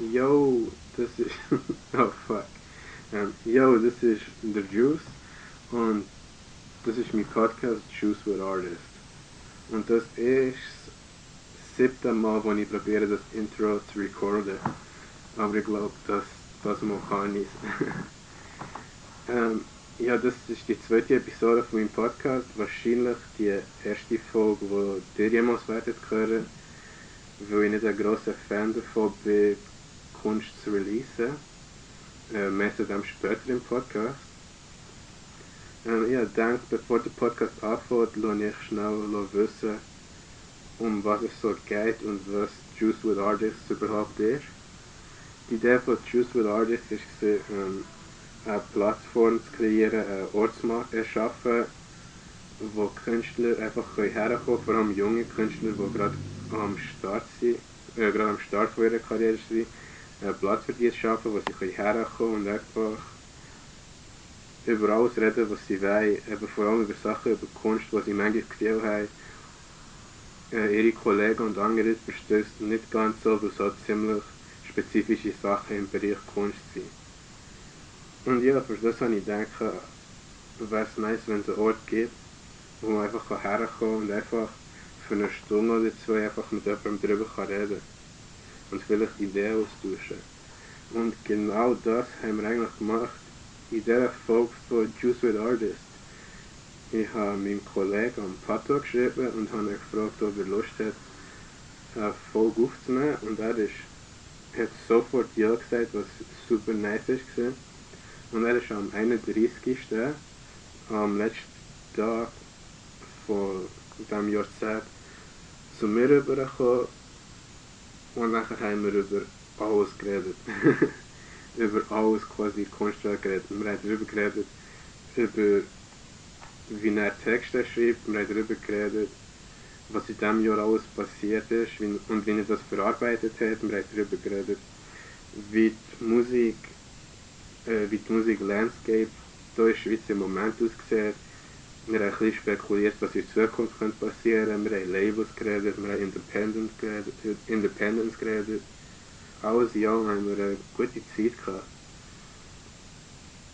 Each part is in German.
Yo, das ist. oh fuck. Um, yo, das ist der Juice und das ist mein Podcast Juice with Artist. Und das ist das siebte Mal, wo ich probiere, das Intro zu recorden. Aber ich glaube, das, das mal kann ich. ähm, ja, das ist die zweite Episode von meinem Podcast. Wahrscheinlich die erste Folge, die ihr jemals werdet hören, weil ich nicht ein grosser Fan davon bin, Kunst zu releasen. Äh, mehr zu später im Podcast. Ähm, ja, denke, bevor der Podcast anfängt, lasse ich schnell wissen, um was es so geht und was Juice with Artists überhaupt ist. Die Idee von Juice with Artists ist, ähm, eine Plattform zu kreieren, einen Ort zu erschaffen, wo Künstler einfach herkommen können, vor allem junge Künstler, die gerade am Start sind, äh, gerade am Start ihrer Karriere sind, Platz für die schaffen, wo sie herkommen und einfach über alles reden, was sie wollen, eben vor allem über Sachen, über Kunst, die sie manchmal Gefühl haben, äh, ihre Kollegen und andere verstehen nicht ganz so, weil es halt ziemlich spezifische Sachen im Bereich Kunst sind. Und ja, für das habe ich gedacht, wäre es nice, wenn es einen Ort gibt, wo man einfach herkommen kann und einfach für eine Stunde oder zwei einfach mit jemandem darüber kann reden und vielleicht Ideen austauschen. Und genau das haben wir eigentlich gemacht in dieser Folge von Juice with Artist. Ich habe meinem Kollegen Pato geschrieben und habe ihn gefragt, ob er Lust hat, eine Folge aufzunehmen. Und er ist, hat sofort Ja gesagt, was super nice war. Und er ist am 31. am letzten Tag von diesem Jahrzehnt zu mir rübergekommen und dann haben wir über alles geredet. über alles quasi Kunstwerk geredet. Wir haben darüber geredet, über wie er Texte schreibt, wir haben darüber geredet, was in diesem Jahr alles passiert ist und wie er das verarbeitet hat. Wir haben darüber geredet, wie die Musik äh, wie die Musik-Landscape hier in der Schweiz im Moment aussieht. Wir haben ein bisschen spekuliert, was in Zukunft könnte passieren. Wir haben Labels geredet, wir haben Independence geredet. Independence geredet. Alles in haben wir eine gute Zeit gehabt.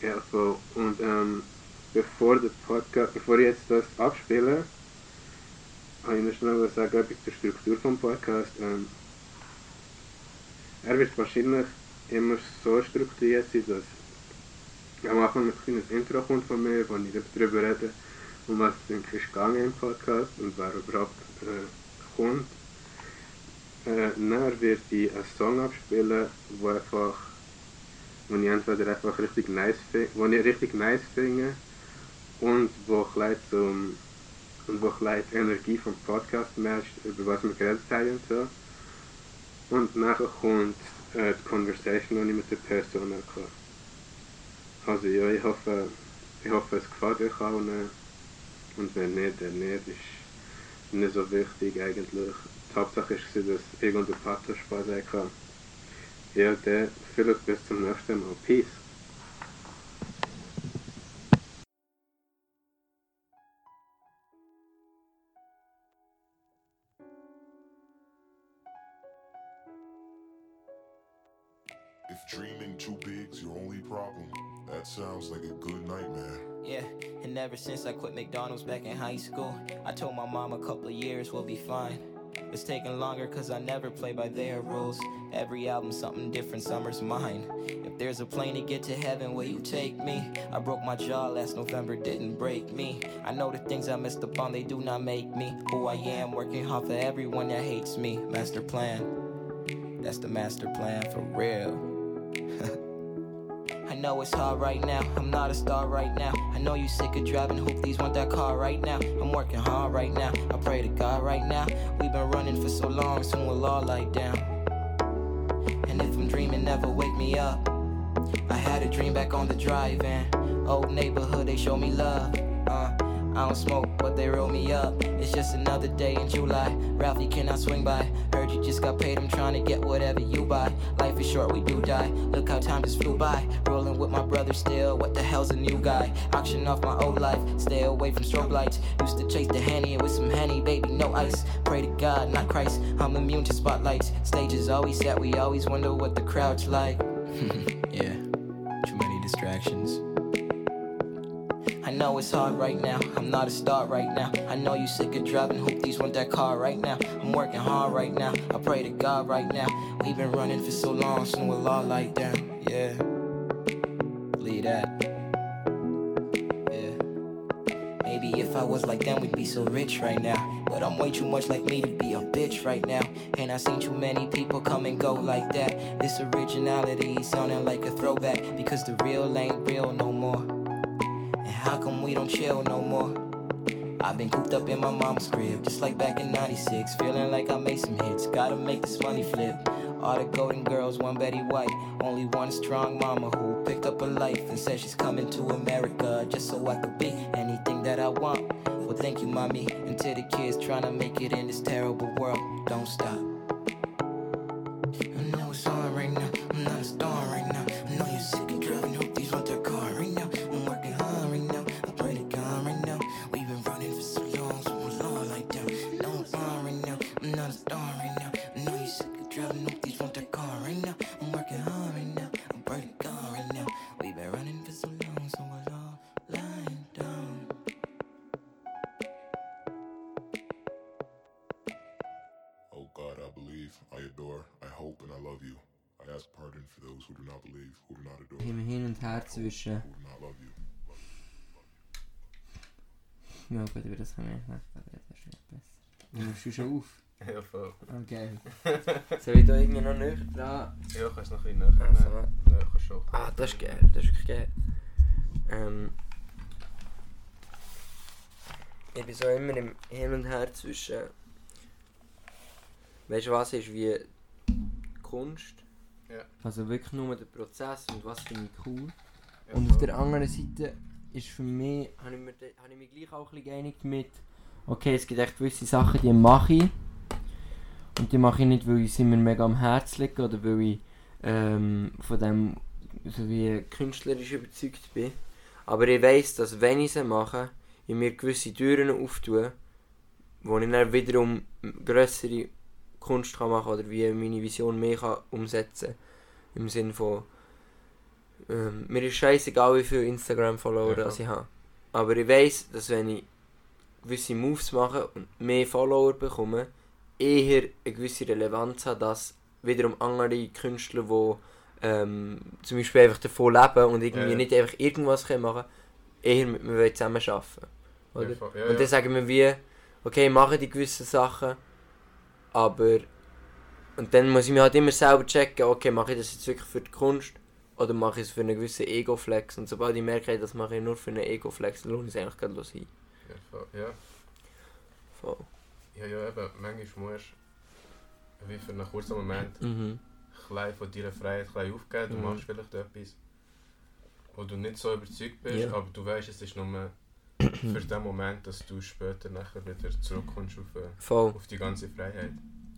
Ja, so. Und ähm, bevor, der Podcast, bevor ich jetzt das abspiele, habe ich noch schnell sagen, etwas zur Struktur des Podcasts. Ähm, er wird wahrscheinlich immer so strukturiert sein, dass am Anfang ein kleines Intro kommt von mir, wo ich darüber rede, um was es eigentlich gegangen im Podcast und wer überhaupt äh, kommt. Äh, dann werde ich einen Song abspielen, wo einfach, wo ich entweder einfach richtig nice finde, ich richtig nice finde und wo gleich zum und wo die Energie vom Podcast matcht, über was wir geredet haben und so. Und nachher kommt äh, die Conversation, die ich mit der Person hatte. Also ja, ich hoffe, ich hoffe es gefällt euch allen. Und wenn nicht, dann nicht. Ist nicht so wichtig eigentlich. Die Hauptsache ist, dass ich und der Pater Spaß haben. Ja, dann vielleicht bis zum nächsten Mal. Peace. If dreaming too big's your only problem, that sounds like a good nightmare. Yeah, and ever since I quit McDonald's back in high school, I told my mom a couple years will be fine. It's taking longer cause I never play by their rules. Every album something different, summer's mine. If there's a plane to get to heaven, will you take me? I broke my jaw last November, didn't break me. I know the things I messed up on, they do not make me who I am. Working hard for everyone that hates me. Master plan. That's the master plan for real. I know it's hard right now. I'm not a star right now. I know you sick of driving. Hope these want that car right now. I'm working hard right now. I pray to God right now. We've been running for so long, soon we'll all lie down. And if I'm dreaming, never wake me up. I had a dream back on the drive and old neighborhood, they show me love. Uh, I don't smoke, but they roll me up. It's just another day in July. Ralphie, can I swing by? Heard you just got paid, I'm trying to get whatever you buy. Life is short, we do die. Look how time just flew by. Rolling with my brother still. What the hell's a new guy? Auction off my old life. Stay away from strobe lights. Used to chase the henny with some henny, baby, no ice. Pray to God, not Christ. I'm immune to spotlights. Stages always set, we always wonder what the crowd's like. yeah, too many distractions. Know it's hard right now. I'm not a star right now. I know you sick of driving. Hope these want that car right now. I'm working hard right now. I pray to God right now. We've been running for so long, soon we'll all lie down. Yeah. Believe that. Yeah. Maybe if I was like them, we'd be so rich right now. But I'm way too much like me to be a bitch right now. And I seen too many people come and go like that. This originality sounding like a throwback because the real ain't real no more. How come we don't chill no more? I've been cooped up in my mama's crib, just like back in 96. Feeling like I made some hits, gotta make this money flip. All the golden girls, one Betty White. Only one strong mama who picked up a life and said she's coming to America just so I could be anything that I want. Well, thank you, mommy. And to the kids trying to make it in this terrible world, don't stop. Zwischen. Ja gut, über das können wir nicht reden, das ist nicht besser. Nimmst du schon auf? Ja, voll. Okay. Soll ich da irgendwie noch näher dran? Ja, kannst noch ein bisschen näher. Also. Ja, kannst schon. Ah, das ist geil, das ist wirklich geil. Ähm, ich bin so immer im Hin und Her zwischen. Weißt du, was ist wie Kunst? Ja. Also wirklich nur der Prozess und was finde ich cool. Und auf der anderen Seite ist für mich, habe ich, mir, habe ich mich gleich auch ein bisschen geeinigt mit, okay, es gibt echt gewisse Sachen, die mache ich. Und die mache ich nicht, weil ich sie mir mega am Herzen liegen oder weil ich ähm, von dem so wie künstlerisch überzeugt bin. Aber ich weiss, dass wenn ich sie mache, ich mir gewisse Türen auftue, wo ich dann wiederum grössere Kunst kann machen oder wie meine Vision mehr kann umsetzen Im Sinne von, ähm, mir ist scheißegal, wie viele Instagram-Follower Ja, ich habe. Aber ich weiss, dass wenn ich gewisse Moves mache und mehr Follower bekomme, eher eine gewisse Relevanz hat, dass wiederum andere Künstler, die ähm, zum Beispiel einfach davon leben und irgendwie Ja. nicht einfach irgendwas können machen eher mit mir zusammen arbeiten. Oder? Ja. Ja, und dann sagen wir wie, okay, mache die gewissen Sachen, aber und dann muss ich mir halt immer selber checken, okay, mache ich das jetzt wirklich für die Kunst oder mache ich es für einen gewissen Ego-Flex und sobald ich merke, das mache ich nur für einen Ego-Flex, dann lohnt es eigentlich gerade los hin. Ja, voll. Ja. Voll. Ja, ja, eben, manchmal musst du wie für einen kurzen Moment Mhm. klein von deiner Freiheit klein aufgeben. Du Mhm. machst vielleicht etwas, wo du nicht so überzeugt bist, Ja. aber du weißt, es ist nur für den Moment, dass du später nachher wieder zurückkommst auf, äh, Voll. auf die ganze Freiheit.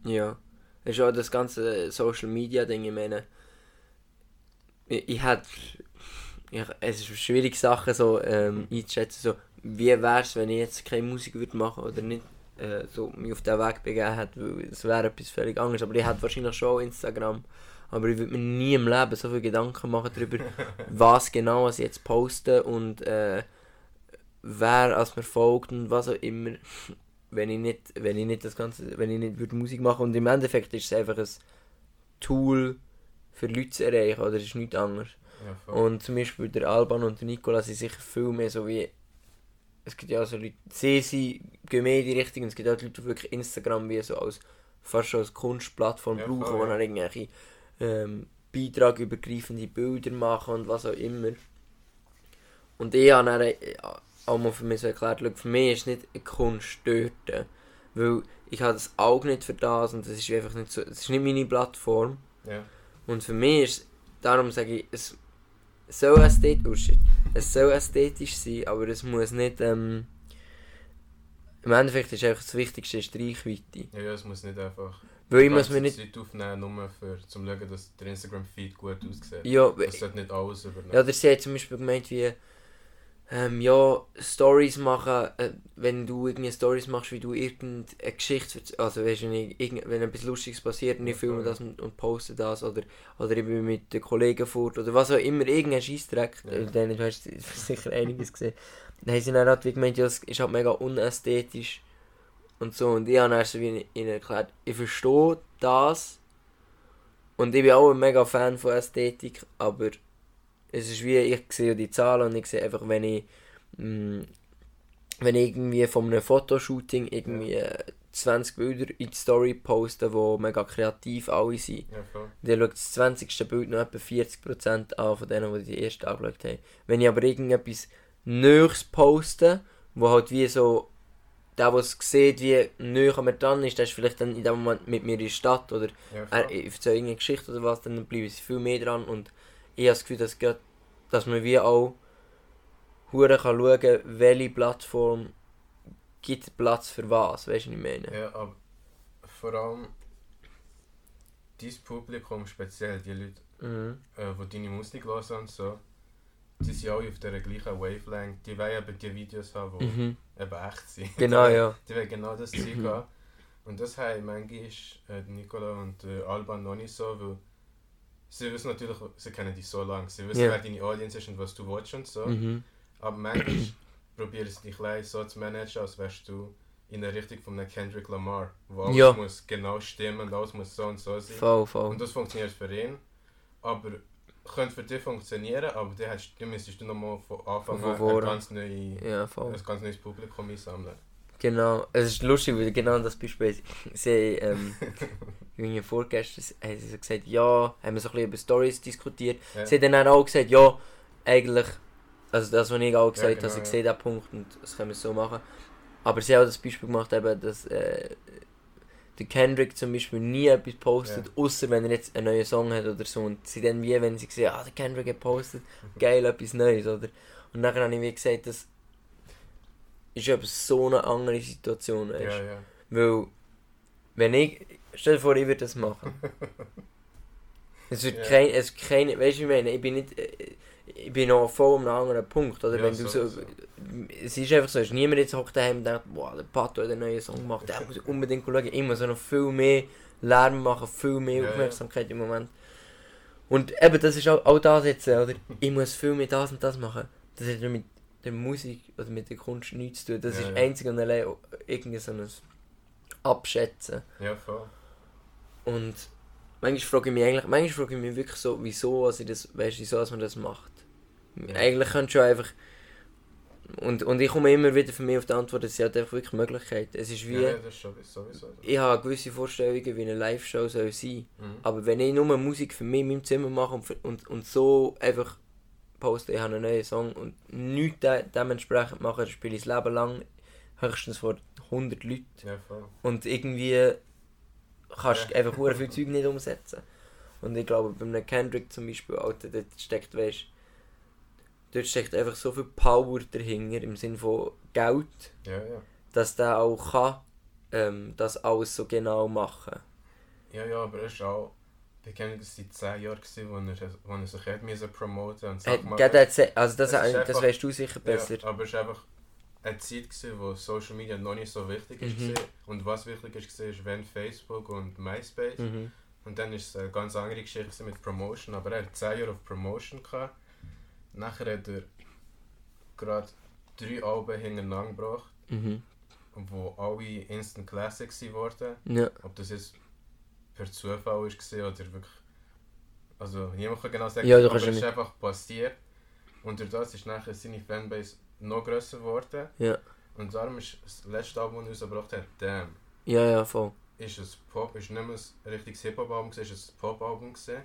Ja. Ist auch das ganze Social Media Ding, ich meine. Ich, ich hätte. Ich, es ist schwierig, Sachen so ähm, einzuschätzen. So, wie wäre es, wenn ich jetzt keine Musik würde machen oder nicht äh, so mich auf diesen Weg begeben hätte, weil es wäre etwas völlig anderes. Aber ich hätte wahrscheinlich schon Instagram. Aber ich würde mir nie im Leben so viele Gedanken machen darüber, was genau was ich jetzt poste und äh, wer als mir folgt und was auch immer wenn ich nicht, wenn ich nicht das Ganze, wenn ich nicht würde Musik machen und im Endeffekt ist es einfach ein Tool für Leute zu erreichen oder es ist nichts anderes. Ja. Und zum Beispiel der Alban und der Nicola sind sicher viel mehr so wie es gibt ja so Leute, sie, sie gehen mehr in die Richtung und es gibt auch Leute, die wirklich Instagram wie so als fast schon als Kunstplattform Ja, brauchen, voll, wo ja. dann irgendwelche ähm, beitragübergreifende Bilder machen und was auch immer. Und ich habe dann äh, auch mal für mich so erklärt, schau, für mich ist nicht eine Kunst dort, weil ich habe das Auge nicht für das und das ist einfach nicht so, das ist nicht meine Plattform. ja. Und für mich ist, darum sage ich, es soll ästhetisch, oh shit, es soll ästhetisch sein, aber es muss nicht, ähm, im Endeffekt ist einfach das Wichtigste ist die Reichweite. Ja, ja, es muss nicht einfach Weil ich muss mir nicht... Zeit aufnehmen, nur für, zum schauen, dass der Instagram-Feed gut aussieht. Ja, Das sollte nicht alles übernehmen. Ja, oder sie hat zum Beispiel gemeint, wie, ähm, ja, Stories machen, äh, wenn du irgendwie Stories machst, wie du irgendeine Geschichte, also weißt du, wenn, irgend- wenn etwas Lustiges passiert und ich filme das und, und poste das, oder, oder ich bin mit den Kollegen fort, oder was auch immer, irgendein Scheissdreck, Ja. ja. dann du hast sicher einiges gesehen. Dann haben sie dann halt wie gemeint, ja, es ist halt mega unästhetisch und so, und ich habe dann so wie ihnen erklärt, ich verstehe das, und ich bin auch ein mega Fan von Ästhetik, aber es ist wie, ich sehe die Zahlen und ich sehe einfach, wenn ich, mh, wenn ich irgendwie von einem Fotoshooting irgendwie äh, 20 Bilder in die Story poste, die mega kreativ alle sind, Ja, dann schaut das 20. Bild noch etwa 40% an von denen, die die erste angeschaut haben. Wenn ich aber irgendetwas Neues poste, wo halt wie so, der, der es sieht, wie neu an mir dran ist, der ist vielleicht dann in dem Moment mit mir in der Stadt oder Ja, er erzähle irgendeine Geschichte oder was, dann bleiben sie viel mehr dran und ich habe das Gefühl, dass, grad, dass man wie auch hure kann schauen, welche Plattform gibt Platz für was, weißt du, was ich meine? Ja, aber vor allem dein Publikum, speziell die Leute, Mhm. äh, die deine Musik hören und so, die sind alle auf der gleichen Wavelength. Die wollen eben die Videos haben, die Mhm. eben echt sind. Genau, die, ja. Die wollen genau das Zeug haben. Und das haben manchmal äh, Nicola und äh, Alban noch nicht so, weil sie wissen natürlich, sie kennen dich so lange, sie wissen, Ja. wer deine Audience ist und was du willst und so. Mhm. Aber manchmal probieren sie dich gleich so zu managen, als wärst du in der Richtung von einem Kendrick Lamar, wo alles Ja. muss genau stimmen und alles muss so und so sein. Voll, voll. Und das funktioniert für ihn, aber könnte für dich funktionieren, aber dann, hast, dann müsstest du nochmal von Anfang an ein ganz, neue, Ja, ein ganz neues Publikum einsammeln. Genau, es ist lustig, weil genau das Beispiel, sie ähm, irgendwie vorgestern haben sie so gesagt, ja, haben wir so ein bisschen über Stories diskutiert. Ja. Sie haben dann auch gesagt, ja, eigentlich, also das, was ich auch gesagt Ja, dass genau, ich ja. sehe den Punkt und das können wir so machen. Aber sie haben auch das Beispiel gemacht, eben, dass äh, der Kendrick zum Beispiel nie etwas postet, Ja. außer wenn er jetzt einen neuen Song hat oder so. Und sie dann wie, wenn sie sehen, ah, der Kendrick hat postet, geil, etwas Neues, oder? Und dann habe ich wie gesagt, das ist eben so eine andere Situation, weißt? Ja, ja. Weil, wenn ich, stell dir vor, ich würde das machen. es wird Ja. kein, es keine, weißt du, ich meine, ich bin nicht, äh, ich bin noch voll an einem anderen Punkt, oder? Ja, wenn du so, sowieso. es ist einfach so, es ist niemand jetzt hockt daheim und denkt, boah, der Pato hat einen neuen Song gemacht, der muss unbedingt schauen. Ich muss noch viel mehr Lärm machen, viel mehr Ja. Aufmerksamkeit im Moment. Und eben, das ist auch, auch das jetzt, oder? Ich muss viel mehr das und das machen. Das hat mit der Musik oder mit der Kunst nichts zu tun. Das Ja, ist ja. einzig und allein irgendwie so ein Abschätzen. Ja, voll. Und manchmal frage ich mich eigentlich, manchmal frage ich mich wirklich so, wieso, also das, weißt, wieso dass man das macht. Ja. Eigentlich könnte schon einfach und, und ich komme immer wieder für mich auf die Antwort, es hat einfach wirklich Möglichkeiten. Es ist wie, Ja, ist sowieso. ich habe gewisse Vorstellungen, wie eine Live-Show soll sein. Mhm. Aber wenn ich nur Musik für mich in meinem Zimmer mache und, und, und so einfach poste, ich habe einen neuen Song und nichts de dementsprechend mache, dann spiele ich das Leben lang höchstens vor 100 Leuten. Ja. Und irgendwie kannst du Ja. einfach hure viel Zeug nicht umsetzen. Und ich glaube, bei einem Kendrick zum Beispiel, Alter, dort steckt, weißt dort steckt einfach so viel Power dahinter, im Sinne von Geld, Ja, dass der auch kann, ähm, das alles so genau machen. Ja, ja, aber es ist auch. Ich kenne das seit 10 Jahren, gewesen, wo er, wo er sich hat müssen promoten und Äh, Sachen der se- also das, Es das einfach- weißt du sicher besser. Ja, aber es war einfach eine Zeit, gewesen, wo Social Media noch nicht so wichtig. Mhm. gewesen. Und was wichtig ist, war, ist wenn Facebook und MySpace. Mhm. Und dann war es eine ganz andere Geschichte mit Promotion. Aber er hat 10 Jahre auf Promotion gehabt. Nachher hat er gerade drei Alben hintereinander gebracht, Mhm. wo alle Instant Classics wurden. Ja. Ob das jetzt per Zufall war oder wirklich. Also niemand kann genau sagen, Ja, aber es ist einfach passiert. Und durch das ist nachher seine Fanbase noch grösser geworden. Ja. Und darum ist das letzte Album, das er rausgebracht hat, Damn, ja, ja, voll. ist ein Pop, ist nicht mehr ein richtiges Hip-Hop-Album, ist ein Pop-Album gewesen.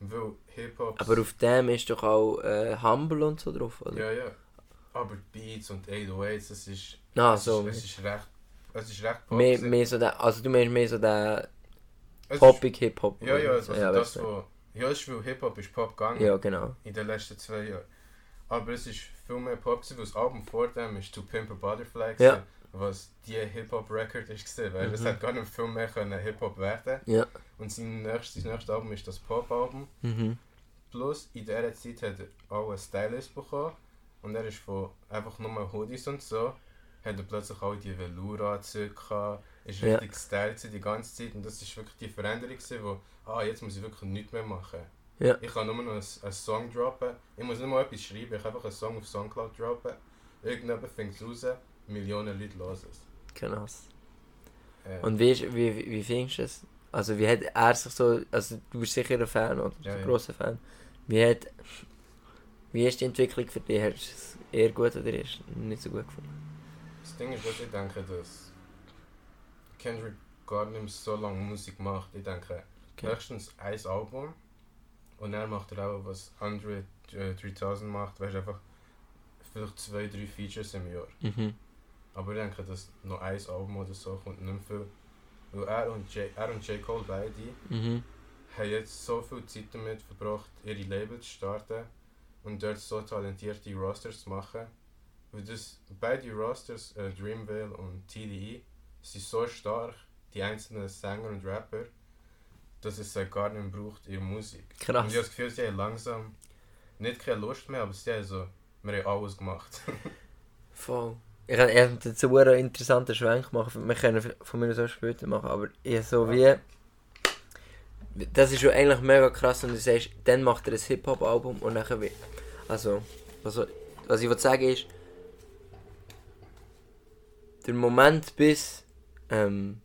Weil Hip-Hop. Aber auf dem ist doch auch äh, Humble und so drauf, oder? Ja, ja. Aber Beats und 808s, das ist. Ah, es so. Ist, es ist recht. Es ist recht Pop. Mehr, mehr so der, also du meinst mehr so der Es Poppig Hip-Hop. Ja, ja, also so. ja, das, wo. Ja, es ist weil Hip-Hop ist Pop gegangen. ja, genau. in den letzten zwei Jahren. Aber es ist viel mehr Pop, gewesen, weil das Album vor dem ist To Pimp a Butterfly. Ja. gewesen. was die Hip-Hop-Record ist gesehen, weil es Mhm. hat gar nicht viel mehr können Hip-Hop werden. Ja. Und sein nächstes, nächstes Album ist das Pop-Album. Mhm. Plus in dieser Zeit hat er auch einen Stylist bekommen und er ist von einfach nur Hoodies und so, hat er plötzlich auch die Velour-Anzüge ist Ja. richtig gestylt gewesen die ganze Zeit und das ist wirklich die Veränderung gewesen, wo, ah jetzt muss ich wirklich nichts mehr machen. Ja. Ich kann nur noch einen, einen Song droppen, ich muss nicht mal etwas schreiben, ich kann einfach einen Song auf Soundcloud droppen, irgendjemand fängt es raus, Millionen Leute hören es. Genau. Äh, Und wie, wie, wie, findest du es? Also wie hat er sich so, also du bist sicher ein Fan oder Ja, ein ja. grosser Fan. Wie hat, wie ist die Entwicklung für dich? Hast du es eher gut oder ist nicht so gut gefunden? Das Ding ist, dass ich denke, dass Kendrick gar nicht mehr so lange Musik macht. Ich denke, Okay. höchstens ein Album und er macht er auch, was Andre äh, 3000 macht, weißt einfach vielleicht zwei, drei Features im Jahr. Mhm. Aber ich denke, dass noch ein Album oder so kommt nicht mehr viel. Weil er und J, er und J. Cole beide Mhm. haben jetzt so viel Zeit damit verbracht, ihre Labels zu starten und dort so talentierte Rosters zu machen. Weil das, beide Rosters, äh, Dreamville und TDE, sind so stark, die einzelnen Sänger und Rapper, dass es sie gar nicht mehr braucht, ihre Musik. Und ich Krass. habe das Gefühl, sie haben langsam nicht keine Lust mehr, aber sie haben so, wir haben alles gemacht. Voll. Ich ich kann dazu einen interessanten Schwenk machen. Wir können von mir auch später machen, aber ich so wie. Das ist schon eigentlich mega krass, wenn du sagst, dann macht er ein Hip-Hop-Album und nachher wie. Also, also, was ich will sagen ist, der Moment bis. Ähm,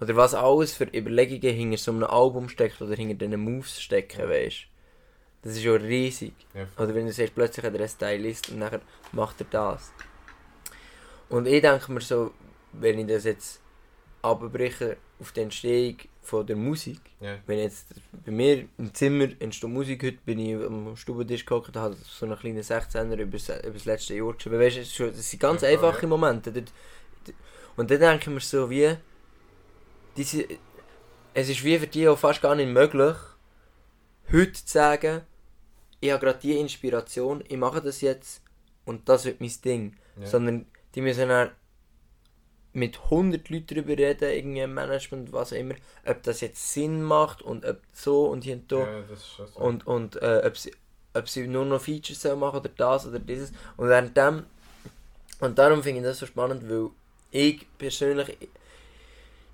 oder was alles für Überlegungen hinter so einem Album steckt oder hinter diesen Moves stecken, Ja. weißt Das ist schon riesig. ja, Oder wenn du sagst, plötzlich hat er einen Stylist und dann macht er das. Und ich denke mir so, wenn ich das jetzt abbreche auf die Entstehung von der Musik, ja, wenn jetzt bei mir im Zimmer entsteht Musik, heute bin ich am Stubentisch gehockt und habe so einen kleinen 16er über das, letzte Jahr geschrieben. Weißt du, das sind ganz Ja, einfache ja. Momente. Dort- Und dann denke ich mir so, wie, diese, es ist wie für die auch fast gar nicht möglich, heute zu sagen, ich habe gerade die Inspiration, ich mache das jetzt und das wird mein Ding. ja. Sondern die müssen dann mit 100 Leuten darüber reden, irgendwie im Management, was auch immer, ob das jetzt Sinn macht und ob so und hier und da. ja, so. Und, und äh, ob, sie, ob sie nur noch Features machen oder das oder dieses. Und während dem, und darum finde ich das so spannend, weil ich persönlich,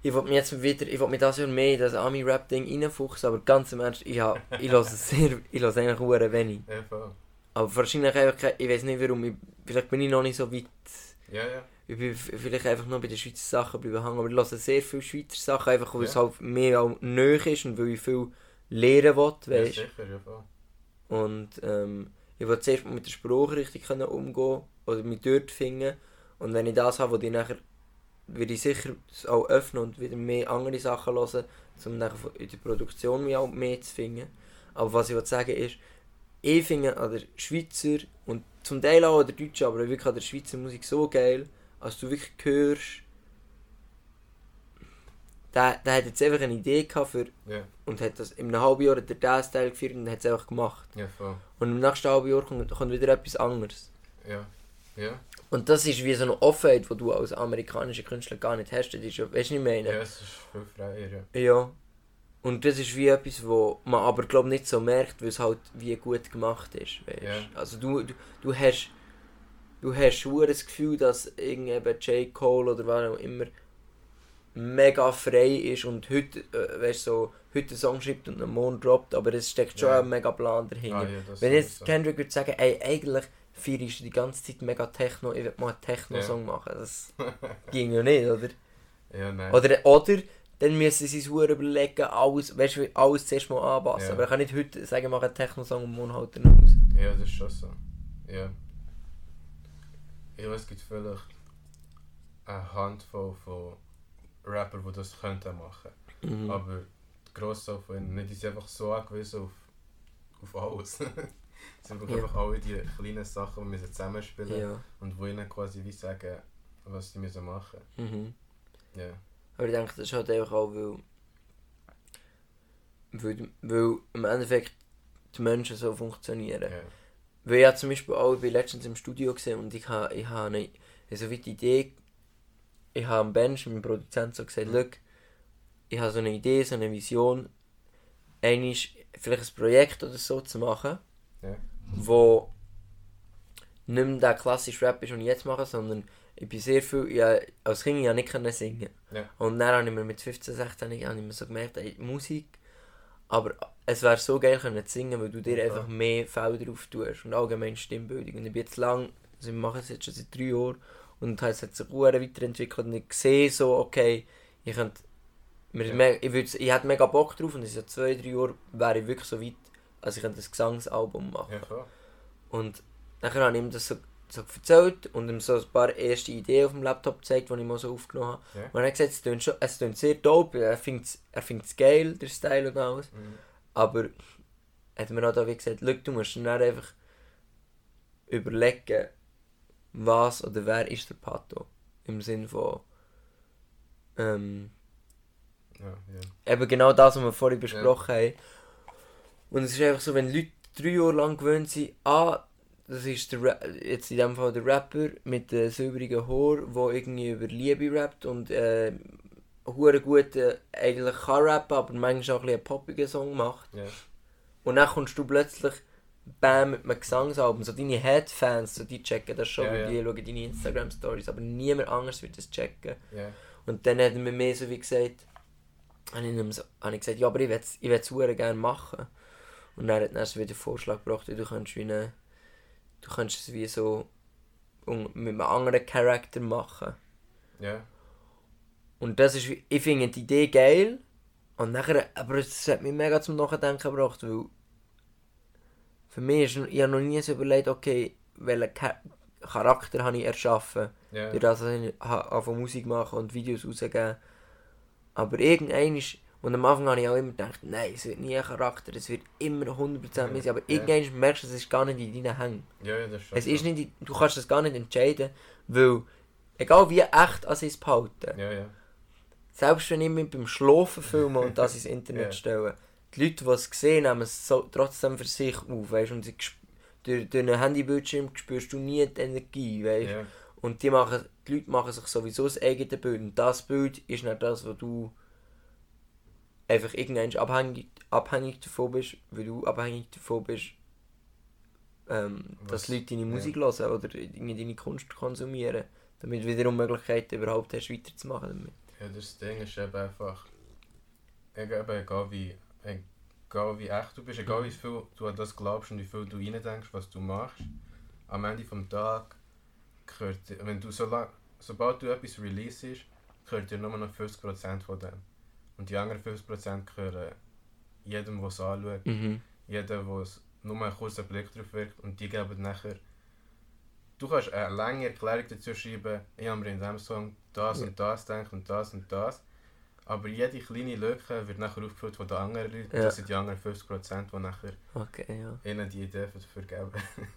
ich, will mich jetzt wieder, ich will mich das Jahr mehr in das Ami-Rap-Ding reinfuchsen, aber ganz im Ernst, ich, hab, ich höre sehr, ich höre eigentlich wenig. ja, voll. Aber wahrscheinlich einfach, ich weiß nicht warum, ich, vielleicht bin ich noch nicht so weit, ja, ja. ich bin vielleicht einfach noch bei den Schweizer Sachen bleiben hängen, aber ich höre sehr viele Schweizer Sachen, einfach weil es Ja. halt mehr auch nöch ist und weil ich viel lernen will, ja weißt sicher, ja, voll. Und ähm, ich will zuerst mit der Sprache richtig können umgehen oder mich dort finden. Und wenn ich das habe, wo ich nachher würde ich sicher auch öffnen und wieder mehr andere Sachen hören, um nachher in der Produktion mich auch mehr zu finden. Aber was ich will sagen ist, ich finde an der Schweizer und zum Teil auch an der Deutschen, aber wirklich an der Schweizer Musik so geil, als du wirklich hörst, der, der hat jetzt einfach eine Idee gehabt für, Ja, und hat das in einem halben Jahr hat er Style geführt und hat es einfach gemacht. voll. Und im nächsten halben Jahr kommt, kommt wieder etwas anderes. Ja, ja. Und das ist wie so eine Offenheit, die du als amerikanischer Künstler gar nicht hast. Das ist, ja- weißt du, was ich meine? Ja, es ist viel freier, ja. Ja. Und das ist wie etwas, wo man aber glaub nicht so merkt, weil es halt wie gut gemacht ist. Weißt? Ja. Also du, du, du hast du hast schon das Gefühl, dass irgendwie eben J. Cole oder was auch immer mega frei ist und heute, äh, weißt, so, heute einen Song schreibt und einen Morgen droppt, aber es steckt schon Ja. ein mega Plan dahinter. Ah, ja das Wenn jetzt sowieso. Kendrick würde sagen, ey, eigentlich feierst du die ganze Zeit mega Techno, ich will mal einen Techno-Song machen, das ging ja nicht, oder? Ja, nein. Oder, oder dann müssen sie sich überlegen, alles, weißt du, alles zuerst mal anpassen. Ja. Aber ich kann nicht heute sagen, mach einen Techno-Song und morgen halt dann raus. Ja, das ist schon so. Ja. Ich weiß, es gibt vielleicht eine Handvoll von Rapper, die das könnten machen. Mhm. Aber die Grosse von ihnen, nicht, die sind einfach so angewiesen auf, auf alles. Sie sind Ja. einfach alle die kleinen Sachen, die wir zusammenspielen Ja. und wo ihnen quasi wie sagen, was sie müssen machen Mhm. Ja. Aber ich denke, das ist halt einfach auch, weil, weil, weil im Endeffekt die Menschen so funktionieren. ja. Weil ich zum Beispiel auch, ich letztens im Studio gesehen und ich habe ich ha eine, so wie die Idee ich habe am Bench, meinem Produzent, so gesagt, look, ich habe so eine Idee, so eine Vision, einmal vielleicht ein Projekt oder so zu machen, Ja. Wo nicht mehr der klassische Rap ist, den ich jetzt mache, sondern ich bin sehr viel, ja, als Kind ja nicht können singen. Ja. Und dann habe ich mir mit 15, 16 habe ich mir so gemerkt, ey, Musik, aber es wäre so geil können zu singen, weil du dir Ja. einfach mehr Felder drauf tust und allgemein Stimmbildung. Und ich bin jetzt lang, also ich mache es jetzt schon seit drei Jahren und es hat sich weiterentwickelt und ich sehe so, okay, ich könnte, mir Ja. ich, ich hätte mega Bock drauf und in so zwei, drei Jahren wäre ich wirklich so weit, also ich könnte ein Gesangsalbum machen. Ja, voll. Und dann habe ich ihm das so, so erzählt und ihm so ein paar erste Ideen auf dem Laptop gezeigt, die ich mal so aufgenommen habe. Ja. Und er hat gesagt, es klingt, schon, es klingt sehr dope, er findet es er find's geil, der Style und alles. Mhm. Aber hat mir auch da wie gesagt, «Schau, du musst dann einfach überlegen, was oder wer ist der Pato. Im Sinn von ähm, Ja, ja. eben genau das, was wir vorhin besprochen haben. Und es ist einfach so, wenn Leute drei Jahre lang gewöhnt sind, ah, das ist der Ra jetzt in dem Fall der Rapper mit dem silbrigen Haar, der irgendwie über Liebe rappt und äh, hure gut äh, eigentlich kann rappen, aber manchmal auch ein bisschen einen poppigen Song macht. Ja. Und dann kommst du plötzlich Bam mit einem Gesangsalbum. So deine Headfans, so die checken das schon, weil ja. die schauen deine Instagram-Stories, aber niemand anders wird das checken. Ja. Und dann hat mir mehr so wie gesagt, habe ich, so, habe ich gesagt, ja, aber ich will es ich will's verdammt gerne machen. Und dann hat er wieder den Vorschlag gebracht, du kannst wie eine, du kannst es wie so mit einem anderen Charakter machen. Ja. Und das ist, wie- ich finde die Idee geil. Und nachher, aber es hat mich mega zum Nachdenken gebracht, weil für mich ist, ich habe noch nie so überlegt, okay, welchen Cha Charakter habe ich erschaffen. Ja. Durch das, dass ich anfange Musik machen und Videos rausgeben. Aber irgendwann ist, und am Anfang habe ich auch immer gedacht, nein, es wird nie ein Charakter, es wird immer 100% mein sein. Aber Ja. irgendwann merkst du, es ist gar nicht in deinen Hängen. Ja, ja, das ist Es ist nicht, du kannst das gar nicht entscheiden, weil, egal wie echt es behalte, Ja, ja. selbst wenn ich mich beim Schlafen filme und das ins Internet Ja. stelle, die Leute, die es sehen, nehmen es so, trotzdem für sich auf, weißt? und sie, durch, durch einen Handybildschirm spürst du nie die Energie, weißt? Ja. Und die, machen, die Leute machen sich sowieso das eigene Bild. Und das Bild ist nicht das, wo du einfach irgendwann abhängig, abhängig davon bist, weil du abhängig davon bist, ähm, dass Leute deine ja. Musik hören oder deine Kunst konsumieren. Damit du wiederum Möglichkeiten überhaupt hast, weiterzumachen damit. Ja, das Ding ist eben einfach. Egal wie, egal wie echt du bist, egal wie viel du an das glaubst und wie viel du reindenkst, was du machst, am Ende vom Tag gehört, wenn du so lang, sobald du etwas releasest, gehört dir nur noch 50% von dem. Und die anderen 50% gehören jedem, der es anschaut, Mhm. jedem, der nur einen kurzen Blick drauf wirkt und die geben nachher. Du kannst eine lange Erklärung dazu schreiben, ich habe mir in diesem Song das Ja. und das gedacht und das und das. Aber jede kleine Lücke wird nachher aufgefüllt von den anderen Leuten. Ja. Das sind die anderen 50%, die nachher Okay, ja. ihnen die Idee dafür geben.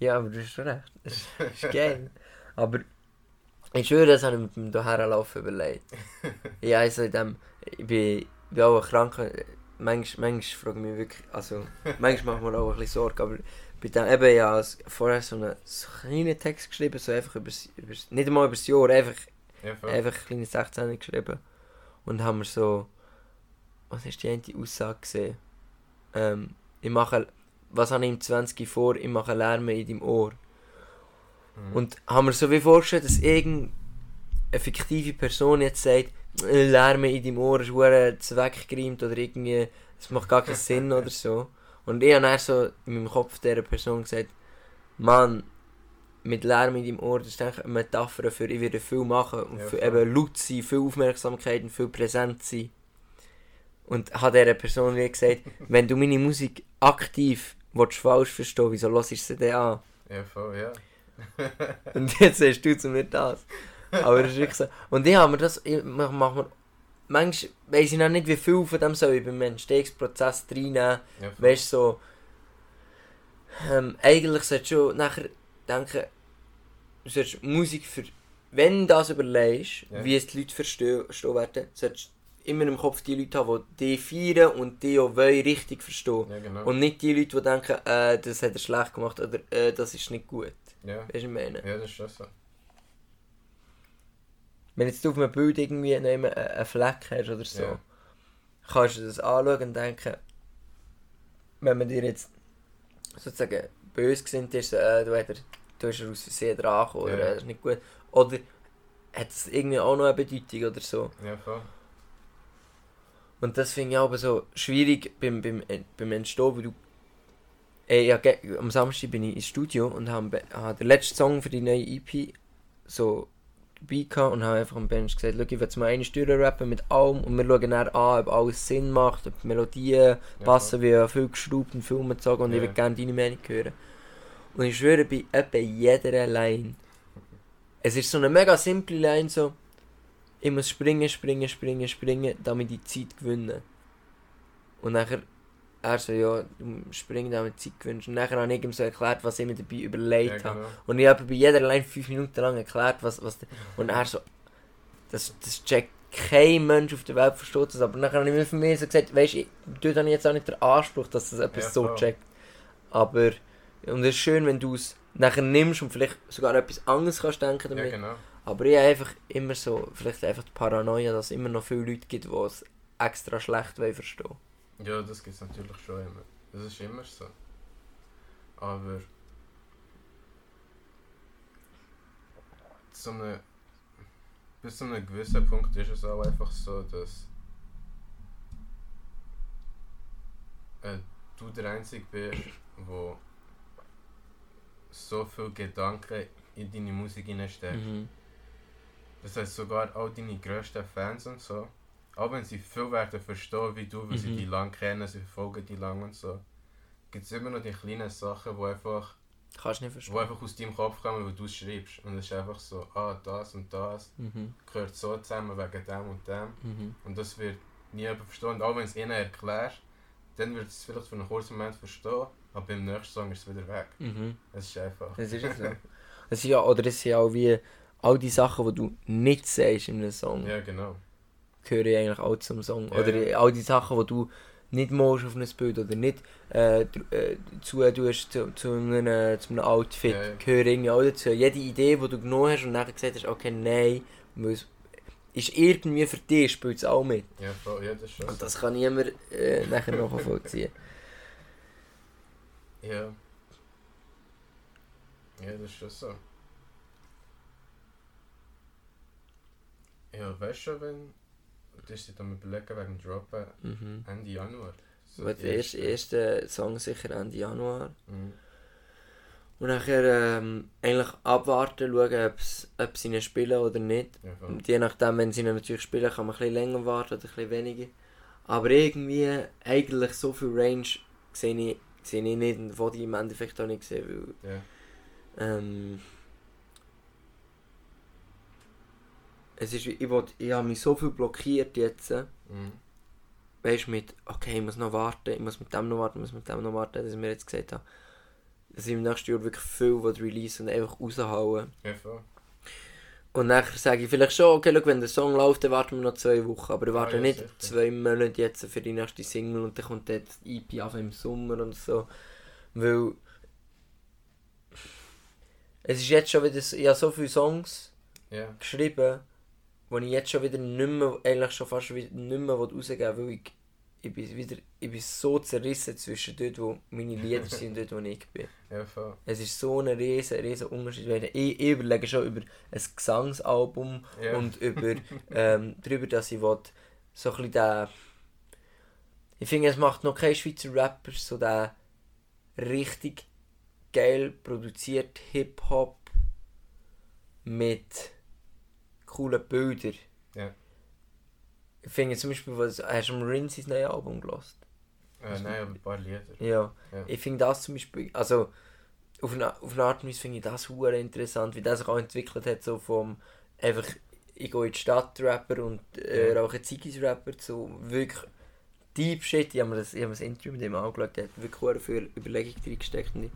Ja, aber du hast schon recht. Das ist, das ist geil. Aber ich schwöre, das habe ich mit dem Daherlaufen überlegt. ja, also in dem, ich bin, bin auch ein Kranker. Manchmal, manchmal frage ich mich wirklich, also manchmal macht mir auch ein bisschen Sorge, aber bei dem eben ja vorher so einen, so einen kleinen Text geschrieben, so einfach über, über nicht einmal über das Jahr, einfach, Ja, einfach ein kleines 16 geschrieben. Und haben wir so, was ist die eine Aussage gesehen? Ähm, ich mache, was habe ich im 20 vor, ich mache Lärm in deinem Ohr. Mhm. Und haben wir so wie vorgestellt, dass irgendeine fiktive Person jetzt sagt, «Äh, Lärm in deinem Ohr ist zweckgereimt oder irgendwie, es macht gar keinen Sinn oder so. Und ich habe dann so in meinem Kopf dieser Person gesagt, Mann, mit Lärm in deinem Ohr, das ist eigentlich eine Metapher für, ich werde viel machen und Ja, für eben laut sein, viel Aufmerksamkeit und viel präsent sein. Und habe dieser Person wie gesagt, wenn du meine Musik aktiv willst, falsch verstehen wieso hörst du sie denn an? Ja, voll, ja. Und jetzt sagst du zu mir das. Aber das ist wirklich so. Und ich habe mir das, ich mach, mach mir, manchmal weiss ich noch nicht, wie viel von dem soll ich beim Entstehungsprozess reinnehmen. ja. Weißt du, so, ähm, eigentlich solltest du nachher denken, du solltest Musik für, wenn du das überlegst, Ja. wie es die Leute verstehen, werden, solltest du immer im Kopf die Leute haben, die die feiern und die auch wollen richtig verstehen. Ja, genau. Und nicht die Leute, die denken, äh, das hat er schlecht gemacht oder äh, das ist nicht gut. ja. Weißt du, was ich meine? ja, das ist schon so. Wenn jetzt du auf einem Bild irgendwie noch immer einen Fleck hast oder so, Ja. kannst du das anschauen und denken, wenn man dir jetzt sozusagen böse gesinnt ist, äh, du, hast, du hast aus Versehen dran gekommen, oder Ja. das ist nicht gut. Oder hat es irgendwie auch noch eine Bedeutung oder so. Ja, voll. Und das finde ich aber so schwierig beim, beim, beim Entstehen, weil du. Ey, ja, am Samstag bin ich ins Studio und habe hab den letzten Song für die neue EP so dabei und habe einfach am Bench gesagt, schau, ich will jetzt mal eine Stunde rappen mit allem und wir schauen dann an, ob alles Sinn macht, ob die Melodien passen, wie ich viel geschraubt und viel umgezogen und ich Ja. will gerne deine Meinung hören. Und ich schwöre, bei etwa jeder Line. Es ist so eine mega simple Line, so ich muss springen, springen, springen, springen, damit ich Zeit gewinne. Und nachher, er so, ja, du springen, damit du Zeit gewinnst. Und nachher habe ich ihm so erklärt, was ich mir dabei Ja, überlegt habe. genau. Und ich habe bei jeder Line fünf Minuten lang erklärt, was, was Und er so, das, das checkt kein Mensch auf der Welt versteht das. Aber nachher habe ich mir für mich so gesagt, weißt du, ich tue dann jetzt auch nicht den Anspruch, dass das etwas Ja, so checkt. Aber, und es ist schön, wenn du es nachher nimmst und vielleicht sogar etwas anderes kannst denken Ja, damit. genau. Aber ich habe einfach immer so, vielleicht einfach die Paranoia, dass es immer noch viele Leute gibt, die es extra schlecht wollen verstehen. Ja, das gibt es natürlich schon immer. Das ist immer so. Aber zu einem, bis zu einem gewissen Punkt ist es auch einfach so, dass äh, du der Einzige bist, wo so viel Gedanken in deine Musik hineinsteckt. Mhm. Das heißt sogar all deine grössten Fans und so, auch wenn sie viel werden verstehen wie du, weil sie Mhm. die lang kennen, sie verfolgen die lang und so, gibt es immer noch die kleinen Sachen, die einfach, Kannst nicht wo verstehen. einfach aus deinem Kopf kommen, weil du es schreibst. Und es ist einfach so, ah, das und das Mhm. gehört so zusammen wegen dem und dem. Mhm. Und das wird nie jemand verstehen. Und auch wenn es ihnen erklärst, dann wird es vielleicht für einen kurzen Moment verstehen, aber beim nächsten Song ist es wieder weg. Mhm. Es ist einfach. Das ist es so. Es ist ja, oder es sind ja auch wie all die Sachen, die du nicht sagst in einem Song, Ja, genau. Gehören eigentlich auch zum Song. Ja, oder ja. all die Sachen, die du nicht musst auf ein Bild oder nicht äh, äh, dazu tust zu, zu, einem, zu einem Outfit, Ja, ja. gehören irgendwie auch dazu. Jede Idee, die du genommen hast und nachher gesagt hast, okay, nein, es ist irgendwie für dich, spielt es auch mit. Ja, voll, ja das ist schon Und das kann niemand äh, nachher nachvollziehen. Ja. Ja, das ist schon so. Ja, weißt du schon, wenn. Du hast dich am überlegen wegen Droppen Mhm. Ende Januar. So Der die erste, erste Song sicher Ende Januar. Mhm. Und nachher ähm, eigentlich abwarten, schauen, ob sie ihn spielen oder nicht. Ja, je nachdem, wenn sie ihn natürlich spielen, kann man ein bisschen länger warten oder ein bisschen weniger. Aber irgendwie, eigentlich so viel Range sehe ich, sehe ich nicht und wollte ich im Endeffekt auch nicht sehen, weil Ja. ähm, es ist, ich, wollt, ich habe mich so viel blockiert jetzt, äh, Mhm. weißt du, mit, okay, ich muss noch warten, ich muss mit dem noch warten, ich muss mit dem noch warten, dass ich mir jetzt gesagt habe, dass ich im nächsten Jahr wirklich viel will release und einfach raushauen. Ja, voll. Und nachher sage ich vielleicht schon, okay, schau, wenn der Song läuft, dann warten wir noch zwei Wochen. Aber ich Ah, warte ja, nicht sicher. zwei Monate jetzt für die nächste Single und dann kommt dann die EP auf im Sommer und so. Weil es ist jetzt schon wieder, so- ich habe so viele Songs Ja. geschrieben, die ich jetzt schon wieder nicht mehr, eigentlich schon fast wieder nicht mehr rausgeben will, weil ich, ich, bin wieder, ich bin so zerrissen zwischen dort, wo meine Lieder sind und dort, wo ich bin. Ja, voll. Es ist so ein riesen, riesen Unterschied. Ich, ich überlege schon über ein Gesangsalbum Ja. und über ähm, darüber, dass ich will, so ein bisschen den... Ich finde, es macht noch kein Schweizer Rapper so den richtig geil produziert Hip-Hop mit coolen Bildern. Ja. Ich finde zum Beispiel, was, hast du mal Rincy's neues Album gelost? Äh, nein, aber ein paar Lieder. Ja. Ja. Ich finde das zum Beispiel, also auf eine, auf eine Art und Weise finde ich das hure interessant, wie das sich auch entwickelt hat, so vom einfach, ich gehe in die Stadt Rapper und äh, Ja. rauche Ziggis Rapper zu wirklich Deep Shit, ich habe mir das, ich mir das Interview mit dem angeschaut, der hat wirklich viel Überlegung drin gesteckt. und ich-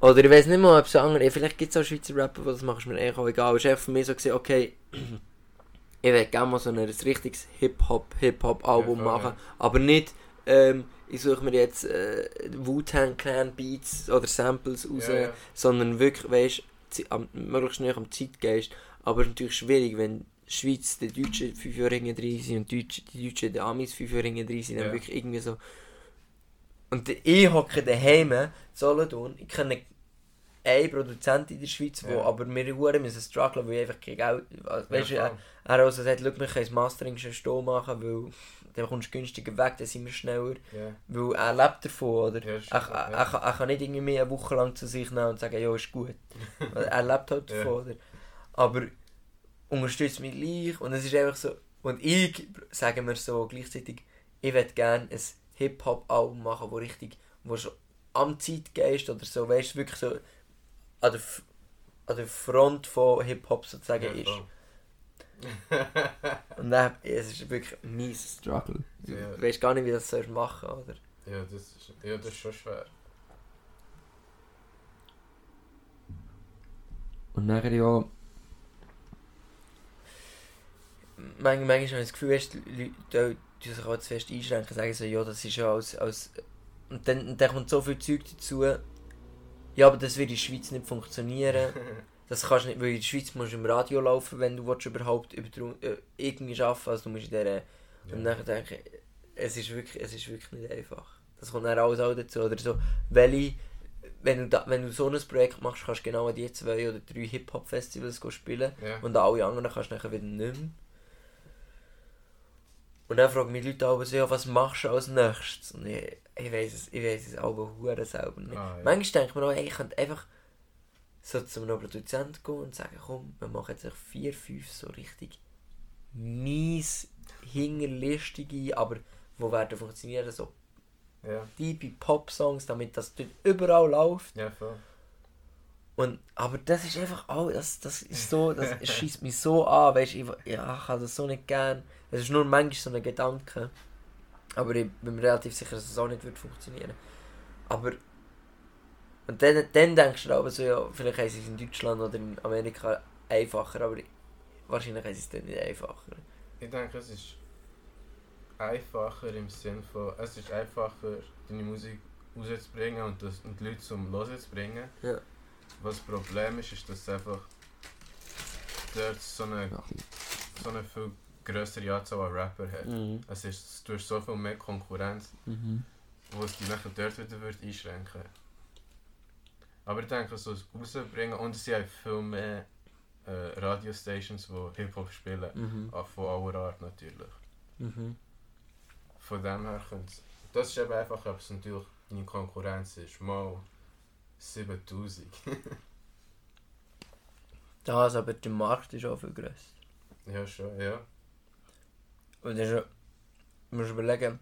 Oder ich weiß nicht mal, ob es andere, ja, vielleicht gibt es auch Schweizer Rapper, die das machen, ist mir eigentlich auch egal. Es war für mich so, gewesen, okay, ich will gerne mal so ein richtiges Hip-Hop, Hip-Hop-Album Ja, machen, ja. aber nicht, ähm, ich suche mir jetzt äh, Wu-Tang Clan Beats oder Samples raus, sondern wirklich, weißt du, möglichst näher am Zeitgeist. Aber es ist natürlich schwierig, wenn die Schweiz die Deutschen fünf Jahre hinten drin sind und die Deutschen, die Amis fünf Jahre hinten drin sind. Dann wirklich irgendwie so... Und ich hocke daheim, in Solothurn, ich kenne einen Produzent in der Schweiz, wo Ja. aber wir hure müssen strugglen, weil ich einfach kein Geld... Weißt du, Ja, er, er also gesagt, schau, wir können das Mastering schon stehen machen, weil dann kommst du günstiger weg, dann sind wir schneller. Ja. Weil er lebt davon, oder? Ja, er, er, er, kann, er kann nicht irgendwie mehr eine Woche lang zu sich nehmen und sagen, ja, ist gut. Er lebt halt davon, oder? Aber unterstützt mich gleich und es ist einfach so... Und ich, sagen wir so gleichzeitig, ich würde gerne ein Hip-Hop-Album machen, wo richtig... wo schon am Zeitgeist oder so, weißt du, wirklich so an der, an der Front von Hip-Hop sozusagen Ja, ist. Und dann, es ist wirklich ein mies Struggle. Ja. Du weißt gar nicht, wie du das sollst machen oder? Ja, das ist, ja, das ist schon schwer. Und nachher ja. Manchmal, manchmal habe ich das Gefühl, weißt, die Leute die sich auch zu fest einschränken, sagen so, ja, das ist ja als. als und dann, und dann kommt so viel Zeug dazu. Ja, aber das wird in der Schweiz nicht funktionieren. Das kannst du nicht, weil in der Schweiz musst du im Radio laufen, wenn du willst, überhaupt über äh, irgendwie arbeiten Also du musst in dieser... Und dann denke ich, es ist, wirklich, es ist wirklich nicht einfach. Das kommt dann alles auch dazu. Oder so, welche, wenn, du da, wenn du so ein Projekt machst, kannst du genau an die zwei oder drei Hip-Hop-Festivals spielen Ja. und an alle anderen kannst du nachher wieder nicht mehr. Und dann fragen mich die Leute auch so, ja, was machst du als nächstes? Und ich, ich weiß es, ich weiß es aber hure selber nicht. Ah, ja. Manchmal denke ich mir auch, ey, ich könnte einfach so zu einem Produzenten gehen und sagen, komm, wir machen jetzt vier, fünf so richtig mies, hingerlistige, aber wo werden funktionieren, so Ja, tiefe Pop-Songs, damit das dort überall läuft. ja, voll. Und, aber das ist einfach auch, das, das ist so, das schießt mich so an, weißt du, ich, ja, ich habe das so nicht gern. Es ist nur manchmal so ein Gedanke. Aber ich bin mir relativ sicher, dass es auch nicht wird funktionieren. Aber, und dann, dann denkst du aber so, ja, vielleicht sie es in Deutschland oder in Amerika einfacher, aber wahrscheinlich sie es dann nicht einfacher. Ich denke, es ist einfacher im Sinn von, es ist einfacher, deine Musik rauszubringen und, das, und die Leute zum Hören zu bringen. Ja. Was das Problem ist, ist, dass es einfach dort so eine, so eine viel größere Anzahl an Rapper hat. Mhm. Es ist, du hast so viel mehr Konkurrenz, Mhm. wo es dich nachher dort wieder wird einschränken Aber ich denke, so das rausbringen und es sind viel mehr äh, Radiostations, die Hip-Hop spielen. Mhm. Auch von aller Art natürlich. Mhm. Von dem her könnte es... Das ist eben einfach, ob es natürlich deine Konkurrenz ist. Mal 7000. Das, aber der Markt ist auch viel grösser. ja, schon, ja. Und das ist, du musst überlegen,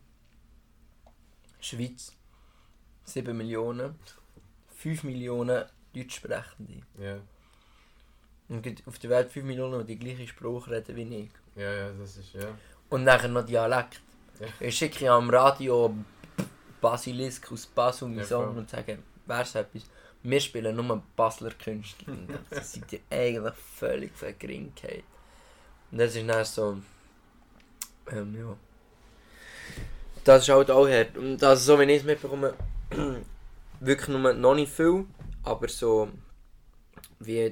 Schweiz 7 Millionen, 5 Millionen Deutschsprechende. Ja, Und gibt auf der Welt 5 Millionen, die die gleiche Sprache reden wie ich. ja, ja, das ist, ja. Und nachher noch Dialekt. Ja. Ich schicke ja am Radio Basilisk aus Basel meinen Ja, Song und sage, wär's etwas. Wir spielen nur Basler Künstler. Und das seid ihr eigentlich völlig vergringkeit. Und das ist dann so. Ähm, ja. Das ist halt auch hart. Und also, so wie ich es mitbekomme, wirklich nur noch nicht viel, aber so wie hier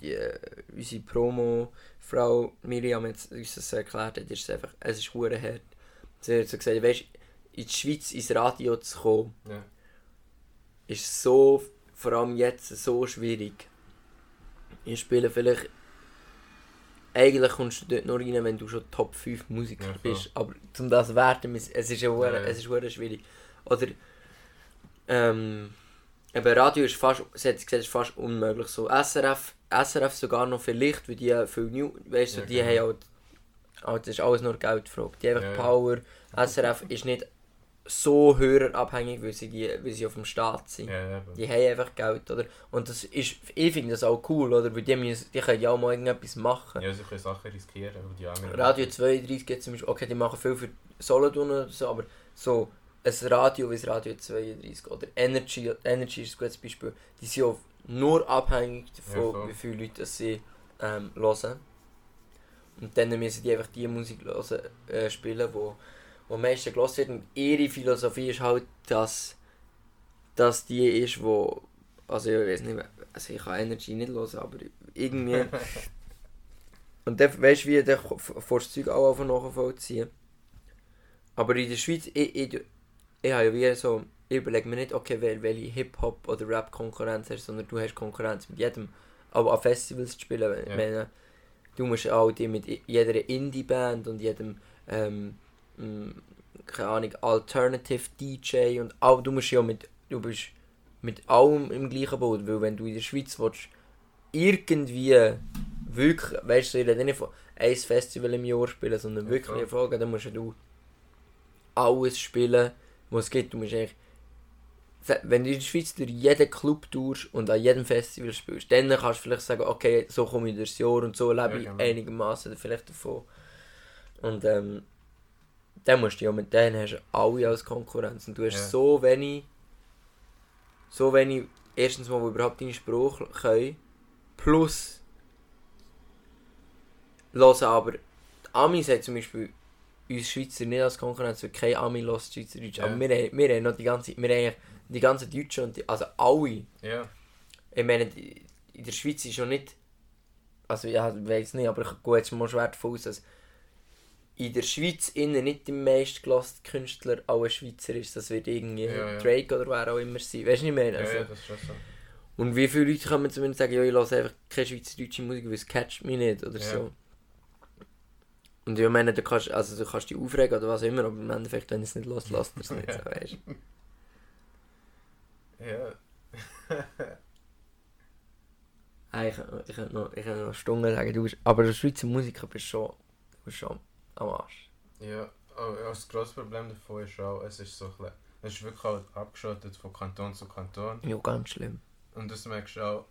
die, äh, unsere Promo-Frau Miriam jetzt uns das erklärt hat, ist es einfach, es ist hure hart. Sie hat so gesagt, weißt, in die Schweiz ins Radio zu kommen, ja. Ist so, vor allem jetzt, so schwierig. Ich spiele vielleicht, eigentlich kommst du dort nur rein, wenn du schon Top 5 Musiker Ja, bist, aber um das zu werten, es ist ja Ja, ja. es ist schwierig. Oder, ähm, eben Radio ist fast, gesagt, ist fast unmöglich. So SRF, SRF sogar noch vielleicht, weil die viel New, weißt du, Ja, die genau. haben halt, halt, das ist alles nur Geldfrage. Die haben einfach ja. Power. SRF ist nicht so hörerabhängig, weil sie, die, weil sie auf dem Staat sind. Ja. Die haben einfach Geld, oder? Und das ist, ich finde das auch cool, oder? Weil die, müssen, die können ja auch mal irgendetwas machen. Ja, sie können Sachen riskieren, die anderen... Radio 32 geht zum Beispiel, okay, die machen viel für Solothurn oder so, aber so ein Radio wie das Radio 32 oder Energy, Energy ist ein gutes Beispiel, die sind ja nur abhängig Ja, davon, voll. wie viele Leute sie ähm, hören. Und dann müssen die einfach die Musik hören, äh, spielen, wo, wo am meisten gehört wird. Und ihre Philosophie ist halt, dass, dass die ist, wo, also ich weiß nicht, also ich kann Energy nicht hören, aber irgendwie Und dann, weißt du, wie, dann fährst du das Zeug auch einfach nachvollziehen. Aber in der Schweiz, ich, ich, ich habe ja wie so, ich überlege mir nicht, okay, wel- welche Hip-Hop- oder Rap-Konkurrenz hast, sondern du hast Konkurrenz mit jedem. Aber an Festivals zu spielen, Ja. meine, du musst auch die mit jeder Indie-Band und jedem, ähm, keine Ahnung, Alternative DJ und auch, du musst ja mit, du bist mit allem im gleichen Boot, weil wenn du in der Schweiz willst, irgendwie wirklich, weißt du, ich rede nicht von ein Festival im Jahr spielen, sondern wirklich klar. Erfolge, dann musst du alles spielen, was es gibt. Du musst eigentlich, wenn du in der Schweiz durch jeden Club tourst und an jedem Festival spielst, dann kannst du vielleicht sagen, okay, so komme ich durchs Jahr und so lebe Ja, ich genau. einigermaßen vielleicht davon. Und ähm, dann musst du ja mit denen hast du alle als Konkurrenz und du hast Ja. so wenig, so wenig, erstens mal, die überhaupt deinen Spruch können, plus hören aber, Amis hat zum Beispiel uns Schweizer nicht als Konkurrenz, weil kein Ami hört Schweizerdeutsch, Ja. aber wir, haben- wir haben noch die ganze, wir haben die ganzen Deutschen und die, also alle, Ja, ich meine, in der Schweiz ist schon nicht, also ja, ich weiß nicht, aber ich gehe jetzt mal schwer davon aus, dass in der Schweiz innen nicht der meistgelassene Künstler auch ein Schweizer ist, das wird irgendwie Ja, ja. Drake oder wer auch immer sein, weißt du, ich meine? ja, Also, ja, das ist schon so. und wie viele Leute kommen zu mir und sagen, ja, ich höre einfach keine schweizerdeutsche Musik, weil es catcht mich nicht oder so. Und ich meine, du kannst, also du kannst dich aufregen oder was auch immer, aber im Endeffekt, wenn du es nicht los, lässt es nicht, so, weißt du. Ja, Ich, ich könnte noch, ich könnte noch Stunden sagen, du bist, aber der Schweizer Musiker bist schon, du bist schon am Arsch. ja. Aber das grosse Problem davon ist auch, es ist so ein bisschen, es ist wirklich halt abgeschottet von Kanton zu Kanton. Ja, ganz schlimm. Und das merkst du auch,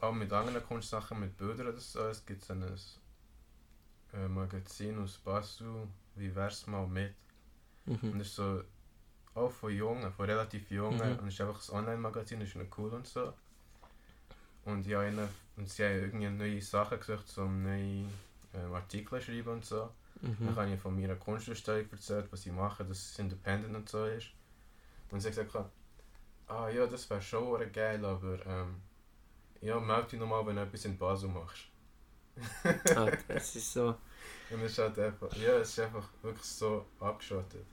auch mit anderen Kunstsachen, mit Bildern oder so. Es gibt so ein äh, Magazin aus Basel, wie wär's mal mit? Und Mhm. das ist so auch von Jungen, von relativ Jungen. Mhm. Und es ist einfach ein Online-Magazin, das ist noch cool und so. Und ja, und sie haben irgendwie neue Sachen gesucht, um neue ähm, Artikel schreiben und so. Dann Mhm. habe ich von meiner Kunstausstellung erzählt, was sie machen, dass es independent und so ist. Und sie hat gesagt, ah ja, das wäre schon geil, aber ähm, ja, melde dich nochmal, wenn du etwas in Basel machst. ah, das ist so. Und es ist halt einfach, ja, es ist einfach wirklich so abgeschottet.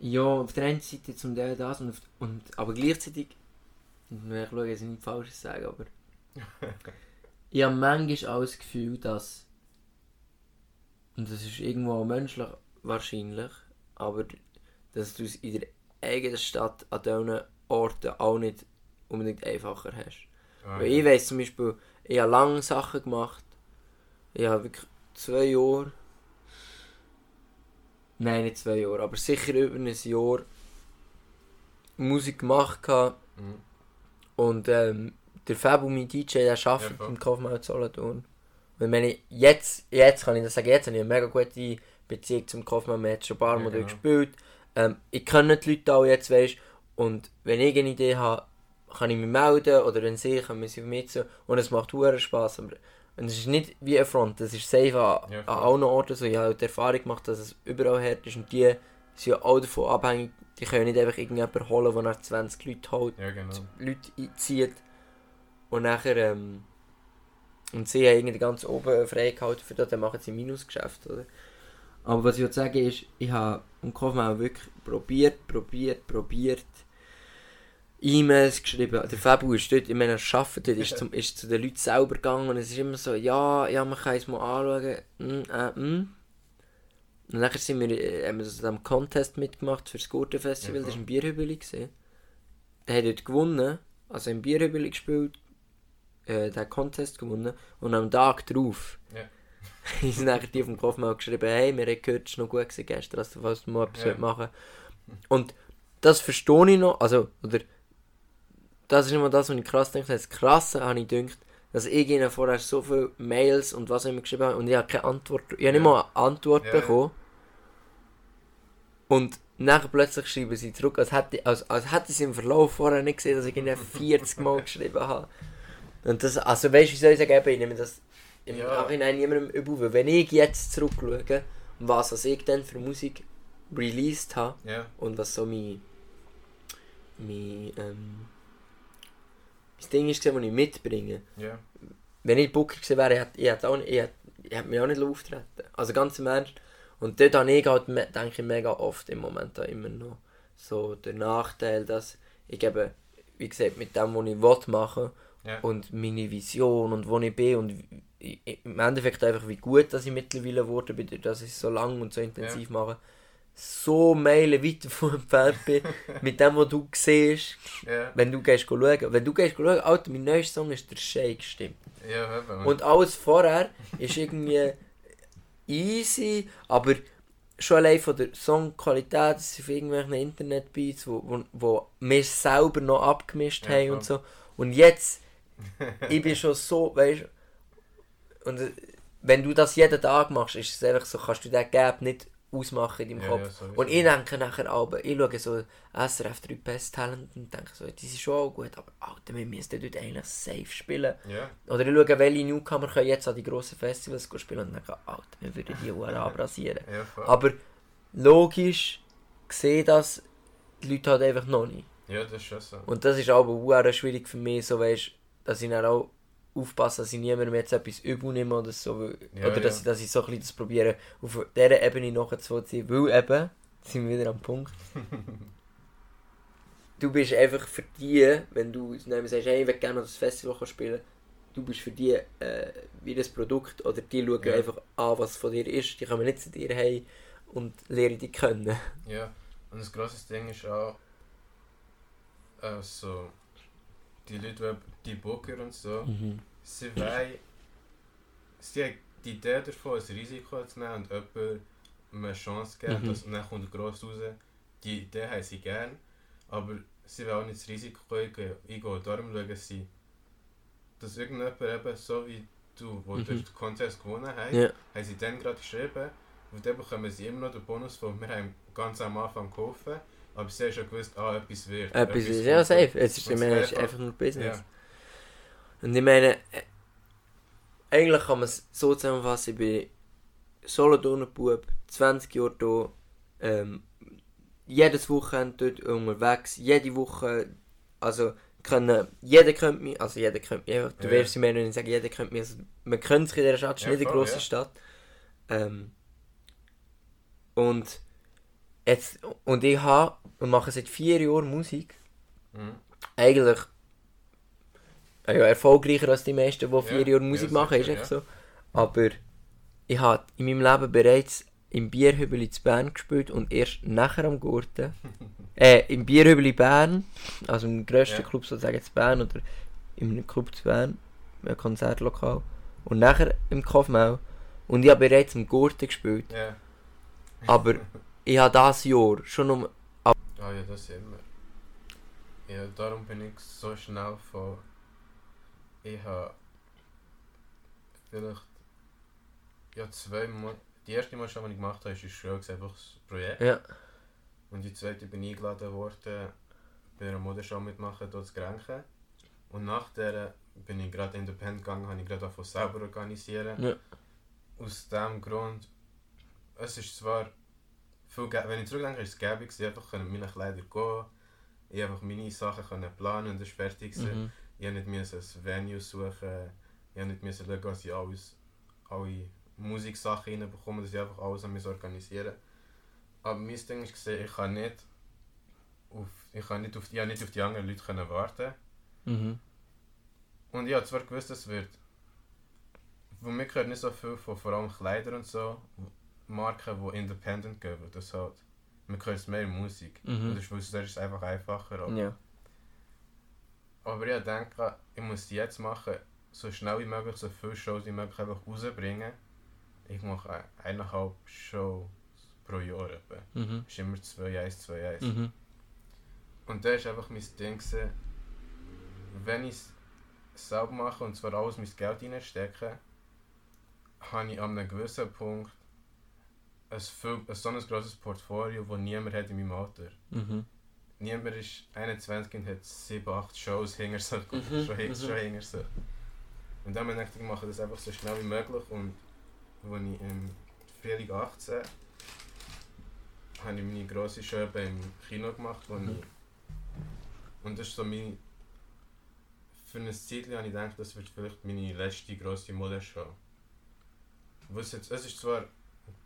Ja, auf der einen Seite zum Teil das und, und aber gleichzeitig, ich schaue jetzt nicht falsch sagen, aber ich habe manchmal auch das Gefühl, dass und das ist irgendwo auch menschlich wahrscheinlich, aber dass du es in der eigenen Stadt an diesen Orten auch nicht unbedingt einfacher hast. Ah, Weil ja. ich weiss zum Beispiel, ich habe lange Sachen gemacht. Ich habe wirklich zwei Jahre. Nein, nicht zwei Jahre, aber sicher über ein Jahr Musik gemacht. Mhm. Und ähm, der Fabio, mein DJ, der arbeitet voll. im Kaufmann Solothurn. Und wenn ich jetzt, jetzt kann ich das sagen, jetzt habe ich eine mega gute Beziehung zum Kaufmann, wir haben schon ein paar Ja, Mal genau. gespielt. Ähm, ich kenne die Leute auch jetzt, weißt und wenn ich eine Idee habe, kann ich mich melden oder wenn sie, können wir sie zu. Und es macht Spaß. Aber und es ist nicht wie ein Front, das ist safe an, Ja, an allen Orten so. Ich habe die Erfahrung gemacht, dass es überall hart ist und die sind ja auch davon abhängig, die können nicht einfach irgendjemanden holen, der nach 20 Leute holt. Ja, genau. Leute einzieht. Und nachher, ähm, und sie haben irgendwie ganz oben freigehalten, für das dann machen sie Minusgeschäft, oder? Aber was ich würde sagen ist, ich habe im Kaufmann wirklich probiert, probiert, probiert, E-Mails geschrieben. Der Fabu ist dort, ich meine, er arbeitet dort, ist, zum, ist zu den Leuten selber gegangen und es ist immer so, ja, ja, man kann es mal anschauen, mm, äh, mm. Und nachher sind wir, äh, haben wir so einem Contest mitgemacht für das Gurtenfestival, Ja, das war ein Bierhübeli. Der hat dort gewonnen, also im Bierhübeli gespielt, äh, den Contest gewonnen und am Tag drauf Ja. sind nachher die vom Kaufmann geschrieben, hey, wir haben gehört, es war noch gut gewesen gestern, dass du was mal etwas Ja. machen Und das verstehe ich noch, also, oder, das ist immer das, was ich krass denke, das Krasse habe ich gedacht, dass ich ihnen vorher so viele Mails und was immer geschrieben habe und ich habe keine Antwort, ich habe nicht Ja. mal eine Antwort ja. bekommen. Und nachher plötzlich schreiben sie zurück, als hätte, als, als hätte sie im Verlauf vorher nicht gesehen, dass ich ihnen 40 Mal geschrieben habe. Und das, also weißt du, wie soll ich sagen, ich nehme das im Ja. Nachhinein niemandem übel, weil wenn ich jetzt zurückschaue, was was ich dann für Musik released habe Ja, und was so mein, mein, ähm, mein Ding ist, das ich mitbringe, ja. wenn ich Booker gewesen wäre, ich hätte, ich hätte, auch ich hätte, ich hätte mich auch nicht auftreten Also ganz im Ernst. Und dort habe ich halt, denke ich mega oft im Moment auch immer noch so der Nachteil, dass ich eben, wie gesagt, mit dem, was ich will Ja. und meine Vision und wo ich bin und im Endeffekt einfach wie gut, dass ich mittlerweile dadurch, dass ich es so lang und so intensiv mache, so Meilen weit von entfernt bin mit dem, was du siehst, Ja, wenn du gehst schauen. Wenn du gehst schauen, Alter, mein neuester Song ist der Shake, stimmt. ja, eben. Und alles vorher ist irgendwie easy, aber schon allein von der Songqualität, es sind auf irgendwelchen Internetbeats, wo, wo, wo wir selber noch abgemischt Ja, haben und so. Und jetzt, ich bin schon so, weißt du, und äh, wenn du das jeden Tag machst, ist es einfach so, kannst du den Gap nicht ausmachen in deinem Ja, Kopf. ja, und ich denke nachher aber, ich schaue so SRF 3 Best Talent und denke so, die sind schon auch gut, aber Alter, wir müssten dort eigentlich safe spielen. Ja, Oder ich schaue, welche Newcomer können jetzt an die grossen Festivals spielen und denke, Alter, wir würden die Uhr abrasieren. Aber logisch sehe das die Leute halt einfach noch nicht. Ja, das ist schon so. Und das ist aber auch schwierig für mich, so weißt, dass ich dann auch aufpasse, dass ich niemandem jetzt etwas übel nehme oder so. weil- Ja, oder dass, ja. ich, dass ich so ein bisschen das probiere, auf dieser Ebene nachzuziehen. Weil eben, sind wir wieder am Punkt. du bist einfach für die, wenn du nehmen sagst, hey, ich will gerne noch das Festival spielen, du bist für die äh, wie das Produkt oder die schauen Ja. einfach an, was von dir ist. Die kommen nicht zu dir hey und lernen dich kennen. Ja, und das grosses Ding ist auch, also, die Leute, die die Booker und so, sie wollen, sie haben die Idee davon, ein Risiko zu nehmen und jemandem eine Chance geben, Mhm. dass, und dann kommt gross raus, die Idee haben sie gern, aber sie wollen auch nicht das Risiko eingehen, darum schauen sie, dass irgendjemand eben so wie du, wo Mhm. durch den Contest gewonnen hast, Ja. haben sie dann gerade geschrieben und dann bekommen sie immer noch den Bonus von, wir haben ganz am Anfang geholfen, aber sie haben schon gewusst, ah, etwas wird. Etwas ist kommt. ja safe. Es ist, es ist einfach nur Business. Ja, Und ich meine, äh, eigentlich kann man es so zusammenfassen, ich bin Solothurner Bub, 20 Jahre da, ähm, jedes Wochenende dort unterwegs, jede Woche, also können, jeder kennt mich, also jeder kennt mich, du Ja. wirst mir nicht sagen, jeder kennt mich, also man kennt sich in dieser Stadt, es ist Ja, nicht eine voll, grosse ja. Stadt. Ähm, und jetzt, und ich habe, und mache seit vier Jahren Musik, mhm. eigentlich ja, erfolgreicher als die meisten, die vier Ja, Jahre Musik ja, machen, ist echt so. Aber ich habe in meinem Leben bereits im Bierhübeli zu Bern gespielt und erst nachher am Gurten. äh, im Bierhübeli Bern, also im grössten Ja. Club sozusagen zu Bern oder im Club zu Bern, ein Konzertlokal. Und nachher im Kaufmau. Und ich habe bereits am Gurten gespielt. ja. Aber ich habe dieses Jahr schon um Ah ja, das immer. Ja, darum bin ich so schnell von. Ich habe vielleicht ja zwei Mal. Die erste Mal schon, die ich gemacht habe, ist in Schule gewesen, einfach das Projekt. Ja. Und die zweite bin ich eingeladen worden, bei einer Modeshow mitmachen, dort zu Grenchen. Und nach der bin ich gerade independent gegangen, habe ich gerade von selber organisieren. Ja. Aus dem Grund, es ist zwar viel, wenn ich zurückdenke, ist es gäbig, ich einfach meinen Kleidern gehen, ich einfach meine Sachen können planen und das ist fertig. Mhm. Ich musste nicht müssen ein Venue suchen, ich musste nicht müssen schauen, dass ich alles, alle Musiksachen reinbekomme, dass ich einfach alles an organisieren Aber mein Ding ist, gewesen, ich kann nicht auf, ich kann nicht auf, ich habe nicht auf die anderen Leute können warten. Mhm. Und ich habe zwar gewusst, es wird. Von mir gehört nicht so viel von vor allem Kleider und so. Marken, die independent gehen. Das halt. Man hört es mehr in Musik. Mhm. Und das ist, das ist einfach einfacher. Aber, Ja. Aber ich denke, ich muss die jetzt machen, so schnell wie möglich, so viele Shows wie möglich einfach rausbringen. Ich mache ein- eineinhalb Shows pro Jahr. Etwa. Mhm. Das ist immer 2, 1, 2, 1. Mhm. Und da ist einfach mein Ding, gewesen, wenn ich es selber mache und zwar alles mein Geld reinstecke, habe ich an einem gewissen Punkt ein, viel, ein so ein grosses Portfolio, das niemand hat in meinem Alter. Mhm. Niemand ist 21 und hat 7, 8 Shows hinter sich, Mhm, schon, mhm. schon hinter sich. Und dann habe ich gedacht, ich mache das einfach so schnell wie möglich und als ich im Frühling 18 habe ich meine grosse Show eben im Kino gemacht, wo Mhm. ich und das ist so mein für ein Zeit habe ich gedacht, das wird vielleicht meine letzte grosse Modeshow. Es ist zwar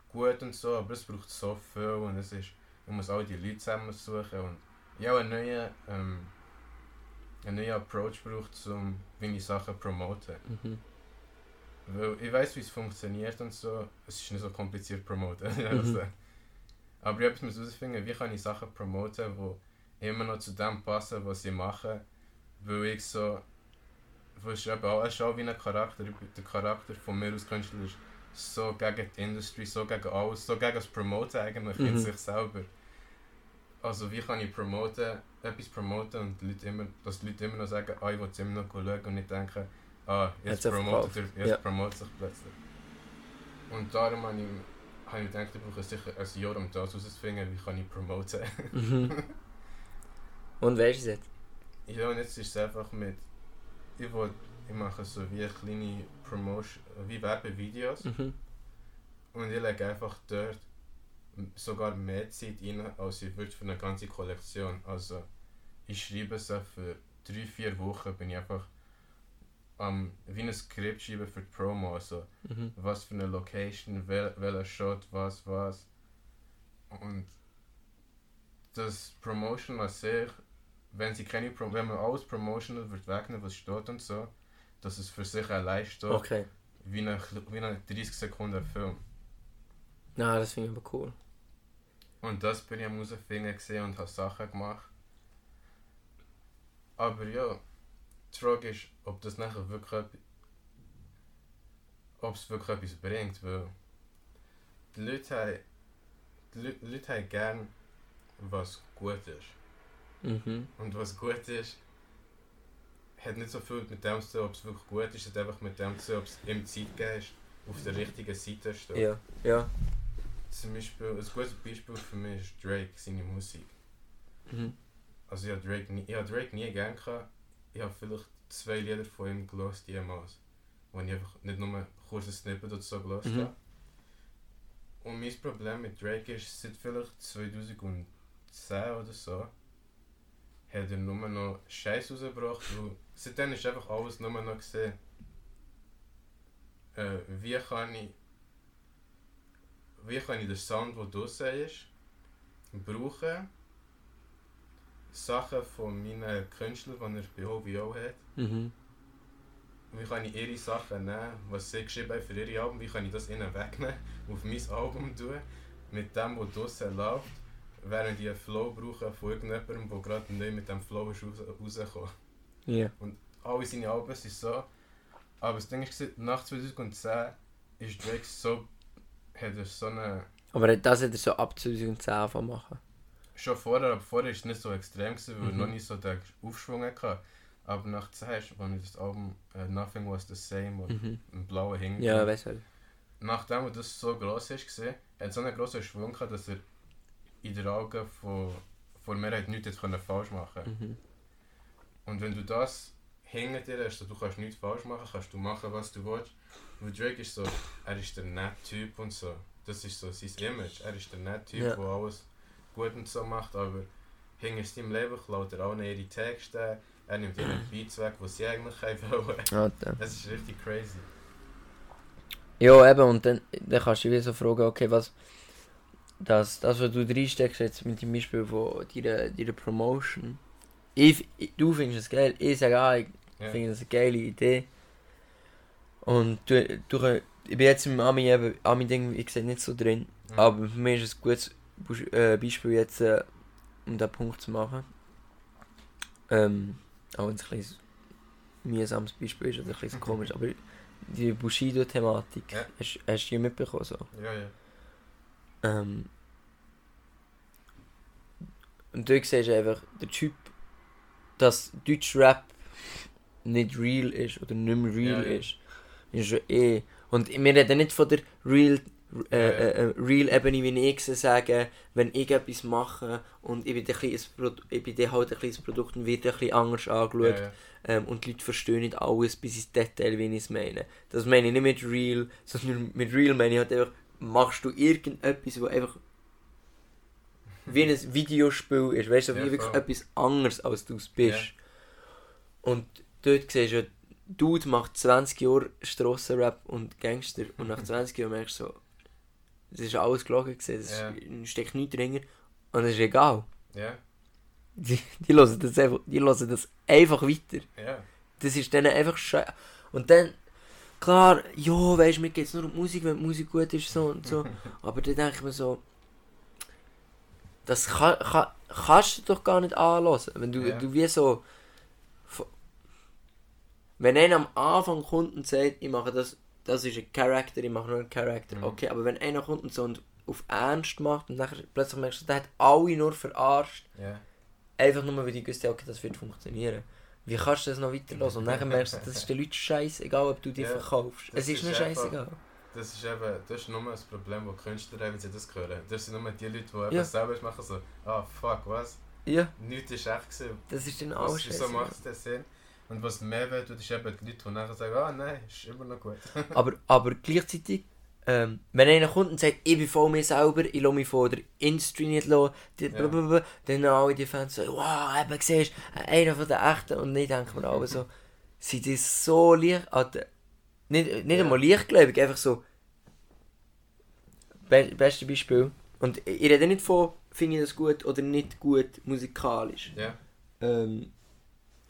gut und so, aber es braucht so viel und es ist, ich muss all die Leute zusammensuchen und ich habe einen neuen, ähm, einen neuen Approach braucht, um wie ich Sachen promoten. Mhm. Weil ich weiß, wie es funktioniert und so, es ist nicht so kompliziert promoten. Mhm. aber ich muss herausfinden, wie kann ich Sachen promoten, die immer noch zu dem passen, was ich mache. Weil ich so. Weil es eben auch, es auch wie ein Charakter. Der Charakter von mir als Künstler ist so gegen die Industrie, so gegen alles, so gegen das Promoten eigentlich in Mhm. sich selber. Also wie kann ich promoten, etwas promoten und die Leute immer, dass die Leute immer noch sagen, ah, ich will es immer noch schauen und nicht denken, ah, jetzt Jetzt promotet er, jetzt Ja. promotet sich plötzlich. Und darum habe ich, habe ich gedacht, ich brauche sicher ein Jahr, um das herauszufinden, wie kann ich promoten. Mhm. Und weißt du es jetzt? ja, und jetzt ist es einfach mit, ich, will, ich mache so wie kleine Promotion, wie Werbevideos. Mhm. Und ich lege einfach dort sogar mehr Zeit rein, als ich würde für eine ganze Kollektion. Also ich schreibe so für drei, vier Wochen bin ich einfach am wie ein Skript schreiben für die Promo. Also Mhm. was für eine Location, wel, welcher Shot, was, was. Und das Promotion an sich, wenn sie keine Pro wenn man alles promotional wird wegnehmen, was steht und so, dass es für sich allein steht, Okay. wie ein, wie ein 30 Sekunden Film. Na, das finde ich aber cool. Und das bin ich am herausfinden gesehen und habe Sachen gemacht. Aber ja, die Frage ist, ob das nachher wirklich etwas- ob es wirklich etwas bringt, weil die Leute haben, die Leute, die Leute haben gern, was gut ist. Mhm. Und was gut ist, hat nicht so viel mit dem zu tun, ob es wirklich gut ist, hat einfach mit dem zu tun, ob es ihm Zeit gegeben ist, auf der richtigen Seite steht. Ja. Ja. Zum Beispiel, ein gutes Beispiel für mich ist Drake, seine Musik. Mhm. Also ich habe Drake nie, ich habe Drake nie gern gehabt. Ich habe vielleicht zwei Lieder von ihm gelost jemals. Wo ich einfach nicht nur kurze Snippet oder so gelost Mhm. habe. Und mein Problem mit Drake ist, seit vielleicht 2010 oder so, hat er nur noch Scheiß rausgebracht. Weil seitdem ist einfach alles nur noch gesehen, äh, wie kann ich wie kann ich den Sound, der draussen ist, brauchen, Sachen von meinen Künstlern, die er bei OVO hat, Mhm. wie kann ich ihre Sachen nehmen, was sie geschrieben haben für ihre Alben, wie kann ich das ihnen wegnehmen, auf mein Album tun, mit dem, was draussen läuft, während ich einen Flow brauche von irgendjemandem, der gerade neu mit dem Flow ist raus, rausgekommen. Ja. Alle seine Alben sind so, aber das Ding ist, nach 2010 ist Drake so, hat er so eine Aber das hat er so ab 2010 angefangen machen. Schon vorher, aber vorher war es nicht so extrem, gewesen, weil Mhm. er noch nicht so den Aufschwung hatte. Aber nach 10 als ich das Album äh, Nothing Was The Same und Mhm. einen blauen Hintergrund. Ja, weißt du. Nachdem er das so gross ist, war, hat er so einen grossen Schwung gehabt, dass er in den Augen von, von der Mehrheit nichts falsch machen Mhm. Und wenn du das hinter dir hast, so, du kannst nichts falsch machen, kannst du machen, was du willst. Weil Drake ist so, er ist der nette Typ und so. Das ist so sein Image. Er ist der nette Typ, der alles gut und so macht, aber hinter seinem Leben klaut er auch noch ihre Texte. Er nimmt ihre Beats weg, die sie eigentlich wollen. Das ist richtig crazy. Ja, eben, und dann, dann kannst du dich wieder so fragen, okay, was. Das, das was du reinsteckst, jetzt mit dem Beispiel von deiner, deiner Promotion. Ich, ich, du findest es geil, ich sage auch, ich Ja. finde es eine geile Idee. Und du, du, ich bin jetzt im Ami, eben, Ami-Ding, ich sehe nicht so drin. Mhm. Aber für mich ist es ein gutes äh, Beispiel jetzt, äh, um diesen Punkt zu machen. Ähm, auch wenn es ein bisschen mühsames Beispiel ist oder ein bisschen komisch, aber die Bushido-Thematik, Ja. hast, hast du die mitbekommen? So? Ja, ja. Ähm, und du siehst einfach, der Typ, dass deutsch Rap nicht real ist oder nicht mehr real Ja, ist, ist eh. Und wir reden nicht von der real, äh, äh, äh, real Ebene, wie ich sie sage, wenn ich etwas mache und ich bin, ein kleines Produ- ich bin halt ein kleines Produkt und wird ein bisschen anders angeschaut. Ähm, und die Leute verstehen nicht alles bis ins Detail, wie ich es meine. Das meine ich nicht mit real, sondern mit real meine ich halt einfach, machst du irgendetwas, wo einfach wie ein Videospiel ist, weißt du, wie Ja, wirklich voll. etwas anderes, als du es bist. Ja. Und dort siehst du, Dude macht 20 Jahre Strassenrap und Gangster und nach 20 Jahren merkst du so, das ist alles gelogen Ja. ist- steckt nichts drin und es ist egal. Ja, Die, die, hören das einfach, die hören das einfach weiter. ja. Das ist dann einfach scheiße. Und dann, klar, ja, weißt du, mir geht es nur um Musik, wenn die Musik gut ist so und so. Aber dann denke ich mir so, das kann, kann, kannst du doch gar nicht anlassen. Wenn du, Ja. du wie so. Wenn einer am Anfang kommt und sagt, ich mache das, das ist ein Charakter, ich mache nur einen Charakter, Mhm. okay, aber wenn einer kommt und so und auf Ernst macht und nachher plötzlich merkst du, der hat alle nur verarscht, Ja, einfach nur weil die gewusst haben, okay, das wird funktionieren. Wie kannst du das noch weiterlassen? Und dann merkst du, das ist den Leuten scheißegal, ob du die Ja, verkaufst. das Es ist ist nicht scheißegal. das ist eben, das ist nur das Problem, wo Künstler haben, wenn sie das hören. Das sind nur die Leute, die eben Ja. selber machen so, ah fuck, was? Ja, Nichts ist echt gewesen. das ist dann Was alles wieso scheiße. macht es den Sinn? Und was mehr tut, ist eben die Leute, die nachher sagen, ah nein, ist immer noch gut. aber, aber gleichzeitig, ähm, wenn einer kommt und sagt, ich bin voll mir selber, ich lasse mich von der Industrie nicht lassen, die, Ja. blablabla, dann alle die Fans so, wow, eben siehst du, einer von den Echten. Und ich denke mir alle so, sind die so leicht, der- nicht, nicht Ja. einmal leichtgläubig, einfach so, Be beste Beispiel. Und ich rede nicht von, finde ich das gut oder nicht gut musikalisch. ja, Ähm,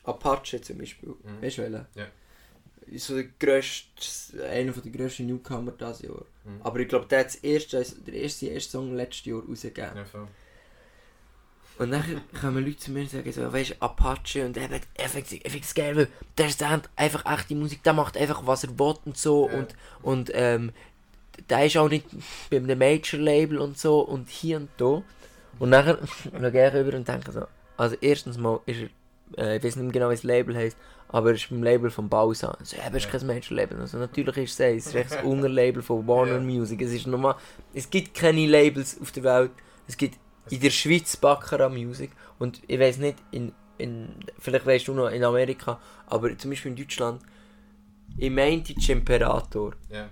Apache zum Beispiel. Mhm. Weißt du welchen? Ja. Ist so der grösste, einer der grössten Newcomer dieses Jahr. Mhm. Aber ich glaube, der hat das erste, der erste, erste Song letztes Jahr rausgegeben. ja voll. Und dann kommen Leute zu mir und sagen so, weißt du, Apache und er effektiv, effektiv geil, weil der Stand einfach echte Musik, der macht einfach was er will und so Ja. und, und ähm, der ist auch nicht bei einem Major-Label und so und hier und da. Und nachher schaue ich rüber und denke so, also erstens mal ist er, äh, ich weiß nicht genau wie das Label heisst, aber er ist beim Label von Bausa. So, ja, aber es ist kein Major-Label. Also natürlich ist es es, es ist das Unterlabel von Warner. Music. Es ist normal, es gibt keine Labels auf der Welt, es gibt in der Schweiz Baccarat Music und ich weiß nicht, in, in, vielleicht weißt du noch in Amerika, aber zum Beispiel in Deutschland, ich meinte Imperator, Ja,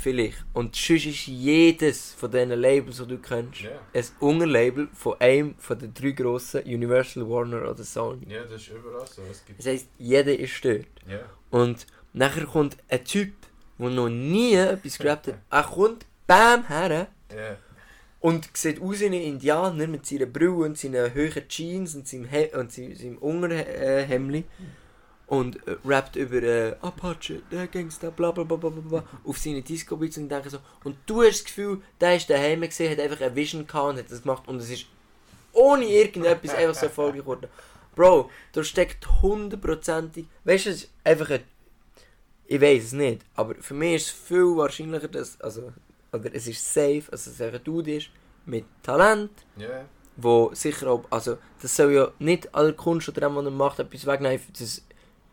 vielleicht. Und sonst ist jedes von diesen Labels, die du kennst, ja. ein Unterlabel von einem von den drei grossen, Universal, Warner oder Sony. Ja, das ist überall so. Das heisst, jeder ist dort. ja, Und nachher kommt ein Typ, der noch nie etwas gerappt hat, er kommt, bam, her, und sieht aus wie ein Indianer mit seiner Brille und seinen hohen Jeans und seinem, He und seinem, Unterhemdli und äh, rappt über äh, Apache, der Gangster, bla bla bla bla bla auf seine Disco-Beats und denke so, und du hast das Gefühl, der ist daheim gesehen, hat einfach eine Vision gehabt und hat das gemacht und es ist ohne irgendetwas einfach so erfolgreich geworden. Bro, da steckt hundertprozentig, weißt du, es ist einfach ein, ich weiß es nicht, aber für mich ist es viel wahrscheinlicher, dass, also, oder es ist safe, also dass es ein Dude ist mit Talent, ja, wo sicher auch, also das soll ja nicht alle Kunst oder dem, was er macht, etwas wegnehmen, das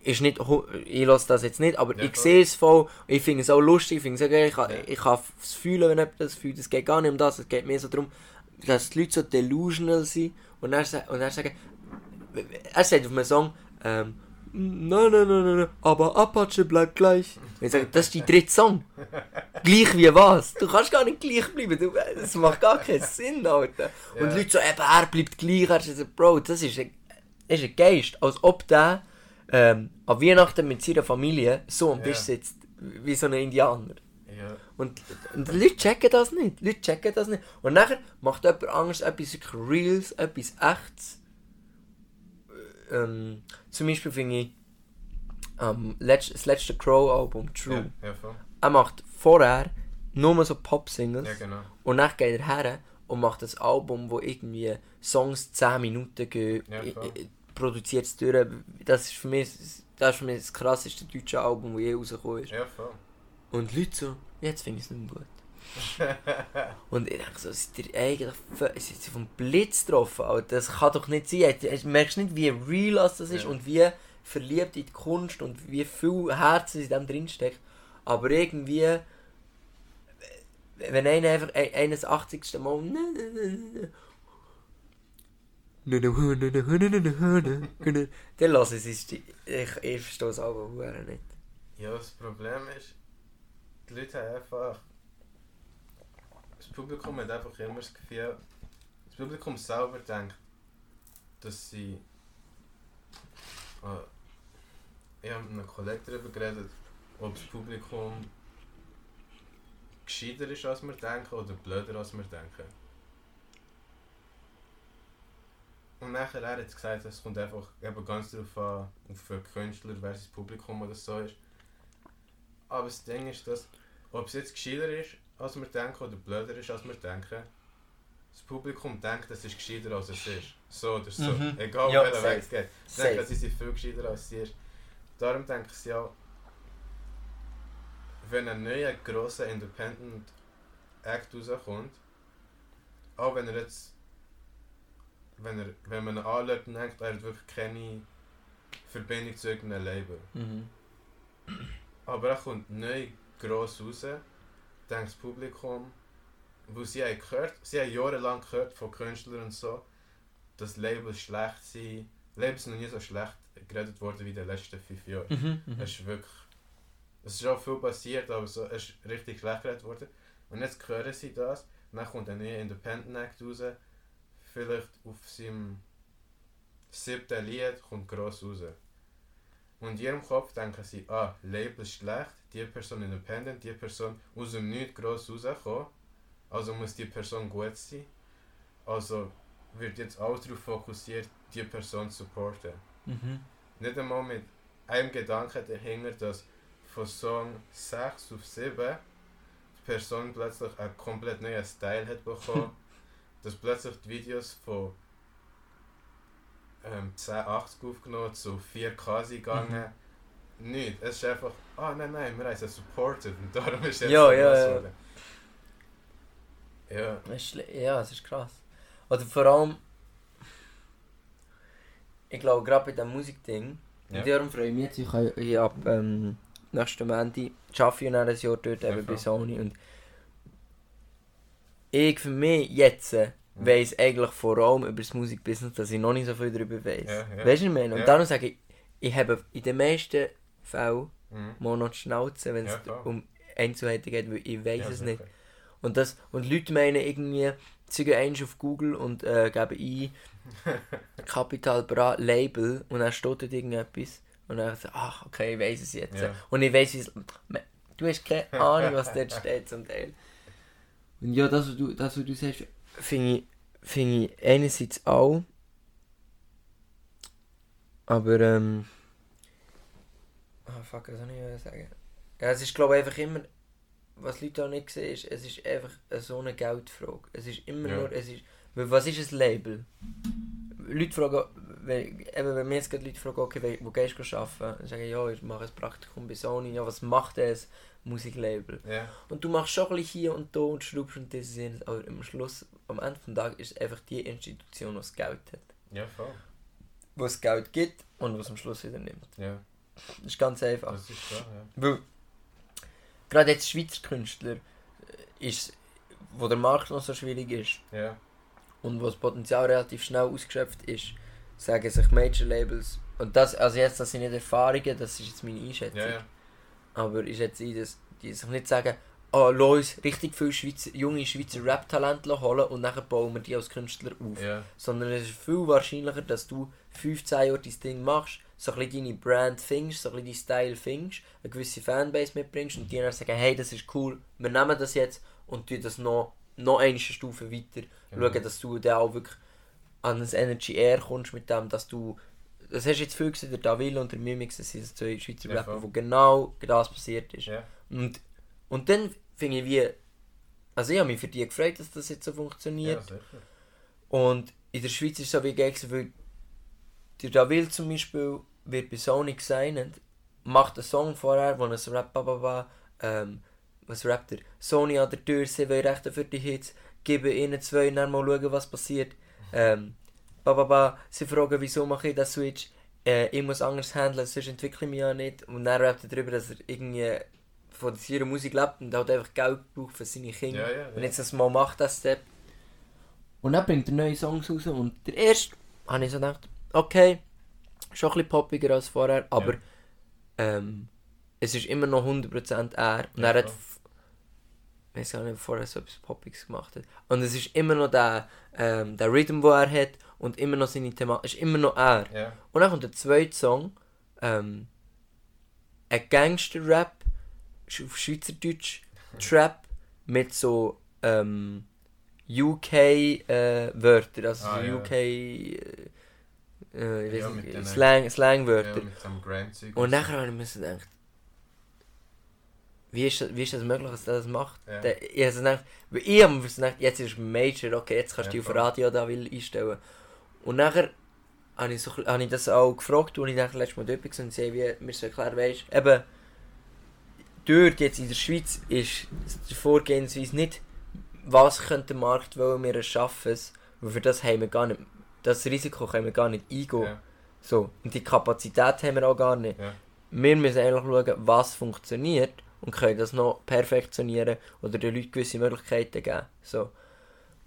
ist nicht, ich lasse das jetzt nicht, aber Ja, ich sehe es voll, ich finde es auch lustig, ich finde es geil, ich kann, Ja. ich kann es fühlen, wenn jemand das fühlt, es geht gar nicht um das, es geht mehr so darum, dass die Leute so delusional sind und dann, und dann sagen, er sagt auf einem Song, ähm, nein, nein, nein, nein, aber Apache bleibt gleich. Und ich sage, das ist dein dritter Song. gleich wie was? Du kannst gar nicht gleich bleiben, du, das macht gar keinen Sinn, Alter. Und Ja. die Leute so, eben, er bleibt gleich, er sagt, Bro, das ist ein, das ist ein Geist, als ob der ähm, an Weihnachten mit seiner Familie so am. Tisch sitzt, wie so ein Indianer. Und, und die Leute checken das nicht. Die Leute checken das nicht. Und nachher macht jemand anderes etwas Reals, etwas Echtes. Ähm, zum Beispiel finde ich ähm, letzt, das letzte Crow-Album, True. ja. Er macht vorher nur so Pop-Singles Ja, genau. und dann geht er her und macht das Album, wo irgendwie Songs 10 Minuten gehen, produziert es durch. Das ist für mich das, ist für mich das krasseste deutsche Album, das je rausgekommen ist. Ja, voll. Und Leute so, jetzt finde ich es nicht mehr gut. und ich denke so, seid ihr eigentlich seid ihr vom Blitz getroffen? Alter? Das kann doch nicht sein. Du merkst nicht, wie real das ist Ja. und wie verliebt in die Kunst und wie viel Herz in dem drinsteckt. Aber irgendwie, wenn einer einfach ein- eines 80. Mal dann lasse ich es. Ich, ich verstehe es aber nicht. Ja, das Problem ist, die Leute haben einfach. Das Publikum hat einfach immer das Gefühl, das Publikum selber denkt, dass sie. äh, ich habe mit einem Kollegen darüber geredet, ob das Publikum gescheiter ist, als wir denken, oder blöder, als wir denken. Und nachher er hat gesagt, es kommt einfach eben ganz darauf an, auf den Künstler versus Publikum oder so ist. Aber das Ding ist, dass, ob es jetzt gescheiter ist, als wir denken, oder blöder ist, als wir denken, das Publikum denkt, es ist gescheiter, als es ist. So oder so. Mhm. Egal, Ja, welcher safe. Weg es geht. Sie denken, sie sind viel gescheiter, als sie ist. Darum denke ich ja, wenn ein neuer grosser Independent Act rauskommt, auch wenn er jetzt, wenn, er, wenn man ihn anschaut und denkt, er hat wirklich keine Verbindung zu irgendeinem Label. Mhm. Aber er kommt neu gross raus, denkt das Publikum, wo sie haben gehört, sie haben jahrelang gehört von Künstlern und so, dass Labels schlecht sind. Labels sind noch nie so schlecht geredet worden wie in den letzten fünf Jahren. Mhm. Mhm. Es ist wirklich. Es ist auch viel passiert, aber so, es ist richtig schlecht geredet worden. Und jetzt hören sie das, dann kommt ein neuer Independent Act raus, vielleicht auf seinem siebten Lied kommt gross raus. Und in ihrem Kopf denken sie, ah, Label ist schlecht, die Person independent, die Person aus dem Nichts gross rauskommen, also muss die Person gut sein. Also wird jetzt auch darauf fokussiert, die Person zu supporten Mhm. nicht einmal mit einem Gedanken dahinter, dass von Song 6 auf 7 die Person plötzlich einen komplett neuen Style hat bekommen, dass plötzlich die Videos von ähm, 1080 aufgenommen zu 4K sind gegangen. Nicht, es ist einfach, ah nein, nein, wir haben sie supported und darum ist jetzt Ja, ja, ja. Ja, Das ist schle- Ja, es ist krass. Oder vor allem, ich glaube, gerade bei diesem Musikding, Ja. und darum freue ich mich jetzt, ich, ich ab ähm, nächsten Montag arbeite ich ein Jahr dort eben bei. Sony und ich für mich jetzt äh, weiss eigentlich vor allem über das Musikbusiness, dass ich noch nicht so viel darüber weiss. Ja, ja. Weißt du, was ich meine? Und Ja. darum sage ich, ich habe in den meisten Fällen mhm. mal noch die Schnauze, wenn es um Einzelheiten geht, weil ich weiß es nicht. Und, das, und Leute meinen irgendwie, sie gehen eins auf Google und äh, geben ein Capital Bra Label und dann steht dort irgendetwas. Und dann so, ach, okay, ich weiß es jetzt. Und ich weiß, es. Du hast keine Ahnung, was dort steht zum Teil. Und ja, das, was du, das, was du sagst, finde ich, finde ich einerseits auch. Aber, ähm. Ah, fuck, was soll ich sagen? Ja, es ist, glaube ich, einfach immer. Was Leute auch nicht sehen, ist, es ist einfach so eine Geldfrage. Es ist immer Ja. nur. Es ist, was ist ein Label? Leute fragen, wenn, eben, wenn mir jetzt gerade Leute fragen, okay, wo gehst du arbeiten? Dann sage ich, ja, ich mache ein Praktikum bei Sony. Ja, was macht das Musiklabel? Ja, Und du machst schon ein bisschen hier und da und schraubst und das das, aber am Schluss, am Ende des Tages ist es einfach die Institution, die das Geld hat. ja, voll. Die es Geld gibt und was am Schluss wieder nimmt. Ja, Das ist ganz einfach. das ist so, ja. Weil, gerade jetzt Schweizer Künstler, äh, ist, wo der Markt noch so schwierig ist und wo das Potenzial relativ schnell ausgeschöpft ist, sagen sich Major Labels, und das, also jetzt, das sind nicht Erfahrungen, das ist jetzt meine Einschätzung, ja, ja. aber ich schätze ein, dass die sich nicht sagen, oh, lass uns richtig viele Schweizer, junge Schweizer Rap-Talente holen und dann bauen wir die als Künstler auf. ja. Sondern es ist viel wahrscheinlicher, dass du 15 Jahre dein Ding machst, so ein bisschen deine Brand findest, so ein bisschen deinen Style findest, eine gewisse Fanbase mitbringst und die dann sagen, hey, das ist cool, wir nehmen das jetzt und tun das noch, noch eine Stufe weiter. Genau. Schauen, dass du dann auch wirklich an das Energy Air kommst mit dem, dass du das hast du jetzt viel gesehen, der Davil und der Mimix, das sind zwei Schweizer Ja, Rapper, wo genau das passiert ist. Ja, Und, und dann finde ich wie, also ich habe mich für die gefreut, dass das jetzt so ja, funktioniert. sicher. Und in der Schweiz ist es so wie gegessen, weil der Davil zum Beispiel wird bei Sony gesigned, macht einen Song vorher, wo er so rappt, bababa, ähm, was rappt er? Sony an der Tür, sie will Rechte für die Hits, gebe ihnen zwei dann mal schauen, was passiert. Ähm, bababa, sie fragen, wieso mache ich das Switch? Äh, ich muss anders handeln, sonst entwickle ich mich ja nicht. Und dann rappt er darüber, dass er irgendwie von seiner Musik lebt und halt einfach Geld braucht für seine Kinder. Ja, ja, Und ja. jetzt das mal macht, das Step. Und dann bringt er neue Songs raus und der erste habe ich so gedacht, okay, schon ein bisschen poppiger als vorher, aber ähm, es ist immer noch 100% er. Und er hat, ich weiß gar nicht, ob er vorher so etwas Poppiges gemacht hat. Und es ist immer noch der, ähm, der Rhythm, den er hat und immer noch seine Thematik, ist immer noch er. Ja, Und dann kommt der zweite Song, ähm, ein Gangster-Rap, auf Schweizerdeutsch, Trap, mit so ähm, UK-Wörter, also Ah, so ja. UK äh, äh, ich Ja, weiß mit nicht, den- Slang, Ja, Slangwörter. Grime-Zeug. Und nachher habe ich mir gedacht, wie ist, das, wie ist das möglich, dass der das macht? Ja. Der, ich habe gedacht, ich habe gedacht, jetzt ist Major, okay, jetzt kannst du Ja, die auf voll. Radio da will einstellen. Und nachher habe ich, so, habe ich das auch gefragt, und ich dachte, letztes Mal dort war und sie wie mir so erklärt, weißt eben, dort jetzt in der Schweiz ist die Vorgehensweise nicht, was könnte der Markt wollen, wir schaffen es, weil für das haben wir gar nicht, das Risiko können wir gar nicht eingehen. Ja, So, und die Kapazität haben wir auch gar nicht. ja. Wir müssen eigentlich schauen, was funktioniert und können das noch perfektionieren oder den Leuten gewisse Möglichkeiten geben. So.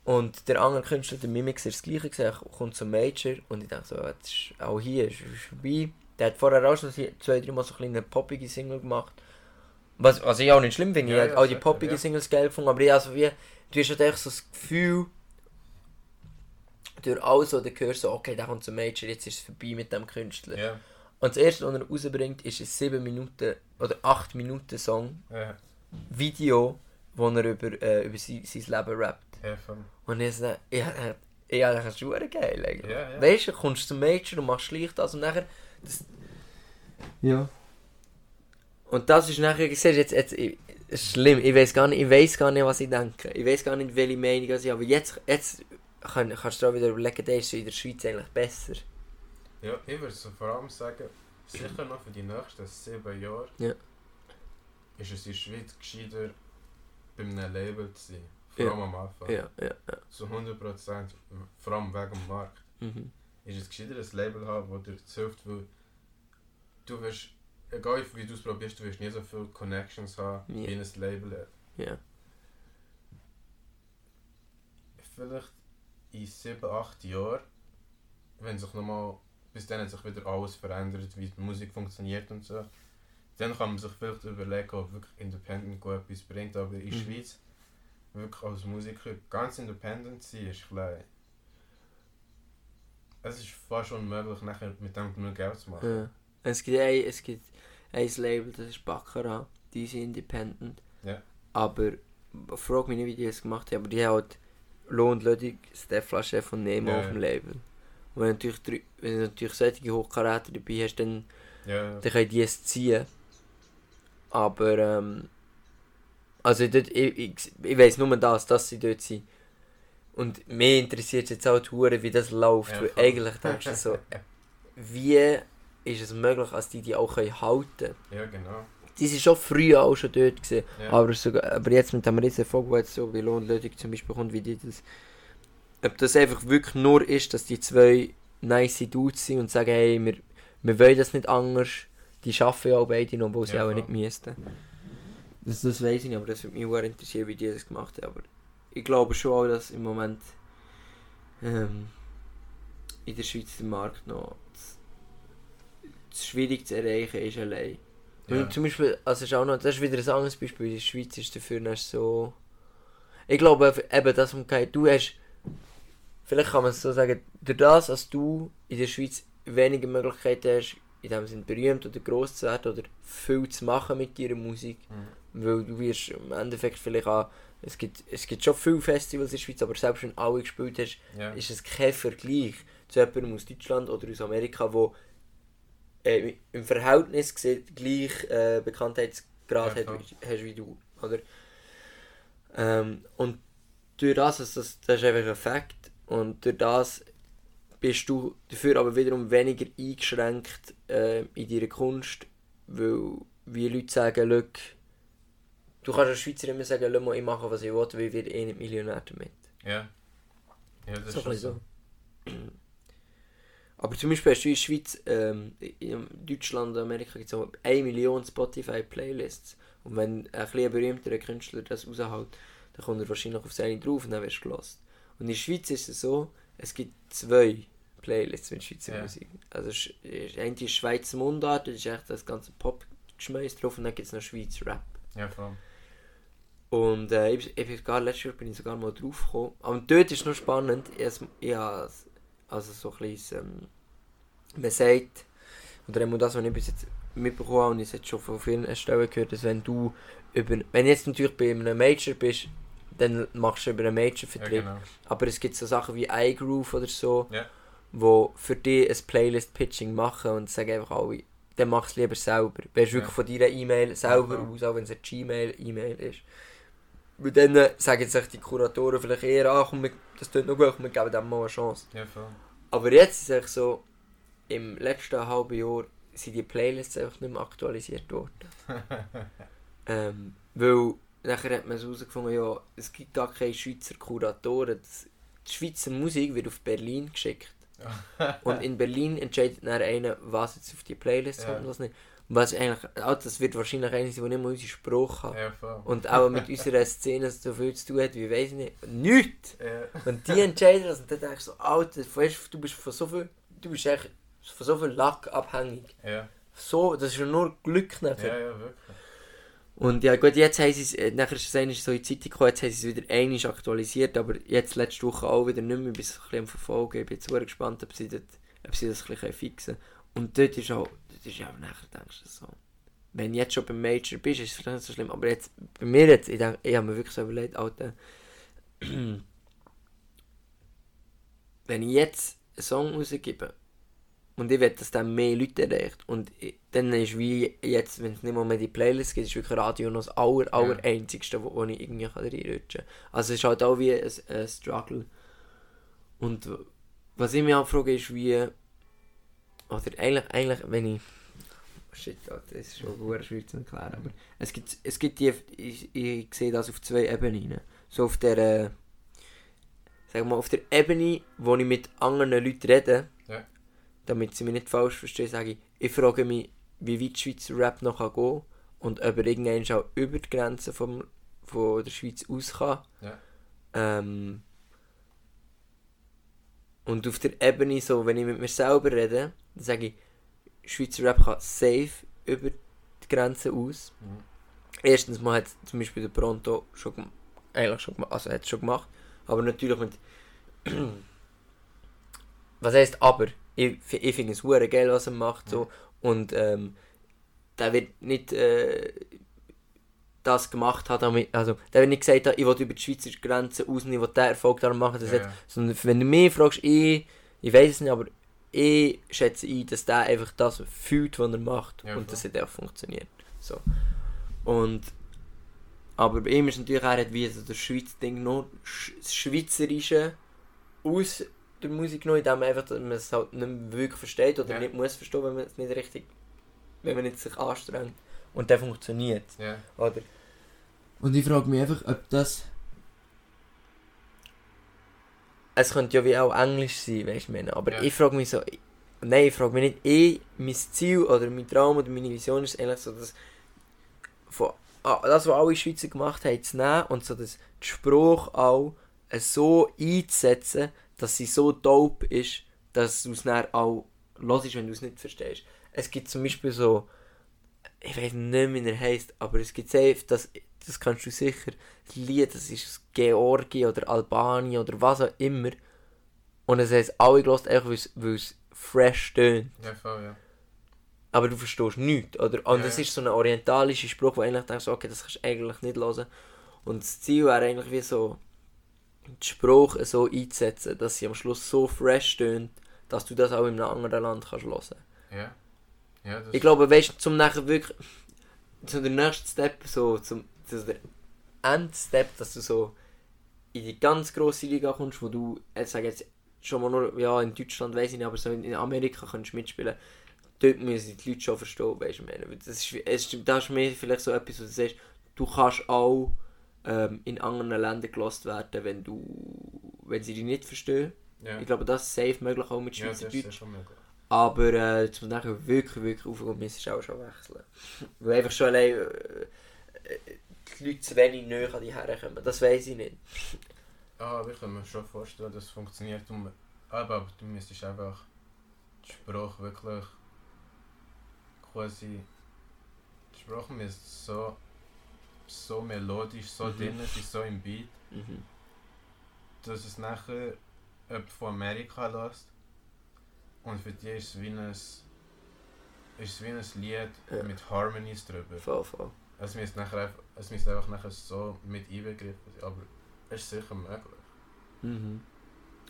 Und der andere Künstler, der Mimix, ist das gleiche gesagt, kommt zum Major und ich dachte so, jetzt ist auch hier, ist, vorbei. Der hat vorher auch schon zwei, drei Mal so eine kleine poppige Single gemacht. Was, was ich auch nicht schlimm finde, Ja, ich ja, habe auch die poppige ja. Singles geil gefunden, aber ich also wie, du hast halt echt so das Gefühl, durch alles, was du hörst, so, okay, der kommt zum Major, jetzt ist es vorbei mit dem Künstler. Ja, Und das erste, was er rausbringt, ist ein 7 Minuten oder 8 Minuten Song, ja, Video, wo er über, äh, über sein, sein Leben rappt. ja, voll. Und ich so, ja, äh, ja, das ist schon geil eigentlich. Ja, ja. Weißt du, du kommst zum Major und machst schlicht das und nachher... Das, ja. Und das ist nachher, siehst jetzt, jetzt, ist schlimm, ich weiß gar nicht, ich weiß gar nicht, was ich denke. Ich weiß gar nicht, welche Meinung ich habe, aber jetzt, jetzt kann, kannst du auch wieder überlegen, der ist so in der Schweiz eigentlich besser. Ja, ich würde so vor allem sagen, sicher noch für die nächsten sieben Jahre Ja. ist es in der Schweiz gescheiter, bei einem Label zu sein. Vor Ja. allem am Anfang. Ja, ja, ja. Zu 100%, vor allem wegen dem Markt. Mhm. Ist es gescheiter, ein Label haben, das dir hilft, weil du wirst, egal wie du es probierst, du wirst nie so viele Connections haben Ja. wie ein Label hat. Ja. Vielleicht in 7, 8 Jahren, wenn sich nochmal, bis dann hat sich wieder alles verändert, wie die Musik funktioniert und so, dann kann man sich vielleicht überlegen, ob wirklich Independent gut etwas bringt, aber in der Mhm. Schweiz wirklich als Musiker ganz independent zu sein, ist klein. Es ist fast unmöglich, nachher mit dem genug Geld zu machen. Ja. Es gibt ein, es gibt ein Label, das ist Baccarat, die sind independent. Ja. Aber, frag mich nicht, wie die das gemacht haben, aber die haben halt Loh und Lödig, Stefla Chef und Nemo Ja, auf dem. Label. Und wenn du natürlich, drei- wenn du natürlich solche Hochkaräter dabei hast, dann, Ja, dann können die es ziehen. Aber, ähm, also dort, ich, ich, ich weiss nur das, dass sie dort sind. Und mich interessiert jetzt auch die Hure, wie das läuft, Ja, weil eigentlich denkst du so, wie ist es möglich, dass die die auch können halten können? ja, genau. Die sind schon früher auch schon dort gewesen, Ja. aber, sogar, aber jetzt mit dem riesen Vogel, jetzt so wie Lohnlödig zum Beispiel kommt, wie die das... Ob das einfach wirklich nur ist, dass die zwei nice Dudes sind und sagen, hey, wir, wir wollen das nicht anders, die arbeiten ja auch beide noch, obwohl sie Ja, auch nicht müssten. Das, das weiß ich nicht, aber das würde mich sehr interessieren, wie die das gemacht haben. Aber ich glaube schon auch, dass im Moment ähm, in der Schweiz der Markt noch zu, zu schwierig zu erreichen ist allein. Ja. Und zum Beispiel, also ist auch noch, das ist wieder ein anderes Beispiel, in der Schweiz ist dafür noch so... Ich glaube eben, dass man kein, du hast, vielleicht kann man es so sagen, durch das, dass du in der Schweiz weniger Möglichkeiten hast, in dem Sinne berühmt oder gross zu werden oder viel zu machen mit deiner Musik, Mhm. weil du wirst im Endeffekt vielleicht auch, es gibt, es gibt schon viele Festivals in der Schweiz, aber selbst wenn du alle gespielt hast, Ja. ist es kein Vergleich zu jemandem aus Deutschland oder aus Amerika, wo äh, im Verhältnis gesehen gleich äh, Bekanntheitsgrad Ja, hat, hast wie du. Oder? Ähm, und durch das, das, das ist einfach ein Fakt, und durch das bist du dafür aber wiederum weniger eingeschränkt äh, in deiner Kunst, weil wie Leute sagen, look, du kannst als Schweizer immer sagen, «Lass mal, ich mache was ich will, weil ich werde eh nicht Millionär damit. Ja. Ja, das So ist so. Aber zum Beispiel hast du in der Schweiz, ähm, in Deutschland und Amerika gibt es auch 1 Million Spotify-Playlists. Und wenn ein bisschen berühmterer Künstler das raushält, dann kommt er wahrscheinlich auf seine drauf und dann wirst du gelost. Und in der Schweiz ist es so, es gibt zwei Playlists mit Schweizer Ja. Musik. Also sch- ist- eine ist Schweizer Mundart, das ist echt das ganze Pop-Geschmäus drauf und dann gibt es noch Schweizer Rap. Ja, vor allem. Und äh, ich, ich bin sogar letztes Jahr bin ich sogar mal drauf gekommen. Aber dort ist noch spannend. Ich, ich also so ein bisschen, ähm, man sagt, oder einmal das, was ich bis jetzt mitbekommen habe, und ich habe jetzt schon von vielen Stellen gehört, dass wenn du über, wenn jetzt natürlich bei einem Major bist, dann machst du über einen Ja, Major-Vertrieb. genau. Aber es gibt so Sachen wie iGroove oder so, Ja. wo für dich ein Playlist-Pitching machen und sagen einfach alle, dann mach es lieber selber. Du wirklich Ja. von deiner E-Mail selber Ja. aus, auch wenn es eine Gmail-E-Mail ist. Weil dann äh, sagen sich die Kuratoren vielleicht eher, ach, komm, das tut noch gut, wir geben dem mal eine Chance. Ja. Aber jetzt ist es so, im letzten halben Jahr sind die Playlists einfach nicht mehr aktualisiert worden. ähm, weil nachher hat man so herausgefunden, ja, es gibt gar keine Schweizer Kuratoren. Das, die Schweizer Musik wird auf Berlin geschickt. und in Berlin entscheidet dann einer, was jetzt auf die Playlist Ja. kommt und was nicht. Was eigentlich, auch das wird wahrscheinlich einer sein, der nicht mal unsere Sprache hat. Ja. Und auch mit unserer Szene so viel zu tun hat, wie weiß ich nicht. Nichts! Ja. Und die entscheiden das und dann denkst du so, Alter, du bist von so viel, du bist echt von so viel Lack abhängig. Ja. So, das ist ja nur Glück nachher. ja, ja, wirklich. Und ja gut, jetzt haben sie es, äh, nachher ist es so in die Zeitung gekommen, jetzt haben sie es wieder einmal aktualisiert, aber jetzt letzte Woche auch wieder nicht mehr, ich es ein bisschen am verfolgen, ich bin jetzt gespannt, ob sie, dort, ob sie das ein bisschen fixen können. Und dort ist auch, dort ist auch nachher denkst du so, wenn du jetzt schon beim Major bist, ist es vielleicht nicht so schlimm, aber jetzt, bei mir jetzt, ich, denk, ich habe mir wirklich so überlegt, Alter, wenn ich jetzt einen Song rausgebe und ich will, dass der mehr Leute erreicht und dann ist wie jetzt, wenn es nicht mal mehr die Playlist gibt, ist wirklich Radio noch das aller, aller Ja. einzigste, wo, wo ich irgendwie kann reinrutschen kann. Also es ist halt auch wie ein, ein Struggle. Und was ich mich auch frage ist wie, oder eigentlich, eigentlich wenn ich, oh shit, Alter, das ist schon sehr schwierig zu erklären, aber es gibt, es gibt die, ich, ich sehe das auf zwei Ebenen. So auf der, äh, sag mal, auf der Ebene, wo ich mit anderen Leuten rede. Damit sie mich nicht falsch verstehen, sage ich, ich frage mich, wie weit Schweizer Rap noch kann gehen und ob er irgendwann auch über die Grenzen vom, von der Schweiz aus kann. Ja. Ähm, und auf der Ebene, so, wenn ich mit mir selber rede, dann sage ich, Schweizer Rap kann safe über die Grenzen aus. Mhm. Erstens mal hat zum Beispiel der Pronto schon eigentlich schon gemacht, also hat es schon gemacht, aber natürlich mit was heißt aber? Ich, ich finde es hure geil, was er macht so und ähm, der wird nicht äh, das gemacht haben, damit, also der wird nicht gesagt haben, ich will über die Schweizer Grenze raus, und ich will den Erfolg daran machen, das Ja, ja. sondern wenn du mich fragst, ich, ich weiß es nicht, aber ich schätze ein, dass der einfach das fühlt, was er macht Ja, und voll. das hat auch funktioniert. So. Und aber bei ihm ist natürlich, er hat wie so das Schweiz Ding noch das Schweizerische aus der Musik genommen, indem man einfach, dass man es halt nicht mehr wirklich versteht oder Ja. nicht muss verstehen, wenn man es nicht richtig, wenn man nicht sich anstrengt. Und dann funktioniert Ja. oder? Und ich frage mich einfach, ob das. Es könnte ja wie auch Englisch sein, weißt du, meine. aber Ja. ich frage mich so. Nein, ich frage mich nicht. Ich, mein Ziel oder mein Traum oder meine Vision ist eigentlich so, dass. Von, ah, das, was alle Schweizer gemacht haben, zu nehmen und so das Spruch auch so einzusetzen, dass sie so dope ist, dass du es dann auch los ist, wenn du es nicht verstehst. Es gibt zum Beispiel so ich weiß nicht, wie er heisst, aber es gibt safe, das, das kannst du sicher, das Lied, das ist aus Georgien oder Albanien oder was auch immer. Und es heißt alle gelost, einfach weil es- fresh tönt. Ja, voll, ja. Aber du verstehst nichts, oder? Und Ja, es ja. ist so ein orientalischer Spruch, wo eigentlich denkst, okay, das kannst du eigentlich nicht hören. Und das Ziel wäre eigentlich wie so, den Spruch so einzusetzen, dass sie am Schluss so fresh tönt, dass du das auch in einem anderen Land kannst hören. Ja. Ja, Ich glaube, weißt zum nachher wirklich zu der nächsten Step, so zum der Endstep, dass du so in die ganz grosse Liga kommst, wo du, ich sage jetzt schon mal nur, ja, in Deutschland weiß ich nicht, aber so in Amerika kannst du mitspielen. Dort müssen die Leute schon verstehen, weißt du, meine. Das ist, es ist, das ist mehr vielleicht so etwas, wo du sagst, du kannst auch ähm, in anderen Ländern gelost werden, wenn du, wenn sie dich nicht verstehen. ja. Ich glaube, das ist safe möglich auch mit Schweizerdeutsch. ja. Aber äh, zum nachher wirklich, wirklich aufgehen, müsstest du auch schon wechseln. Weil einfach schon allein äh, äh, die Leute zu wenig näher an die herkommen. Das weiß ich nicht. Ah, aber ich kann mir schon vorstellen, dass es funktioniert. Um, aber, aber du müsstest einfach die Sprache wirklich quasi. Die Sprache müsste so, so melodisch, so Mhm. drin sein, so im Beat, Mhm. dass es nachher jemand von Amerika lässt. Und für die ist es wie ein ist es wie ein Lied Ja. mit Harmonies drüber. Voll, voll. Es müsste, nachher einfach, es müsste einfach nachher so mit einbegriffen sein, aber es ist sicher möglich. Mhm.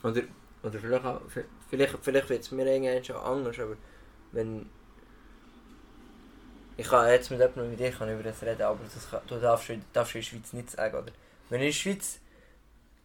Oder, oder vielleicht, auch, vielleicht, vielleicht wird es mir irgendwann schon anders, aber wenn... Ich kann jetzt mit jemandem wie dir kann über das reden, aber das kann, du darfst, in- darfst in der Schweiz nicht sagen, oder? Wenn in der Schweiz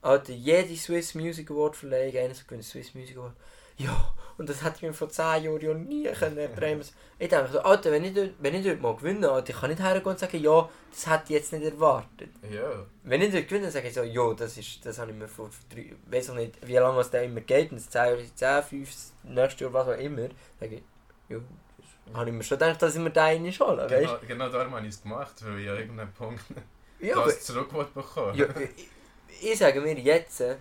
Alter, jede Swiss Music Award Verleihung, einer gewinnt Swiss Music Award, ja, und das hätte ich mir vor 10 Jahren ja nie können träumen. Ich denke so, Alter, wenn ich, dort, wenn ich dort mal gewinne, Alter, ich kann nicht hergehen und sagen, ja, das hätte ich jetzt nicht erwartet. Ja, Wenn ich dort gewinne, sage ich so, jo, das ist, das habe ich mir vor drei, weiß auch nicht, wie lange es da immer geht, und 10, 10, 5, nächstes Jahr, was auch immer, sage ich, das habe ich mir schon gedacht, dass ich mir da eine hole, weißt genau, genau darum habe ich es gemacht, weil ich an irgendeinem Punkt du? Ja, das zurück bekommen. ja, ich, ich sage mir jetzt, äh,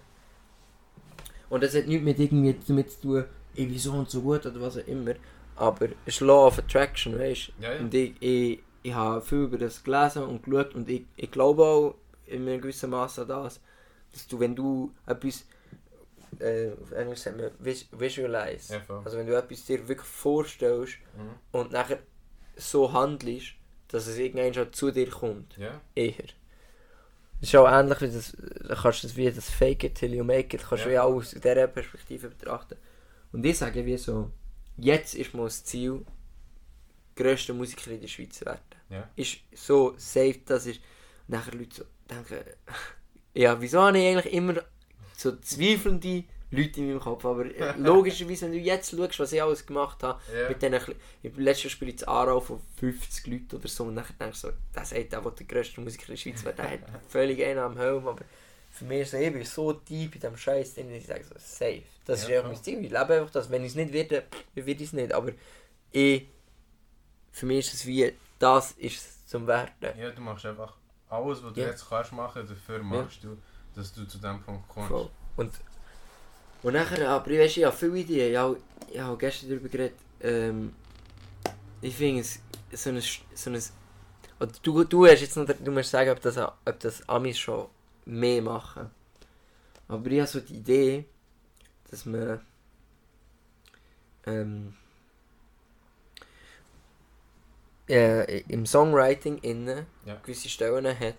und das hat nichts mit irgendwie damit zu tun, ich bin so und so gut oder was auch immer, aber es ist Law of Attraction, weißt Ja, ja. Und ich, ich, ich habe viel über das gelesen und geschaut und ich, ich glaube auch in einem gewissen Maße an das, dass du, wenn du etwas, äh, auf Englisch sagt man, vis visualize, Ja, also wenn du etwas dir wirklich vorstellst Mhm. und nachher so handelst, dass es irgendwann schon zu dir kommt, Ja, eher. Das ist auch ähnlich wie das, da kannst du das wie das Fake it till you make it, kannst du Ja. auch aus dieser Perspektive betrachten. Und ich sage wie so, jetzt ist mal das Ziel, grösster Musiker in der Schweiz zu werden. ja. Ist so safe, dass ist nachher Leute so denken, ja, wieso habe ich eigentlich immer so zweifelnde Leute in meinem Kopf, aber äh, logischerweise, wenn du jetzt schaust, was ich alles gemacht habe, Ja. mit denen, im letzten Spiel in Aarau von 50 Leuten oder so und dann denkst du so, der sagt, der der grösste Musiker in der Schweiz werden, der hat völlig einen am Helm, aber für mich ist so, bin so deep in diesem Scheiß drin, dass ich sage so, safe. Das Ja, ist einfach mein Ziel, ich lebe einfach das, wenn ich es nicht werde, werde ich es nicht, aber ich, für mich ist es wie, das ist es zum Werden. ja, du machst einfach alles, was du Ja. jetzt kannst machen, dafür machst du, dass du zu dem Punkt kommst. Voll. Und, und nachher, aber ich weiß, ich habe viele Ideen. Ich habe, ich habe gestern darüber geredet. Ähm, ich finde es so ein, so ein oder du, du hast jetzt noch, du musst sagen, ob das, ob das Amis schon mehr machen. Aber ich habe so die Idee, dass man ähm, äh, im Songwriting innen Ja. gewisse Stellen hat,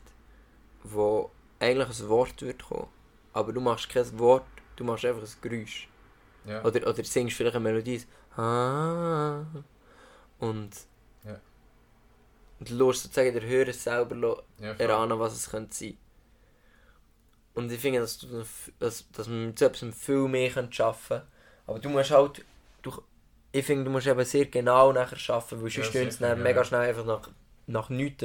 wo eigentlich ein Wort wird kommen. Aber du machst kein Wort, du machst einfach ein Geräusch. Ja. Oder, oder singst vielleicht eine Melodie. Ah, und Ja. und du lässt sozusagen der Hörer selber ja, erahnen, was es könnte sein. Und ich finde, dass, du, dass, dass man mit so etwas viel mehr arbeiten. Aber du musst halt, du, ich finde, du musst eben sehr genau nachher arbeiten, weil sonst Ja, es mega schnell einfach nach, nach nichts.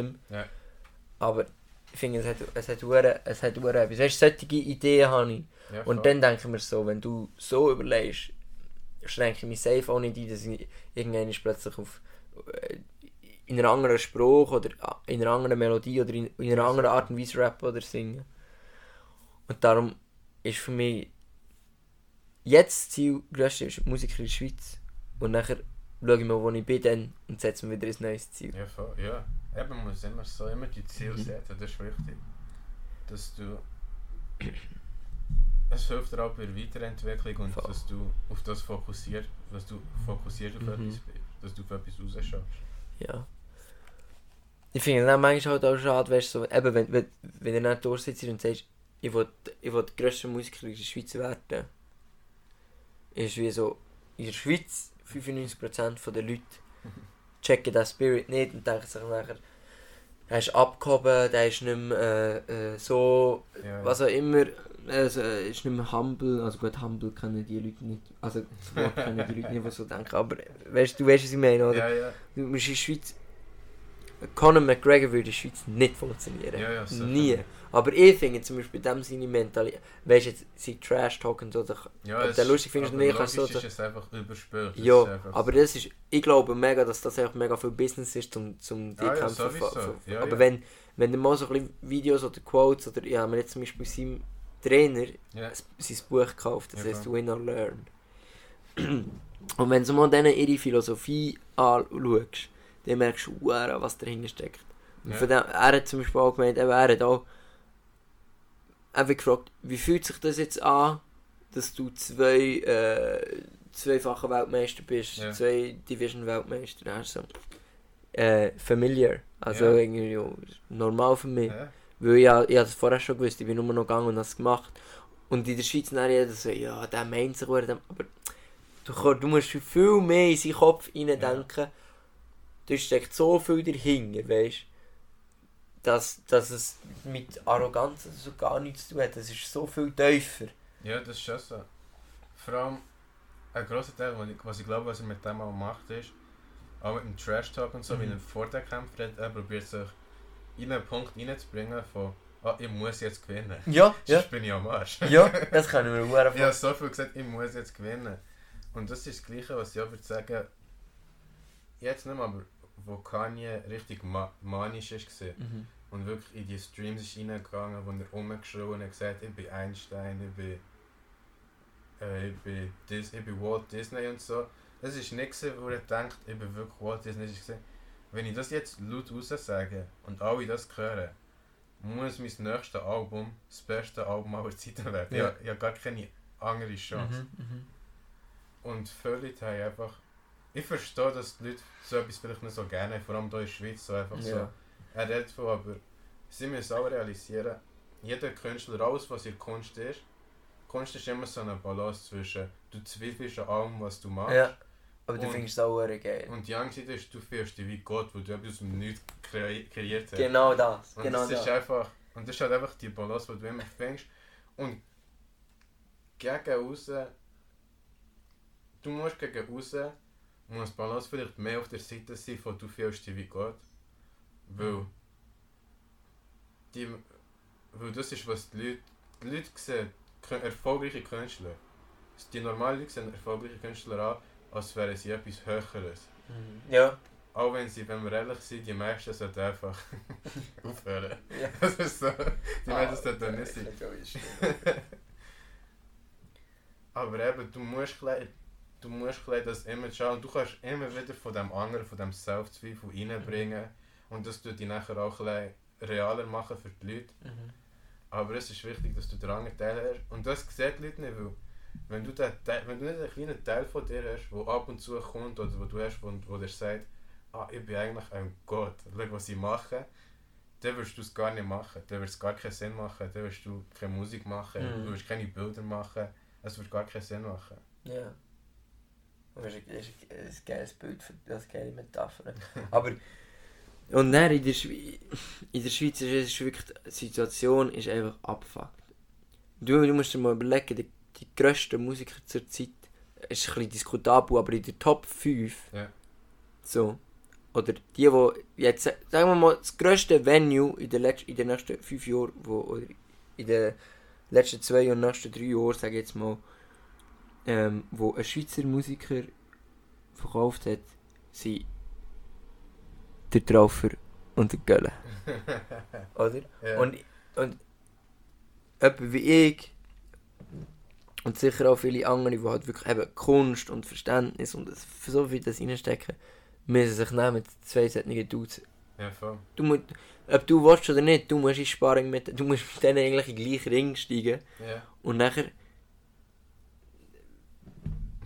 Aber ich finde, es hat, es hat, hure- es hat hure etwas. Weißt du, solche Ideen habe ich. Ja, Und dann denke ich mir so, wenn du so überlegst, schränke ich mich safe nicht ein, dass ich irgendwann plötzlich auf äh, in einer anderen Spruch oder in einer anderen Melodie oder in, in einer anderen Art und Weise rappen oder singen. Und darum ist für mich jetzt das Ziel, grösste ist Musiker in der Schweiz. Und nachher schaue ich mal, wo ich bin dann und setze mir wieder ein neues Ziel. Ja, voll. Ja. Eben, man muss immer so immer die Ziele setzen, das ist wichtig. Dass du... Es hilft dir auch bei der Weiterentwicklung und Voll. dass du auf das fokussierst, dass du fokussiert auf Mhm. etwas bist. Dass du auf etwas rausschaust. Ja. Ich finde dann manchmal halt auch schade, weißt so, eben, wenn, wenn, wenn du nicht durchsitzt und sagst, ich will, ich will der grösste Musiker in der Schweiz werden, ist wie so, in der Schweiz 95% der Leute checken den Spirit nicht und denken sich nachher, der ist abgehoben, der ist nicht mehr äh, äh, so, Ja, was auch immer, also, ist nicht mehr humble, also gut, humble kennen die Leute nicht, also das Wort kennen die Leute nicht, die so denken, aber weißt du, weißt, was ich meine, oder? ja, ja. Du musst in der Schweiz. Conor McGregor würde in der Schweiz nicht funktionieren. Ja, ja, sicher Nie. Aber ich finde zum Beispiel dem seine Mentalität. Weißt du, jetzt sie Trash talken oder. ja Ob ist- lustig findest oder nicht, kannst du so- ist es einfach ist Ja, einfach aber so. das ist. Ich glaube mega, dass das einfach mega viel Business ist, um, um die Ah, ja, Kämpfe ver- ver- Ja, Aber ja. wenn, wenn du mal so ein bisschen Videos oder Quotes oder. Ja, haben wir jetzt zum Beispiel seinem Trainer Ja, sein Buch gekauft, das Ja, heißt. Win or Learn. Und wenn du mal denen ihre Philosophie anschaust, dann merkst du, was dahinter steckt. Und Ja. von dem, er hat zum Beispiel auch gemeint, eben, er hat auch einfach gefragt, wie fühlt sich das jetzt an, dass du zwei, äh, zweifacher Weltmeister bist, Ja. zwei Division-Weltmeister, so äh, familiar. Also Ja. irgendwie ja, normal für mich. Ja. Weil ich, ja- ich habe das vorher schon gewusst, ich bin nur noch gegangen und habe es gemacht. Und in der Schweiz dann jeder so, ja, der meint sich, aber du, du musst viel mehr in seinen Kopf reindenken. Da steckt so viel dahinter, weißt du, dass, dass es mit Arroganz so gar nichts zu tun hat. Das ist so viel tiefer. Ja, das ist schon so. Vor allem, ein grosser Teil, was ich, was ich glaube, was er mit dem auch macht, ist, auch mit dem Trash Talk und so, wie Mhm. er vor den Kämpfen hat, er probiert sich in einen Punkt reinzubringen von, ah, ich muss jetzt gewinnen. Ja, Sonst bin ich am Arsch. ja, das kann ich mir gut Ich habe so viel gesagt, ich muss jetzt gewinnen. Und das ist das Gleiche, was ich auch würde sagen, jetzt nicht mehr, aber wo Kanye richtig ma manisch ist, war Mhm. und wirklich in die Streams ist reingegangen, wo er rumgeschrien und hat gesagt, ich bin Einstein, ich bin, äh, ich bin, Dis ich bin Walt Disney und so. Das ist nicht gewesen, wo er denkt, ich bin wirklich Walt Disney. Wenn ich das jetzt laut raus sage und alle das hören, muss mein nächstes Album das beste Album aller Zeiten werden. Ja. Ich, ich habe gar keine andere Chance. Mhm. Mhm. Und haben einfach... Ich verstehe, dass die Leute so etwas vielleicht nicht so gerne haben, vor allem hier in der Schweiz, so einfach so. Ja. Er redet von, aber sie müssen auch realisieren, jeder Künstler, alles was ihr Kunst ist, Kunst ist immer so eine Balance zwischen, du zweifelst an allem, was du machst, ja, aber du Und- findest es auch geil. und die andere Seite ist, du fühlst dich wie Gott, weil du etwas aus dem Nichts kre kreiert hast. Genau das. Und Genau das ist das. einfach, und das ist halt einfach die Balance, die du immer fängst. Und gegen raus, du musst gegen raus, muss Balance vielleicht mehr auf der Seite sein, von du fühlst dich wie Gott. Weil, die, weil das ist, was die Leute, die Leute sehen, erfolgreiche Künstler. Die normalen Leute sehen erfolgreiche Künstler an, als wären sie etwas Höheres. Mhm. Ja. Auch wenn sie, wenn wir ehrlich sind, die meisten sollten einfach aufhören. Ja. Das ist so. Die meisten sollten nicht sein. Aber eben, du musst gleich, du musst das Image haben und du kannst immer wieder von dem anderen, von dem Selbstzweifel reinbringen und das tut dich nachher auch gleich realer machen für die Leute. Mhm. Aber es ist wichtig, dass du den anderen Teil hast und das sehen die Leute nicht, weil wenn du, den Teil, wenn du nicht einen kleinen Teil von dir hast, der ab und zu kommt oder wo du hast, wo, wo dir sagt, ah, ich bin eigentlich ein Gott, schau was ich mache, dann wirst du es gar nicht machen, dann wird es gar keinen Sinn machen, dann wirst du keine Musik machen, Mhm. du wirst keine Bilder machen, es wird gar keinen Sinn machen. Ja. Das ist ein, das ist ein, geiles Bild für das geile Metapher. Aber und dann in der, Schweiz, in der Schweiz ist es wirklich, die Situation ist einfach abfuckt. Du, du musst dir mal überlegen, die, die grössten Musiker zur Zeit, ist ein bisschen diskutabel, aber in der Top 5, Ja. so, oder die, die jetzt, sagen wir mal, das grösste Venue in den, letz, in den nächsten 5 Jahren, wo, oder in den letzten 2 und nächsten 3 Jahren, sage ich jetzt mal, ähm, wo ein Schweizer Musiker verkauft hat, sind der Traufer und der Gölle. Oder? Ja. Und, und jemand wie ich und sicher auch viele andere, die halt wirklich eben Kunst und Verständnis und für so viel das reinstecken, müssen sich nehmen mit zwei solchen Dudes. ja, voll. Du musst, ob du willst oder nicht, du musst in Sparring mit, du musst mit denen eigentlich in den gleichen Ring steigen Ja. und nachher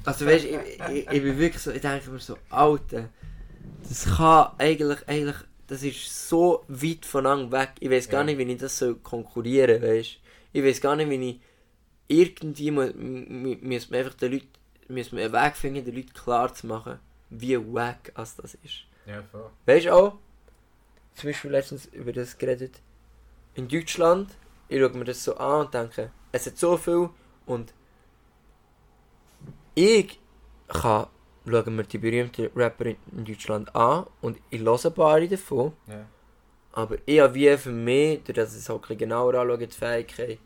also weißt, ich, ich, ich bin wirklich so, ich denke mir so, Alter, das kann eigentlich, eigentlich, das ist so weit voneinander weg. Ich weiß gar Ja. nicht, wie ich das soll konkurrieren, weißt. Ich weiß gar nicht, wie ich irgendwie mu- mu- müssen wir einfach den Leuten, müssen wir einen Weg finden, den Leuten klar zu machen, wie wack als das ist. Ja, voll. Weißt du auch, zum Beispiel letztens über das geredet, in Deutschland, ich schaue mir das so an und denke, es hat so viel und ich kann, schauen mir die berühmten Rapper in Deutschland an und ich höre ein paar davon, Ja. aber ich habe wie für mich, durch dass ich es halt genauer anschaue, die Fähigkeit,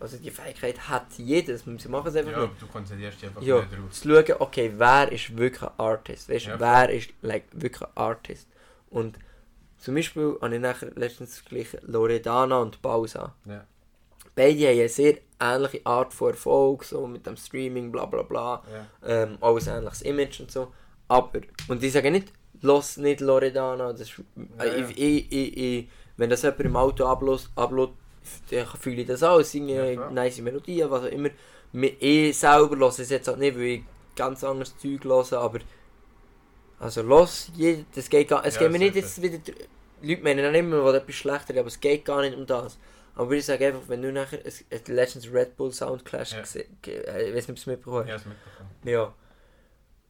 also die Fähigkeit hat jedes, sie machen es einfach ja, nicht. du konzentrierst dich einfach Ja, drauf. zu schauen, okay, wer ist wirklich ein Artist? Weißt Ja, wer ist like, wirklich ein Artist? Und zum Beispiel habe ich nachher letztens verglichen Loredana und Bausa. Ja. Beide haben eine sehr ähnliche Art von Erfolg, so mit dem Streaming, bla bla bla. Ja. Ähm, alles ähnliches Image und so. Aber, und ich sage nicht, los nicht Loredana. Das ist, Ja, äh, ja. Ich, ich, ich, ich, wenn das jemand im Auto ablässt, ablässt, dann fühle ich das auch. Es sind Ja, klar. nice Melodien, was auch immer. Ich selber höre es jetzt halt nicht, weil ich ganz anderes Zeug hören, aber also los, das geht gar, es Ja, geht mir nicht jetzt wieder, Leute meinen dann immer, was etwas schlechter ist, aber es geht gar nicht um das. Aber ich sage einfach, wenn du nachher ein, Legends Red Bull Sound Clash Ja. gese- ge- äh, ich weiß nicht, ob du es mitbekommen Ja, hast. das mitbekommen. Ja.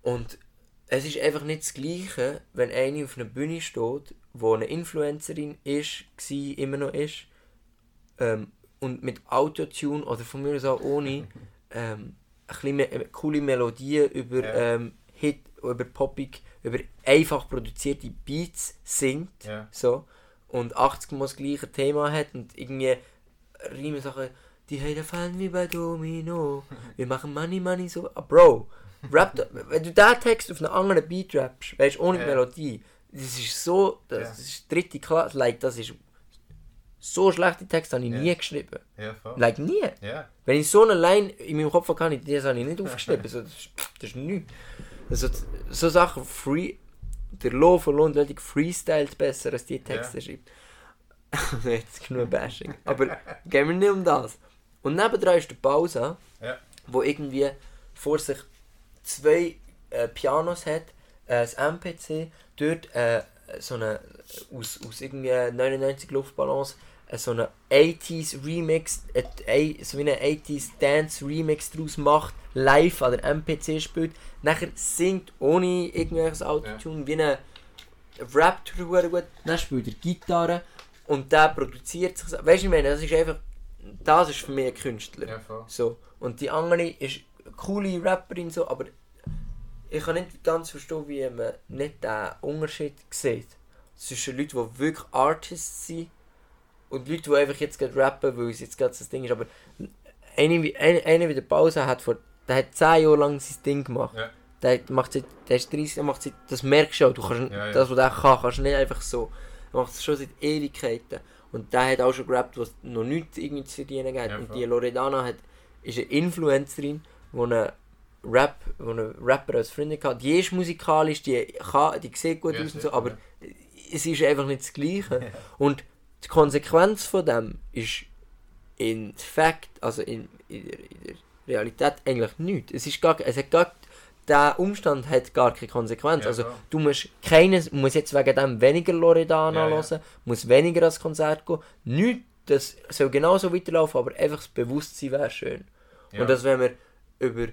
Und es ist einfach nicht das Gleiche, wenn eine auf einer Bühne steht, wo eine Influencerin ist, war, immer noch ist, ähm, und mit Autotune oder von mir aus auch ohne, ähm, ein äh, coole Melodien über Ja. ähm, Hit, über Poppig, über einfach produzierte Beats singt, Ja. so, und 80 Mal das gleiche Thema hat und irgendwie Riemen Sachen, die Hater fallen wie bei Domino, wir machen Money, Money so, ah, Bro, rap, da- wenn du diesen Text auf einen anderen Beat rappst, weißt ohne Ja. Melodie, das ist so, das, Ja. das ist dritte Klasse, like, das ist so schlechte Texte habe ich Ja. nie geschrieben, Ja, voll. like nie. Ja. Wenn ich so eine Line in meinem Kopf habe, kann ich das habe ich nicht aufgeschrieben. So, das, ist, das ist nichts. Also, so Sachen, free, der Lo von Lohndledig freestylt besser, als die Texte schreibt. Jetzt genug Bashing. Aber gehen wir nicht um das. Und nebendran ist der Pause, Ja. wo irgendwie vor sich zwei äh, Pianos hat, äh, ein MPC, dort äh, so eine, aus, aus irgendwie 99 Luftballons, so eine 80s Remix, äh, äh, so wie eine 80s Dance Remix draus macht, live an der MPC spielt, nachher singt ohne irgendwelches Autotune, wie eine rappt gut, dann spielt er Gitarre und der produziert sich, weißt du, ich meine, das ist einfach, das ist für mich ein Künstler. Ja. So. Und die andere ist eine coole Rapperin, so, aber ich kann nicht ganz verstehen, wie man nicht den Unterschied sieht. Zwischen Leuten, die wirklich Artists sind und Leute, die einfach jetzt gerade rappen, weil es jetzt gerade das Ding ist. Aber einer wie, der Pause hat vor, der hat 10 Jahre lang sein Ding gemacht. Ja. Der macht seit, der ist 30, der macht seit, das merkst du auch, du kannst, Ja, ja. das was der kann, kannst du nicht einfach so. Er macht es schon seit Ewigkeiten. Und der hat auch schon gerappt, was noch nichts irgendwie zu verdienen gibt. Ja, und die Loredana hat, ist eine Influencerin, die eine Rap, wo eine Rapper als Freundin hat. Die ist musikalisch, die, kann, die sieht gut Ja, aus und so, aber ja. es ist einfach nicht das Gleiche. Und die Konsequenz von dem ist in Fact, also in, in, der, in der Realität eigentlich nichts. Es ist gar, es hat gar, der Umstand hat gar keine Konsequenz. Ja, also klar. du musst keines, muss jetzt wegen dem weniger Loredana Ja, ja. hören, muss weniger ans Konzert gehen. Nichts, das soll genauso weiterlaufen, aber einfach das Bewusstsein wäre schön. Ja. Und dass wenn wir über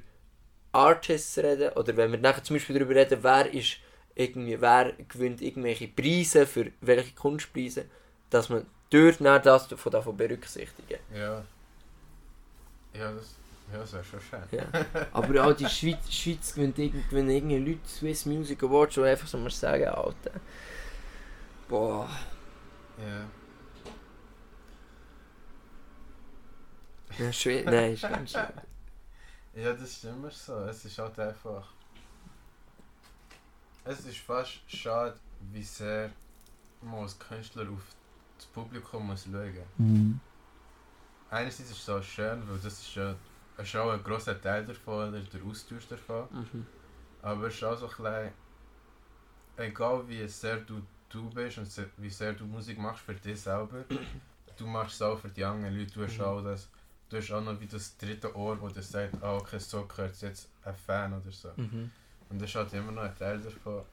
Artists reden oder wenn wir nachher zum Beispiel darüber reden, wer ist irgendwie, wer gewinnt irgendwelche Preise für welche Kunstpreise, dass man dort dann das von davon berücksichtigen. Ja. Ja, das, ja, das wäre schon schön. Ja. Aber auch die Schweiz, Schweiz gewinnt, irgendwie Leute Swiss Music Awards, wo einfach so mal sagen, Alter. Boah. Ja. Ja, schwer. Nein, ist ganz schön. Ja, das ist immer so. Es ist halt einfach. Es ist fast schade, wie sehr man als Künstler auf das Publikum muss schauen muss. Einerseits ist es so schön, weil das ist ja es ist auch ein grosser Teil davon, oder der Austausch davon. Mhm. Aber es ist auch so ein bisschen, egal wie sehr du du bist und wie sehr du Musik machst für dich selber, du machst es auch für die anderen Leute. Du hast Mhm. auch das, du hast auch noch wie das dritte Ohr, wo dir sagt, ah, okay, so gehört jetzt ein Fan oder so. Mhm. Und das ist halt immer noch ein Teil davon.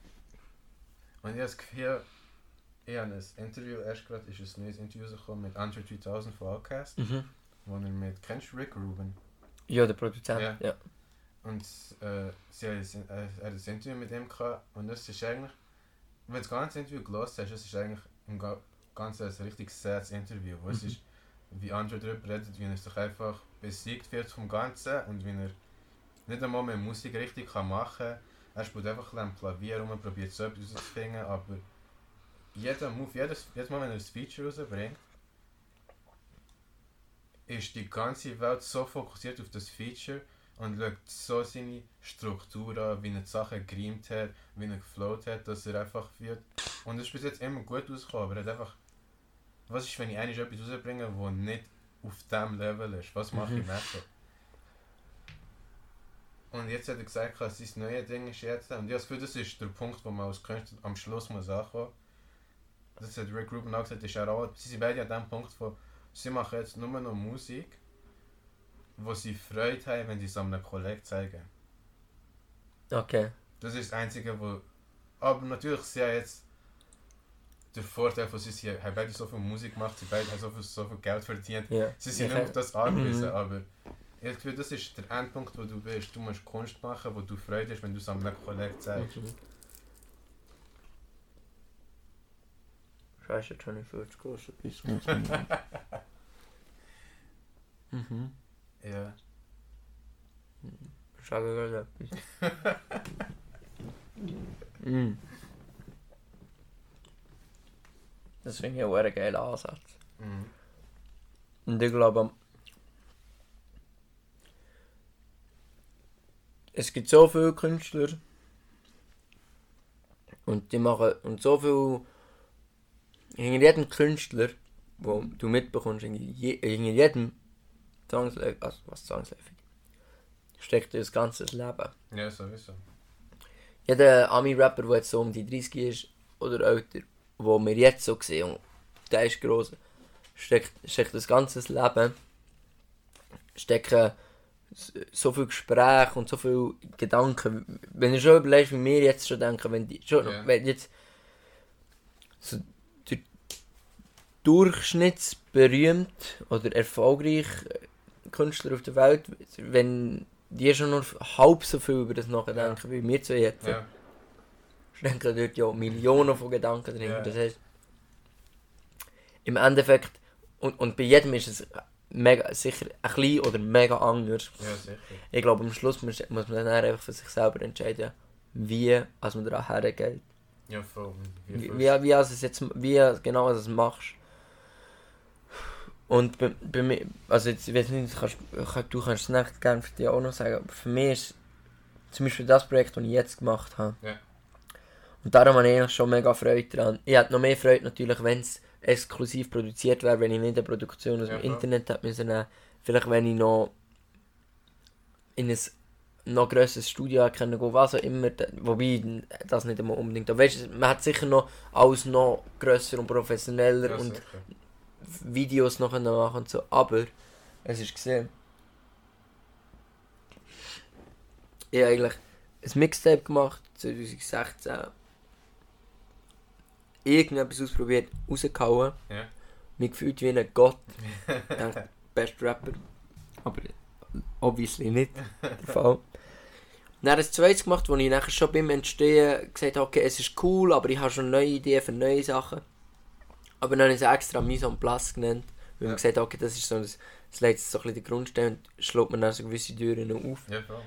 Und ich habe das Gefühl, ich habe ein Interview, erst gerade ist ein neues Interview gekommen mit Andre 3000 von Outcast, Mhm. wo er mit, kennst du Rick Rubin? Ja, der Produzent. Ja. Ja. Und äh, sie hat ein, äh, er hat ein Interview mit ihm gehabt und das ist eigentlich, wenn du das ganze Interview gelesen hast, es ist eigentlich im Ga- Ganzen ein richtig sad Interview, wo es Mhm. ist, wie Andre darüber redet, wie er sich einfach besiegt wird vom Ganzen und wie er nicht einmal mehr Musik richtig kann machen kann. Er spielt einfach ein Klavier rum, probiert so etwas rauszufinden, aber jeder Move, jedes, jedes Mal, wenn er ein Feature rausbringt, ist die ganze Welt so fokussiert auf das Feature und schaut so seine Struktur an, wie er die Sachen gereimt hat, wie er geflowt hat, dass er einfach wird. Und es ist bis jetzt immer gut rausgekommen, aber er hat einfach. Was ist, wenn ich eigentlich etwas rausbringe, das nicht auf diesem Level ist? Was mache ich Mhm. nachher? Und jetzt hat er gesagt, dass sein neues Ding ist jetzt. Und ich habe das Gefühl, das ist der Punkt, wo man als Künstler am Schluss muss ankommen. Das hat Rick Rubin auch gesagt, ist er auch, sie sind beide an dem Punkt, wo sie machen jetzt nur noch Musik, wo sie Freude haben, wenn sie es einem Kollegen zeigen. Okay. Das ist das Einzige, wo... Aber natürlich, sie haben jetzt... Der Vorteil von sie, sie haben beide so viel Musik gemacht, sie beide haben so viel, so viel Geld verdient. Ja. Sie sind Ich nicht auf das angewiesen, Mhm. aber... Ich habe das ist der Endpunkt, wo du bist. Du musst Kunst machen, wo du Freude hast, wenn du es einem Kollegen zeigst. Mhm. Scheiße, jetzt habe ich 40 gekostet. Bis Mhm. Ja. Sag gerade etwas. mm. Das finde ich auch ein geiler Ansatz. Mhm. Und ich glaube, es gibt so viele Künstler und die machen und so viel hinter jedem Künstler, wo du mitbekommst, hinter, je, hinter jedem Zwangsläufig, also was zwangsläufig, steckt das ganze Leben. Ja, sowieso. Jeder Ami-Rapper, der jetzt so um die 30 ist oder älter, wo wir jetzt so sehen, und der ist gross, steckt, steckt das ganze Leben, stecken so viel Gespräche und so viel Gedanken. Wenn du schon überlegst, wie wir jetzt schon denken, wenn die schon, Ja. wenn jetzt so durchschnittsberühmt oder erfolgreich Künstler auf der Welt, wenn die schon nur halb so viel über das nachdenken wie wir zwei jetzt, Ja. stecken dort ja Millionen von Gedanken drin. Ja. Das heißt, im Endeffekt, und, und bei jedem ist es mega, sicher ein klein oder mega anders. Ja, sicher. Ich glaube, am Schluss muss, muss man dann einfach für sich selber entscheiden, wie als man daran hergeht. Ja, voll. Wie, viel- wie, wie, als es jetzt, wie genau als es machst. Und bei, bei mir, also jetzt, ich weiß nicht, du kannst, du kannst es nicht gerne für dich auch noch sagen, aber für mich ist zum Beispiel das Projekt, das ich jetzt gemacht habe. Ja. Und darum habe ich eigentlich schon mega Freude dran. Ich hätte noch mehr Freude natürlich, wenn es exklusiv produziert wäre, wenn ich nicht eine Produktion aus Ja, dem klar. Internet hätte müssen nehmen. Vielleicht wenn ich noch in ein noch grösseres Studio hätte können gehen, was auch immer, wobei das nicht immer unbedingt. Aber weißt, du, man hat sicher noch alles noch grösser und professioneller Ja, und sicher. Videos noch machen und so, aber es ist gesehen. Ich habe eigentlich ein Mixtape gemacht, 2016. Irgendetwas ausprobiert, rausgehauen. Ja. Mich gefühlt wie ein Gott. Ich dachte, best Rapper. Aber obviously nicht der Fall. Dann habe ich das zweites gemacht, wo ich nachher schon beim Entstehen gesagt habe, okay, es ist cool, aber ich habe schon neue Ideen für neue Sachen. Aber dann habe ich es extra Mise en Place genannt, weil Ja. man gesagt hat, okay, das ist so, das, das legt so ein bisschen den Grundstein und schlägt man dann so gewisse Türen noch auf. Ja, voll.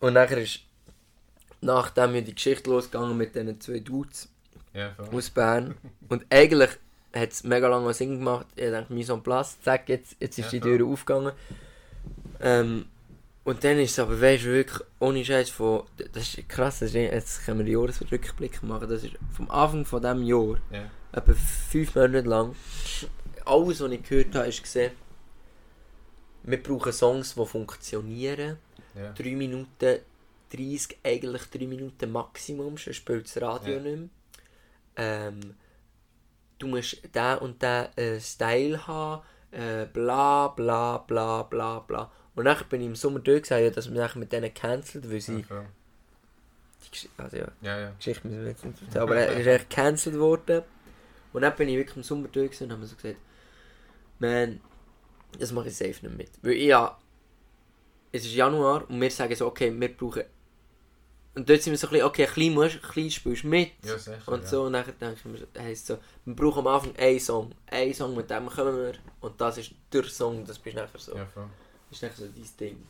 Und nachher ist nachdem ja die Geschichte losgegangen mit diesen zwei Dudes Ja, voll. aus Bern. Und eigentlich hat es mega lange Sinn gemacht. Ich dachte, Mise en Place, zack, jetzt, jetzt ist Ja, die. Tür aufgegangen. Ähm, und dann ist es aber, weißt du, wirklich ohne Scheiß von. Das ist krass, das ist, jetzt können wir den Jahresrückblick machen. Das ist vom Anfang von diesem Jahr, Ja. etwa fünf Monate lang, alles, was ich gehört habe, ist gesehen, wir brauchen Songs, die funktionieren. Ja. 3 Minuten 30, eigentlich 3 Minuten Maximum, sonst spielt das Radio Ja. nicht mehr. Ähm, du musst den und den äh, Style haben, äh, bla bla bla bla bla. Und dann bin ich im Sommer durchgesagt, ja, dass man nachher mit denen cancelt, weil sie Ja, voll. die Gesch also ja, ja, ja. Geschichte müssen wir jetzt nicht erzählen, aber er ist eigentlich gecancelt worden. Und dann bin ich wirklich im Sommer durch und haben so gesagt, man, das mache ich safe nicht mit. Weil ich ja, es ist Januar und wir sagen so, okay, wir brauchen... Und dort sind wir so ein bisschen, okay, ein musst, ein bisschen spielst du mit. Ja, sicher. Und ja. so, und dann denken wir, heisst so, wir brauchen am Anfang einen Song. Einen Song, mit dem kommen wir. Und das ist der Song, das bist nachher so. Ja, voll. Ist nachher so dein Ding.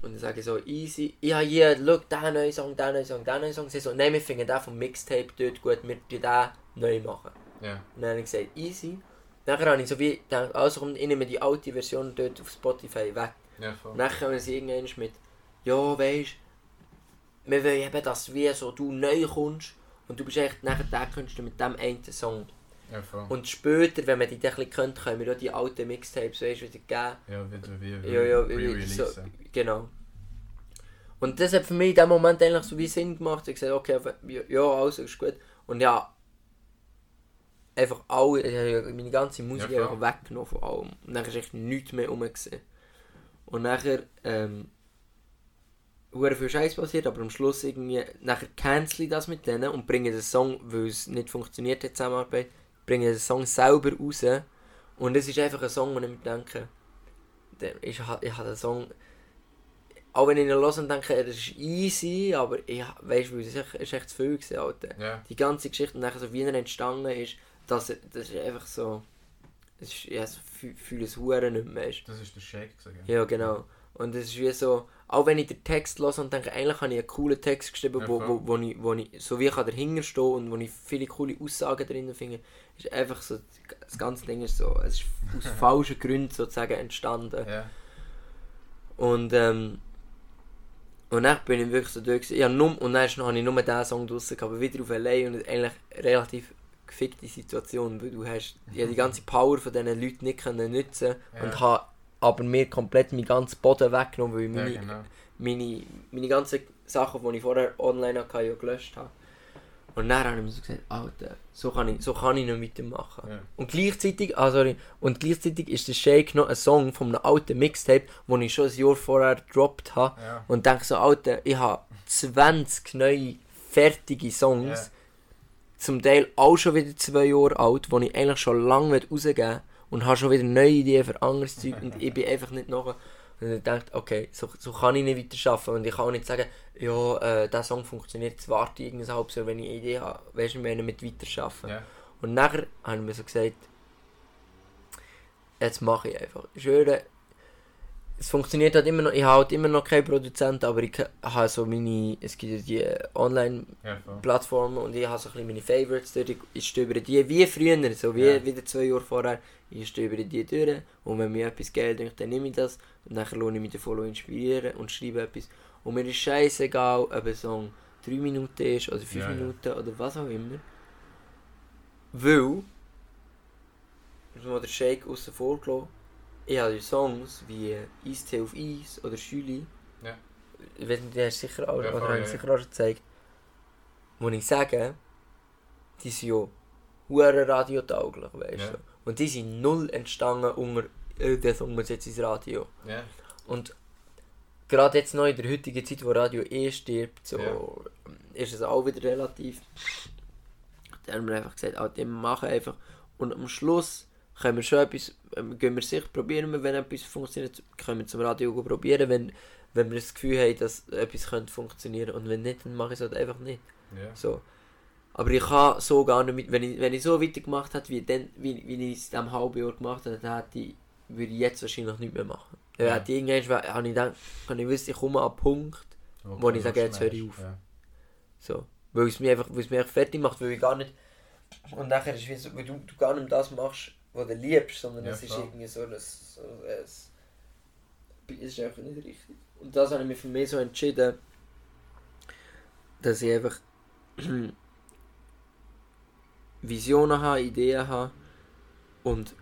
Und dann sage ich so, easy, ja, hier, schau, diesen neuen Song, diesen neuen Song, diesen neuen Song. Sie so, nein, wir finden den vom Mixtape dort gut, wir tun den neu machen. Ja. Und dann habe ich gesagt, easy. Nachher habe ich so wie gedacht, also komm, ich nehme die alte Version dort auf Spotify weg. Ja, voll. Und dann kommen sie irgendwann mit, ja, weisst wir wollen eben, dass wie so du neu kommst und du bist echt nachher der Künstler mit dem einen Song. Ja. Und später, wenn wir die dann ein bisschen kennt, können wir auch die alten Mixtapes weißt, wieder geben. Ja, wieder wie, wie, Ja, ja, wie so, genau. Und das hat für mich in dem Moment eigentlich so wie Sinn gemacht. Ich habe gesagt, okay, ja, also ist gut. Und ja, einfach alle, ich habe ja meine ganze Musik Ja, einfach weggenommen von allem. Und dann ist echt nichts mehr rum. gewesen. Und nachher, ähm, hure viel Scheiß passiert, aber am Schluss irgendwie, nachher cancel ich das mit denen und bringe den Song, weil es nicht funktioniert hat, Zusammenarbeit, bringe den Song selber raus und es ist einfach ein Song, wo ich mir denke, ich, ha- ich habe den Song, auch wenn ich ihn höre und denke, er ist easy, aber ich weißt du, es ist echt, es ist echt zu viel gewesen, Alter. Ja. Die ganze Geschichte und nachher so wie er entstanden ist, dass er, das ist einfach so, es ist, ja, so fü- fühle es hure nicht mehr. Das ist der Shake gesagt. Ja, genau. Und es ist wie so, auch wenn ich den Text höre und denke, eigentlich habe ich einen coolen Text geschrieben, Ja, wo, wo, wo, ich, wo ich so wie ich dahinter stehen und wo ich viele coole Aussagen drin finde, ist einfach so, das ganze Ding ist so, es ist aus falschen Gründen sozusagen entstanden. Ja. Und ähm, und dann bin ich wirklich so durch. Ja, nur, und dann habe ich nur diesen Song draussen aber wieder auf LA und eigentlich relativ gefickte Situation, weil du hast ja die ganze Power von diesen Leuten nicht können nutzen Ja. und habe aber mir komplett meinen ganzen Boden weggenommen, weil ich Ja, meine, genau. meine, meine ganzen Sachen, die ich vorher online hatte, ja gelöscht habe. Und dann habe ich mir so gesagt, Alter, so kann ich, so kann ich nicht weitermachen. Ja. Und gleichzeitig, ah, sorry, und gleichzeitig ist der Shake noch ein Song von einem alten Mixtape, den ich schon ein Jahr vorher gedroppt habe. Ja. Und denke so, Alter, ich habe 20 neue fertige Songs, Ja. zum Teil auch schon wieder zwei Jahre alt, die ich eigentlich schon lange rausgeben will und habe schon wieder neue Ideen für anderes Zeug und ich bin einfach nicht nachher. Und ich dachte, okay, so, so kann ich nicht weiter arbeiten und ich kann auch nicht sagen, ja, äh, der Song funktioniert, jetzt warte ich irgendein halbes Jahr, wenn ich eine Idee habe, weißt du, meine, mit weiter arbeiten. Ja. Und nachher habe ich mir so gesagt, jetzt mache ich einfach. Ich schwöre, es funktioniert halt immer noch, ich habe halt immer noch keinen Produzent, aber ich habe so meine, es gibt ja die Online-Plattformen Ja, und ich habe so ein bisschen meine Favorites dort, ich- ich stöbere die wie früher, so wie Ja. wieder zwei Jahre vorher, ich stöbere die durch und wenn mir etwas geil denkt, dann nehme ich das und dann lohne ich mich davon inspirieren und schreibe etwas und mir ist scheißegal, ob ein Song 3 Minuten ist oder 5 Ja, ja. Minuten oder was auch immer, weil, das ist mal der Shake aussen vor gelassen, ich habe Songs wie Eistee auf Eis oder Schüli, Ja. ich weiß nicht, die hast du sicher auch, Ja, oder voll, ja, sicher auch schon gezeigt, wo ich sage, die sind ja hure radiotauglich, weißt Ja. du. Und die sind null entstanden unter, äh, muss jetzt ins Radio. Ja. Und gerade jetzt noch in der heutigen Zeit, wo Radio eh stirbt, so, Ja. ist es auch wieder relativ. Da haben wir einfach gesagt, ah, die machen einfach. Und am Schluss können wir schon etwas, ähm, gehen wir sicher, probieren wir, wenn etwas funktioniert, können wir zum Radio probieren, wenn, wenn wir das Gefühl haben, dass etwas könnte funktionieren. Und wenn nicht, dann mache ich es halt einfach nicht. Ja. So. Aber ich kann so gar nicht mit, wenn ich, wenn ich so weitergemacht hätte, wie, dann, wie, wie ich es in diesem halben Jahr gemacht habe, dann hätte ich, würde ich jetzt wahrscheinlich nicht mehr machen. Ja. hätte ich irgendwann, habe ich gedacht, kann ich wissen, ich komme an einen Punkt, Wo ich sage, jetzt höre ich auf. Ja. so. Weil es mich einfach, weil es mich einfach fertig macht, weil ich gar nicht, und nachher ist es wie so, weil du, du gar nicht das machst, was du liebst, sondern Ja, es ist klar. irgendwie so, das, so es, es ist einfach nicht richtig. Und das habe ich mir für mich so entschieden, dass ich einfach Visionen habe, Ideen habe und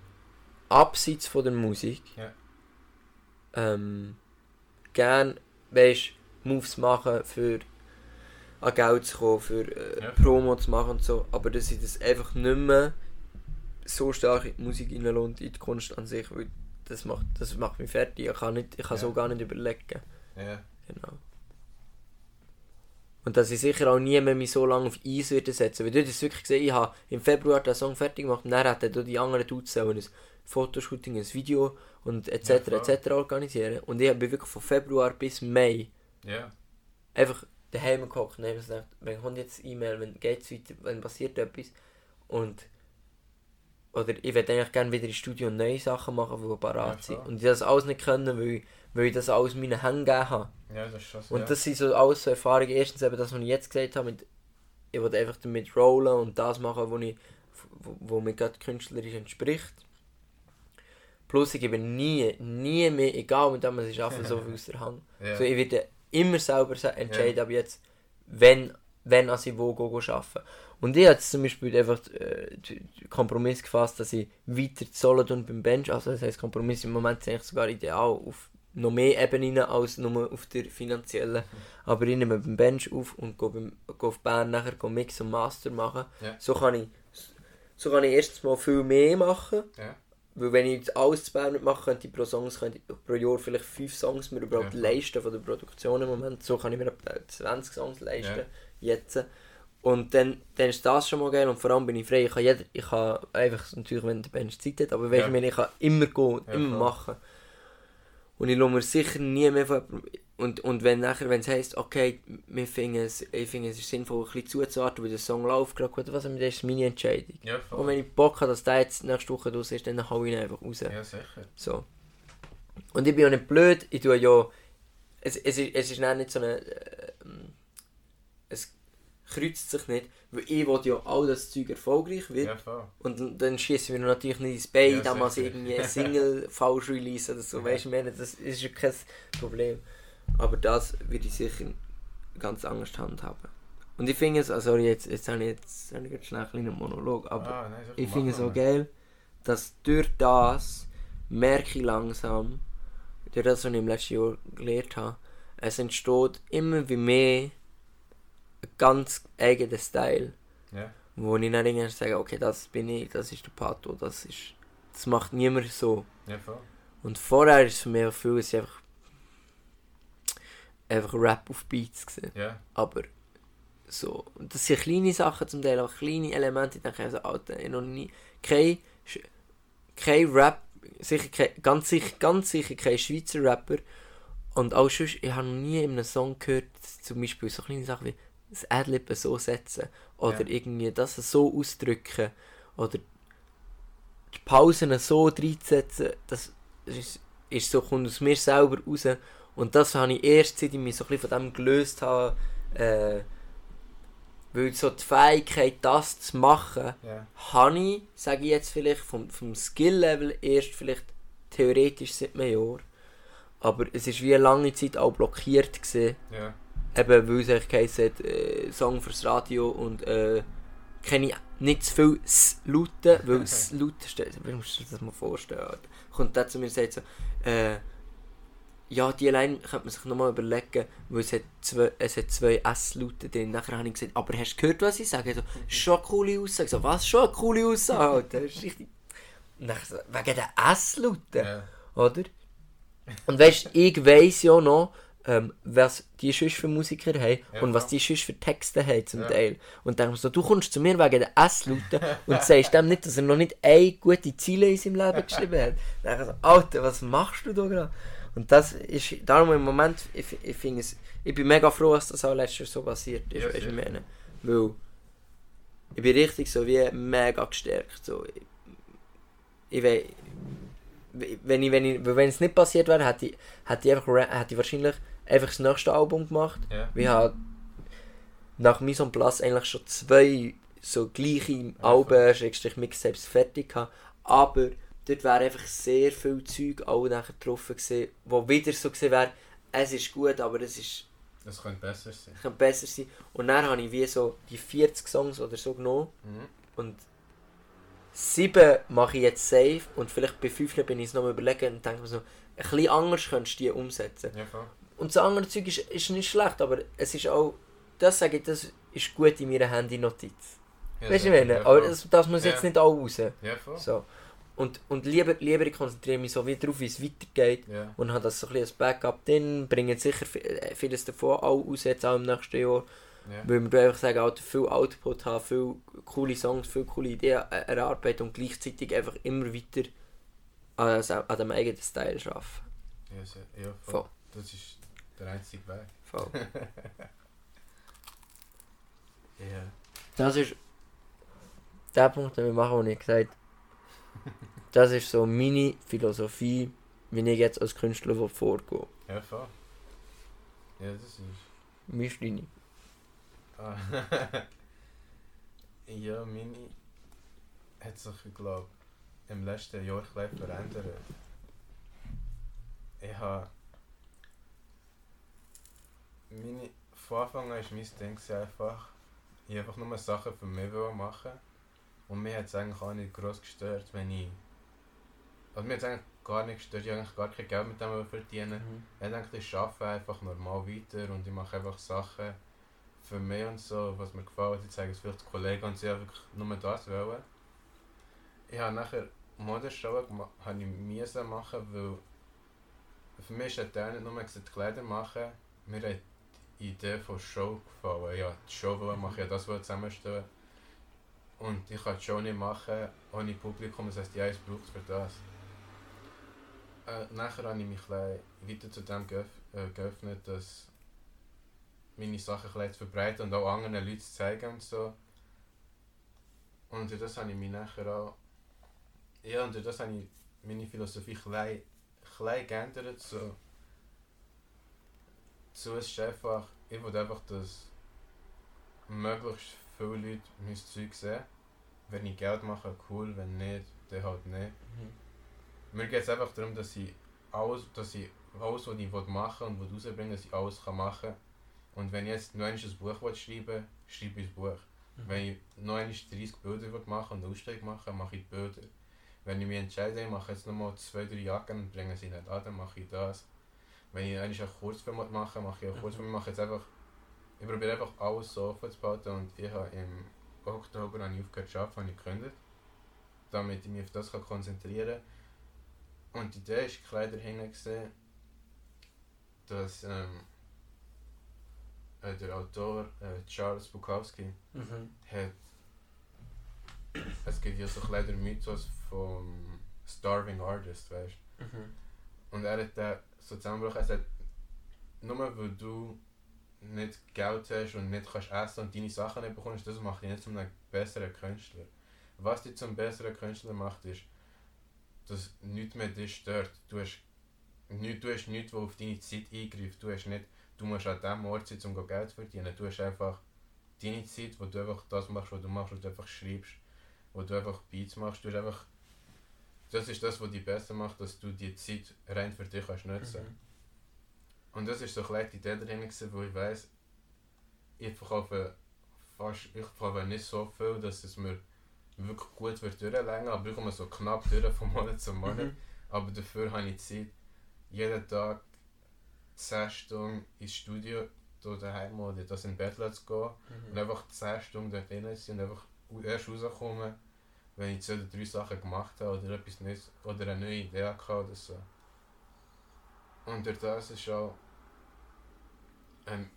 abseits von der Musik Ja. ähm, gern weißt, Moves machen für an Geld zu kommen, für äh, Ja. Promo zu machen und so, aber dass ich das einfach nicht mehr so stark in die Musik hineinlohnt, in die Kunst an sich, weil das macht, das macht mich fertig. Ich kann, nicht, ich kann Ja. so gar nicht überlegen. Ja. Genau. Und dass ich sicher auch nie mehr mich so lange auf Eis würde setzen. Weil du hast wirklich gesehen, ich habe im Februar den Song fertig gemacht und dann hat er die anderen Dudes ein Fotoshooting, ein Video und etc. Ja, etc. organisieren. Und ich habe wirklich von Februar bis Mai Ja. einfach daheim gekocht und habe gedacht, wenn kommt jetzt E-Mail, wenn geht's weiter, wenn passiert etwas und oder ich würde eigentlich gerne wieder ins Studio neue Sachen machen, die parat Ja, sind. Und ich das alles nicht können, weil, ich- weil ich das alles meinen Händen gegeben habe. Ja, das ist schon so. Und ja. das sind so alles so Erfahrungen. Erstens eben das, was ich jetzt gesagt habe, mit, ich will einfach damit rollen und das machen, was ich, wo, wo mir gerade künstlerisch entspricht. Plus ich gebe nie, nie mehr, egal mit dem was ich arbeite, so viel aus der Hand. Ja. So, ich werde immer selber se- entscheiden, aber jetzt, wenn, wenn also ich wo go, go arbeiten. Und ich habe zum Beispiel einfach äh, Kompromiss gefasst, dass ich weiter solo tun beim Bench. Also das heisst, Kompromiss im Moment ist eigentlich sogar ideal auf noch mehr Ebenen als nur auf der finanziellen. Aber ich nehme beim Bench auf und gehe, beim, gehe auf Bern nachher gehe Mix und Master machen. Ja. So kann ich so kann ich erstens mal viel mehr machen Ja. weil wenn ich jetzt alles zu Bern mache, könnte ich pro Songs, könnte ich pro Jahr vielleicht 5 Songs mir überhaupt Ja. leisten von der Produktion im Moment. So kann ich mir etwa 20 Songs leisten. Jetzt. Und dann, dann ist das schon mal geil und vor allem bin ich frei. Ich kann, jeder, ich kann einfach, natürlich wenn der Band Zeit hat, aber weißt Ja. wenn ich kann immer gehen, Ja, immer voll. machen. Und ich lasse mir sicher nie mehr von und, und wenn nachher, wenn es heisst, okay, wir finden es, ich finde es ist sinnvoll, ein bisschen zuzuwarten, weil der Song läuft gerade gut, was, das ist meine Entscheidung. Ja, Und wenn ich Bock habe, dass der jetzt nächste Woche raus ist, dann hau ich ihn einfach raus. Ja, sicher. So. Und ich bin auch nicht blöd, ich tue ja. Es, es, ist, es ist nicht so eine. Kreuzt sich nicht, weil ich will ja all das Zeug erfolgreich wird. Ja, voll. Und dann- schießen wir natürlich nicht ins Bein, Ja, damals irgendwie eine Single falsch release oder so. Weißt du, meine, das ist ja kein Problem. Aber das würde ich sicher ganz anders handhaben. Und ich finde es, also jetzt, jetzt habe ich jetzt habe ich jetzt schnell einen kleinen Monolog, aber ah, nein, ich finde es so mal. geil, dass durch das merke ich langsam, durch das, was ich im letzten Jahr gelernt habe, es entsteht immer wie mehr ein ganz eigener Style, Ja, wo ich dann irgendwann sage, okay, das bin ich, das ist der Pato, das ist, das macht niemand so. ja, voll. Und vorher ist es für mich auch viel, es einfach, einfach Rap auf Beats gewesen. Ja, Aber so, und das sind kleine Sachen zum Teil, auch kleine Elemente, ich denke also, Alter, ich noch nie, kein, kein Rap, sicher kein, ganz sicher, ganz sicher kein Schweizer Rapper und auch sonst, ich habe noch nie in einem Song gehört, zum Beispiel so kleine Sachen wie das Adlib so setzen oder Ja. irgendwie das so ausdrücken oder die Pausen so reinsetzen, das ist, ist so, kommt aus mir selber raus und das habe ich erst, seit ich mich so ein bisschen von dem gelöst habe, äh, weil so die Fähigkeit, das zu machen, ja, habe ich, sage ich jetzt vielleicht, vom, vom Skill-Level erst vielleicht theoretisch seit einem Jahr. Aber es ist wie eine lange Zeit auch blockiert gewesen, ja, eben weil es eigentlich geheißen hat, äh, Song fürs Radio und äh, kenne ich nicht zu viel S lauten, weil S lauten steht, wie musst du dir das mal vorstellen, Alter. Kommt der zu mir und sagt so, äh, ja, die allein könnte man sich nochmal überlegen, weil es hat zwei, es hat zwei S-Lauten drin. Nachher habe ich gesagt, aber hast du gehört, was ich sage? So, schon eine coole Aussage. So, was, schon eine coole Aussage, Alter. Das ist richtig... Nachher so, wegen der S-Lauten ja, oder? Und weißt ich weiss ja noch, ähm, was die sonst für Musiker haben Ja, und was die sonst für Texte haben zum Ja. Teil. Und dann so, du kommst zu mir wegen der S-Lauten und sagst dem nicht, dass er noch nicht eine gute Ziele in seinem Leben geschrieben hat. Dann so, Alter, was machst du da gerade? Und das ist, darum im Moment, ich, ich finde es, ich bin mega froh, dass das auch letztes Jahr so passiert ist, Ja, weißt du, wie ich meine. Weil, ich bin richtig so wie mega gestärkt, so. Ich, ich weiß, wenn ich, wenn ich, wenn es nicht passiert wäre, hätte ich, hätte ich einfach, hätte ich wahrscheinlich einfach das nächste Album gemacht. ja, Wir haben nach Mise en Place eigentlich schon zwei so gleiche Alben, Schrägstrich Mixtapes fertig gehabt. Aber dort wäre einfach sehr viel Zeug auch nachher getroffen gewesen, wo wieder so gesehen wäre, es ist gut, aber es ist, das könnte besser sein. kann besser sein. Und dann habe ich wie so die 40 Songs oder so genommen Mhm. und sieben mache ich jetzt safe und vielleicht bei fünf bin ich es noch mal überlegen und denke mir so, ein bisschen anders könntest du die umsetzen. Ja. Und das andere Zeug ist, ist nicht schlecht, aber es ist auch, das sage ich, das ist gut in meiner Handy-Notiz. Ja, weißt du, ich meine? ja, Aber das, das muss jetzt Ja. nicht auch raus. Ja, voll. So. Und, und lieber, lieber ich konzentriere mich so wie darauf, wie es weitergeht und habe das so ein bisschen als Backup drin, bringen sicher äh, vieles davon auch raus, jetzt auch im nächsten Jahr. ja, Weil wir einfach sagen, Alter, viel Output haben, viel coole Songs, viel coole Ideen äh, erarbeiten und gleichzeitig einfach immer weiter an, an dem eigenen Style arbeiten. ja, sehr- ja, voll. Voll. Das ist der einzige Weg. Voll. Ja, Das ist der Punkt, den wir machen, den ich gesagt Das ist so meine Philosophie, wie ich jetzt als Künstler vorgehe. ja, voll. Ja, das ist... Wie ist deine? Ah. ja, meine hat sich, glaube im letzten Jahr verändert. Ich habe. Meine, von Anfang an war mein Ding einfach, ich einfach nur Sachen für mich machen. Und mir hat es eigentlich auch nicht groß gestört, wenn ich. Also mir hat es eigentlich gar nicht gestört, ich habe eigentlich gar kein Geld mit dem verdienen. Ich denke, ich arbeite einfach normal weiter und ich mache einfach Sachen für mich und so, was mir gefällt. Ich zeige es vielleicht Kollegen und sie wirklich nur das wollen. Ich habe nachher Modenschau gema- habe ich müssen machen, weil für mich hat der nicht nur gesagt, Kleider machen, mir hat Idee von Show gefallen. Ja, die Show wollen machen, ja das zusammenstellen. Und ich kann die Show nicht machen ohne Publikum, das heisst, die Eis braucht es für das. Äh, nachher habe ich mich weiter zu dem geöff äh, geöffnet, dass meine Sachen zu verbreiten und auch anderen Leuten zu zeigen und so. Und durch das habe ich mich nachher auch... Ja, und durch das habe ich meine Philosophie klein, klein geändert. So, so es ist einfach... Ich will einfach, dass möglichst viele Leute mein Zeug sehen. Wenn ich Geld mache, cool. Wenn nicht, dann halt nicht. Mir geht es einfach darum, dass ich alles, dass ich alles, was ich machen will und was rausbringen dass ich alles kann machen kann. Und wenn ich jetzt noch einmal ein Buch will schreiben schreibe ich ein Buch. Wenn ich noch einmal 30 Bilder will machen und eine Ausstellung machen mache ich die Bilder. Wenn ich mich entscheide, ich mache jetzt nochmal zwei, drei Jacken und bringe sie nicht an, dann mache ich das. Wenn ich einmal einen Kurzfilm will machen mache ich einen Kurzfilm. Ich mache jetzt einfach, ich probiere einfach alles so behalten und ich habe im Oktober habe ich aufgehört zu arbeiten, habe ich gekündigt. Damit ich mich auf das kann konzentrieren kann. Und die Idee ist klar dahinter gesehen, dass ähm, äh, der Autor äh, Charles Bukowski Mhm. hat. Es gibt ja so ein kleiner Mythos vom Starving Artist, weißt Mhm. du? Und er hat den so zusammengebrochen, er sagt, nur weil du nicht Geld hast und nicht kannst essen und deine Sachen nicht bekommst, das macht dich nicht zu einem besseren Künstler. Was dich zum besseren Künstler macht, ist, dass nichts mehr dich stört. Du hast nichts, du hast nichts, was auf deine Zeit eingreift. Du hast nicht, du musst an dem Ort sein, um Geld zu verdienen. Du hast einfach deine Zeit, wo du einfach das machst, was du machst, wo du einfach schreibst, wo du einfach Beats machst. Du hast einfach, das ist das, was dich besser macht, dass du die Zeit rein für dich kannst nutzen Mhm. Und das ist so gleich die Idee gewesen, wo ich weiss, ich verkaufe fast, ich verkaufe nicht so viel, dass es mir wirklich gut wird durchlängen, aber ich komme so knapp durch von Monat zu Monat. Mhm. Aber dafür habe ich Zeit, jeden Tag 10 Stunden ins Studio oder daheim oder das in Bett zu gehen und Mhm. einfach 10 Stunden dort drin sein und einfach erst rauskommen, wenn ich zwei oder drei Sachen gemacht habe oder etwas Neues oder eine neue Idee hatte oder so. Und durch das ist auch. Ähm,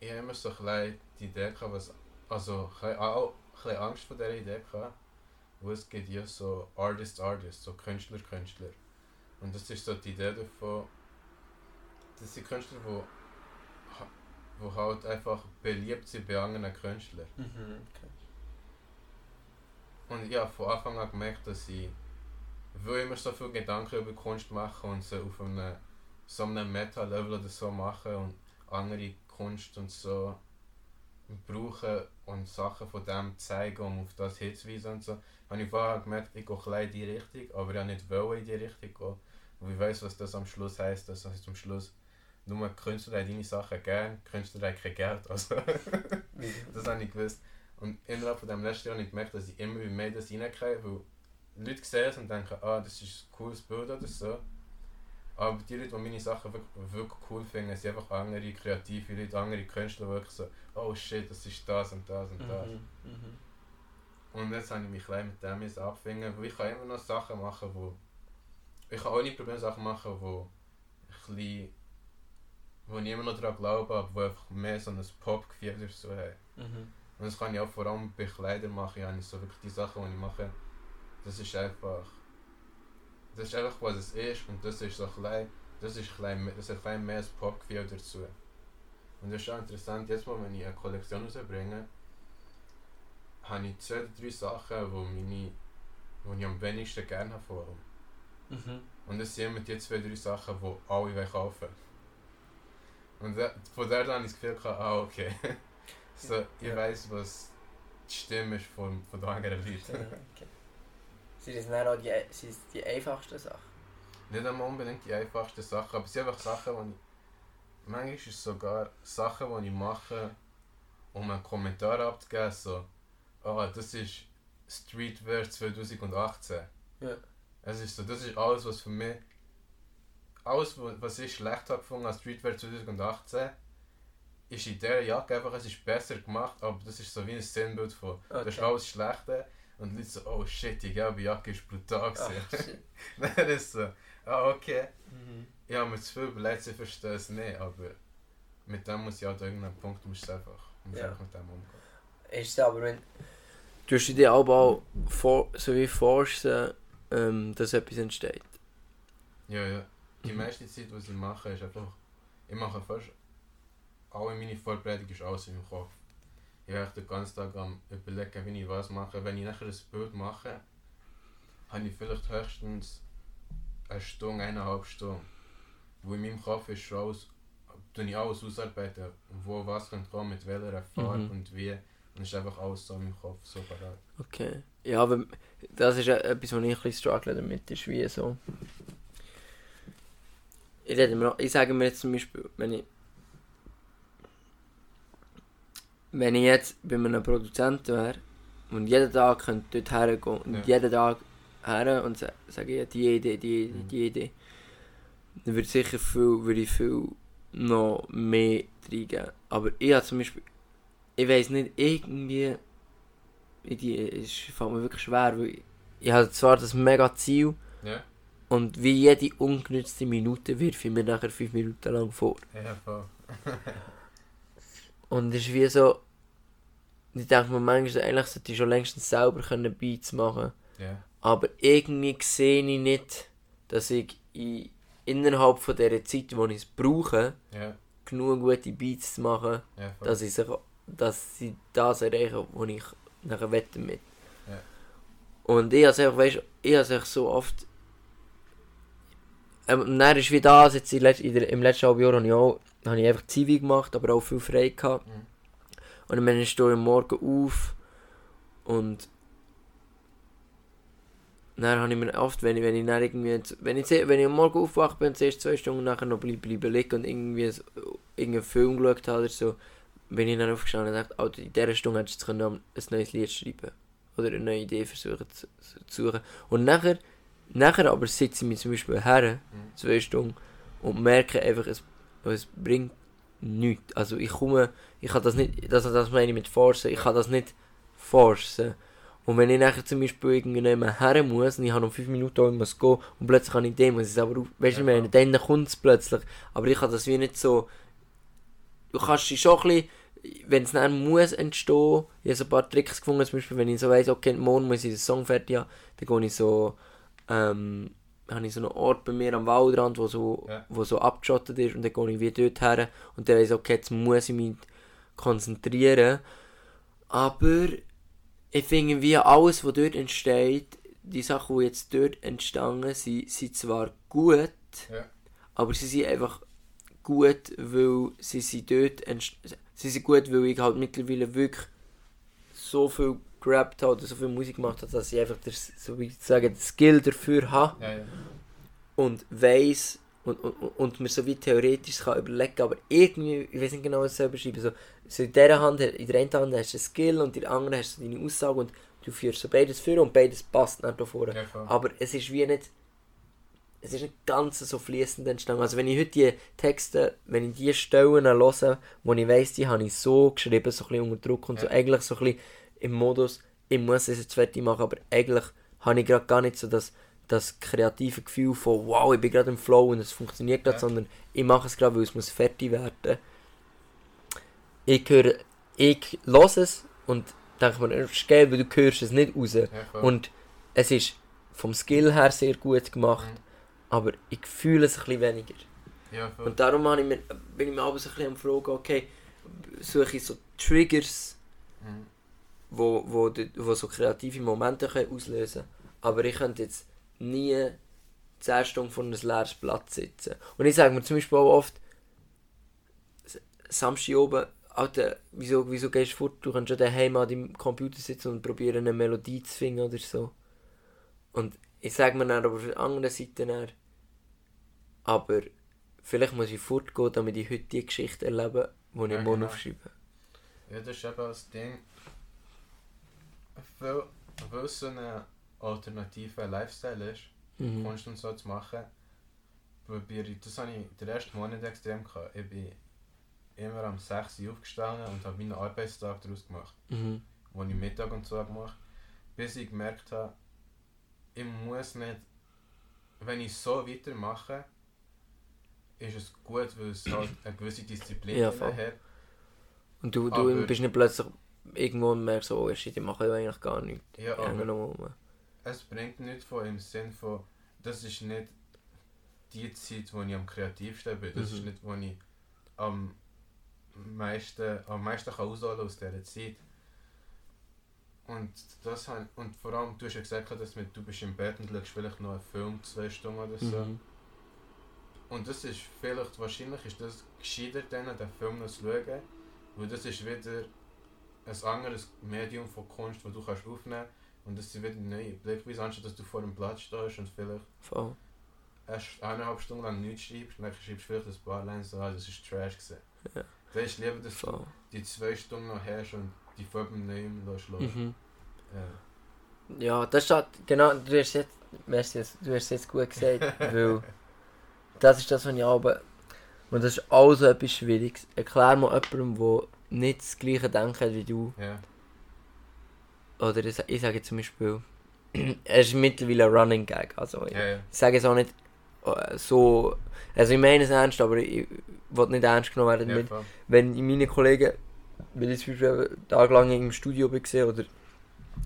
ich habe immer so ein die Idee gehabt, was. Also, habe auch ein Angst vor dieser Idee gehabt, wo es gibt ja so Artist, Artist, so Künstler, Künstler. Und das ist so die Idee davon, das sind Künstler, die wo halt einfach beliebt sind bei anderen Künstlern. Mhm. Okay. Und ich habe von Anfang an gemerkt, dass ich will immer so viele Gedanken über Kunst machen und sie auf einem so einem Meta-Level oder so machen und andere Kunst und so brauchen und Sachen von dem zeigen, um auf das hinzuweisen und so. Habe ich vorher gemerkt, ich gehe bisschen in die Richtung, aber ich wollte nicht in die Richtung gehen. Und ich weiss, was das am Schluss heisst. Das heisst am Schluss, nur Künstler haben deine Sachen gern, Künstler haben kein Geld. Also, das habe ich gewusst. Und innerhalb von dem letzten Jahr habe ich gemerkt, dass ich immer mehr das reingehe, weil Leute sehen es und denken, ah, das ist ein cooles Bild oder so. Aber die Leute, die meine Sachen wirklich, wirklich cool finden, sind einfach andere kreative Leute, andere Künstler, die wirklich so, oh shit, das ist das und das und das. Mhm. Mhm. Und jetzt habe ich mich klein mit dem jetzt abfinden, weil ich kann immer noch Sachen machen, wo... Ich kann auch nicht probieren Sachen machen, wo ein bisschen... wo ich immer noch daran glaube, aber wo einfach mehr so ein Pop-Gefühl oder so haben. Mhm. Und das kann ich auch vor allem bei Kleidern machen. Ich habe so wirklich die Sachen, die ich mache, das ist einfach. Das ist einfach was es ist und das ist so klein. Das ist klein, das ist ein klein mehr ein Popgefühl dazu. Und das ist auch interessant, jetzt mal wenn ich eine Kollektion rausbringe, habe ich zwei oder drei Sachen, wo meine, wo ich am wenigsten gerne habe vor. Mhm. Und das sind immer die zwei, drei Sachen, die alle kaufen Und da, von der habe ich das Gefühl, ah okay. so, ich Ja. weiss, was die Stimme ist von, von den anderen Leuten. Okay. Sind das dann auch die, sind die einfachsten Sachen? Nicht einmal unbedingt die einfachsten Sachen, aber es sind einfach Sachen, die ich... Manchmal ist es sogar Sachen, die ich mache, um einen Kommentar abzugeben, so «Ah, das ist Streetwear 2018». Ja. Es ist so, das ist alles, was für mich... Alles, wa- was ich schlecht habe gefunden an Streetwear 2018, ist in dieser Jacke einfach, es ist besser gemacht, aber das ist so wie ein Sinnbild von... Das ist Okay. alles Schlechte. Und die Leute so, oh shit, die gelbe Jacke ist brutal Ach, gewesen. shit. Dann ist so, ah okay. Mhm. Ich habe mir zu viel überlegt, sie verstehen es nicht, aber mit dem muss ich halt an irgendeinem Punkt musst du einfach, musst Ja. einfach mit dem umgehen. Ist aber, wenn du hast dir aber auch vor, so wie forcen, ähm, dass etwas entsteht. Ja, ja. Die Mhm. meiste Zeit, was ich mache, ist einfach, ich mache fast, alle meine Vorbereitung ist alles in meinem Kopf. Ich echt den ganzen Tag am überlegen, wie ich was mache. Wenn ich nachher ein Bild mache, habe ich vielleicht höchstens eine Stunde, eineinhalb Stunden. Wo in meinem Kopf ist schon alles, tue ich alles ausarbeiten, wo was könnte kommen, mit welcher Farbe Mhm. und wie. Und es ist einfach alles so in meinem Kopf, so parat. Okay. Ja, aber das ist etwas, wo ich ein bisschen struggle damit, ist wie so. Ich, rede mir, ich sage mir jetzt zum Beispiel, wenn ich. Wenn ich jetzt bei einem Produzenten wäre und jeden Tag könnte dort hergehen und Ja. jeden Tag her und sa- sage, ja, die Idee, die Idee, Mhm. die Idee, dann würde sicher viel, würde ich viel noch mehr reingeben. Aber ich habe zum Beispiel, ich weiß nicht, irgendwie die, es fällt mir wirklich schwer, weil ich, ich habe zwar das mega Ziel Ja? und wie jede ungenutzte Minute wirf ich mir nachher fünf Minuten lang vor. Ja, voll. Und es ist wie so, ich denke mir manchmal, eigentlich sollte ich schon längstens selber können Beats machen Ja. aber irgendwie sehe ich nicht, dass ich in, innerhalb von dieser Zeit, wo ich es brauche, Ja. genug gute Beats zu machen, voll. dass ich, dass sie das erreichen, was ich nachher wette mit. Und ich habe einfach, weißt, ich habe so oft. Ähm, und dann ist wie das, jetzt in der, im letzten halben Jahr habe ich, auch, habe ich einfach Zivi gemacht, aber auch viel frei gehabt. Mhm. Und dann stehe ich am Morgen auf und dann habe ich mir oft, wenn ich, wenn ich dann irgendwie, wenn ich, wenn ich am Morgen aufgewacht bin und zuerst zwei Stunden nachher noch bleib, bleiben liegen und irgendwie so- irgendeinen Film geschaut habe oder so, bin ich dann aufgestanden und dachte, Alter, in dieser Stunde hättest du ein neues Lied schreiben oder eine neue Idee versuchen zu, zu suchen. Und nachher, nachher aber sitze ich mich zum Beispiel her, Mhm. zwei Stunden, und merke einfach, es, es bringt nichts. Also ich komme, ich kann das nicht, das, das meine ich mit forcen, ich kann das nicht forcen. Und wenn ich nachher zum Beispiel irgendjemand her muss und ich habe noch 5 Minuten muss gehen und plötzlich habe ich den, muss ich es aber auf, weißt du, Ja, meine, dann kommt es plötzlich. Aber ich kann das wie nicht so, du kannst dich schon ein bisschen, wenn es dann muss entstehen, ich habe so ein paar Tricks gefunden, zum Beispiel, wenn ich so weiss, okay, morgen muss ich den Song fertig haben, dann gehe ich so, ähm, habe ich so einen Ort bei mir am Waldrand, wo so, Ja. wo so abgeschottet ist und dann gehe ich wie dort her und dann weiss ich, okay, jetzt muss ich mich konzentrieren. Aber ich finde wie alles, was dort entsteht, die Sachen, die jetzt dort entstanden sind, sind zwar gut, Ja. aber sie sind einfach gut, weil sie sind dort sie sind gut, weil ich halt mittlerweile wirklich so viel gerappt habe oder so viel Musik gemacht habe, dass ich einfach das, so wie ich sage, das Skill dafür habe Ja, ja. und weiß und, und, und mir so wie theoretisch kann überlegen, aber irgendwie, ich weiß nicht genau, was ich beschreiben so, so in dieser Hand, in der einen Hand hast du einen Skill und in der anderen hast du deine Aussage und du führst so beides vor und beides passt nicht da vorne. Ja. Aber es ist wie nicht. Es ist nicht ganz so fließend entstanden. Also wenn ich heute die Texte, wenn ich die Stellen höre, wo ich weiss, die habe ich so geschrieben, so ein bisschen unter Druck und so eigentlich so ein bisschen im Modus, ich muss es jetzt fertig machen, aber eigentlich habe ich gerade gar nicht so das, das kreative Gefühl von wow, ich bin gerade im Flow und es funktioniert gerade, Ja. sondern ich mache es gerade, weil es muss fertig werden. Ich höre, ich höre es und denke mir, es ist geil, weil du hörst es nicht raus. Ja. Und es ist vom Skill her sehr gut gemacht, Mhm. aber ich fühle es ein bisschen weniger. Ja. Und darum habe ich mir, bin ich mir abends ein bisschen am fragen, okay, suche ich so Triggers, Mhm. Wo, wo, die- wo so kreative Momente können auslösen können. Aber ich könnte jetzt nie 10 Stunden vor einem leeren Blatt sitzen. Und ich sage mir zum Beispiel auch oft, Samstag oben, Alter, wieso, wieso gehst du fort? Du kannst schon daheim an deinem Computer sitzen und probieren eine Melodie zu finden oder so. Und ich sage mir dann aber auf der anderen Seite dann, aber vielleicht muss ich fortgehen, damit ich heute die Geschichte erlebe, die ich Ja, morgen genau. aufschreibe. Ja, das ist eben das Ding. Weil, weil es so ein alternativer Lifestyle ist, Mhm. Kunst und so zu machen, probiere ich, das habe ich den ersten Monat extrem gehabt. Ich bin immer am 6 Uhr aufgestanden und habe meinen Arbeitstag daraus gemacht, Mhm. wo ich Mittag und so gemacht bis ich gemerkt habe, ich muss nicht, wenn ich so weitermache, ist es gut, weil es halt eine gewisse Disziplin Ja, hat. Und du, du Aber- bist nicht plötzlich irgendwo merkst so, oh shit, ich mache ja eigentlich gar nichts. Ja, aber es bringt nicht von im Sinn von, das ist nicht die Zeit, wo ich am kreativsten bin. Das Mhm. ist nicht, wo ich am meisten, am meisten kann ausholen aus dieser Zeit. Und, das und vor allem, du hast ja gesagt, dass mit, du bist im Bett und schaust vielleicht noch einen Film, zwei Stunden oder so. Mhm. Und das ist vielleicht, wahrscheinlich ist das gescheiter, dann, den Film noch zu schauen, weil das ist wieder ein anderes Medium von Kunst, das du kannst aufnehmen und das wieder neue Blickweise, anstatt dass du vor dem Platz stehst und vielleicht Voll. erst eineinhalb Stunden lang nichts schreibst, und dann schreibst du vielleicht ein paar Lines, ah, das ist Trash gewesen. Ja. Dann ist lieber, dass du Voll. die zwei Stunden noch hast und die vor dem Neuen lässt. Mhm. Ja. Ja, das steht, genau, du hast jetzt, merci, du hast jetzt gut gesagt, weil das ist das, was ich aber, und das ist auch so etwas Schwieriges. Erklär mal jemandem, der nicht das gleiche Denken wie du, Ja. oder ich, ich sage zum Beispiel, es ist mittlerweile ein Running Gag, also ich Ja, ja. sage es auch nicht äh, so, also ich meine es ernst, aber ich will nicht ernst genommen werden ja voll. wenn meine Kollegen, wenn ich zum Beispiel tagelang im Studio war oder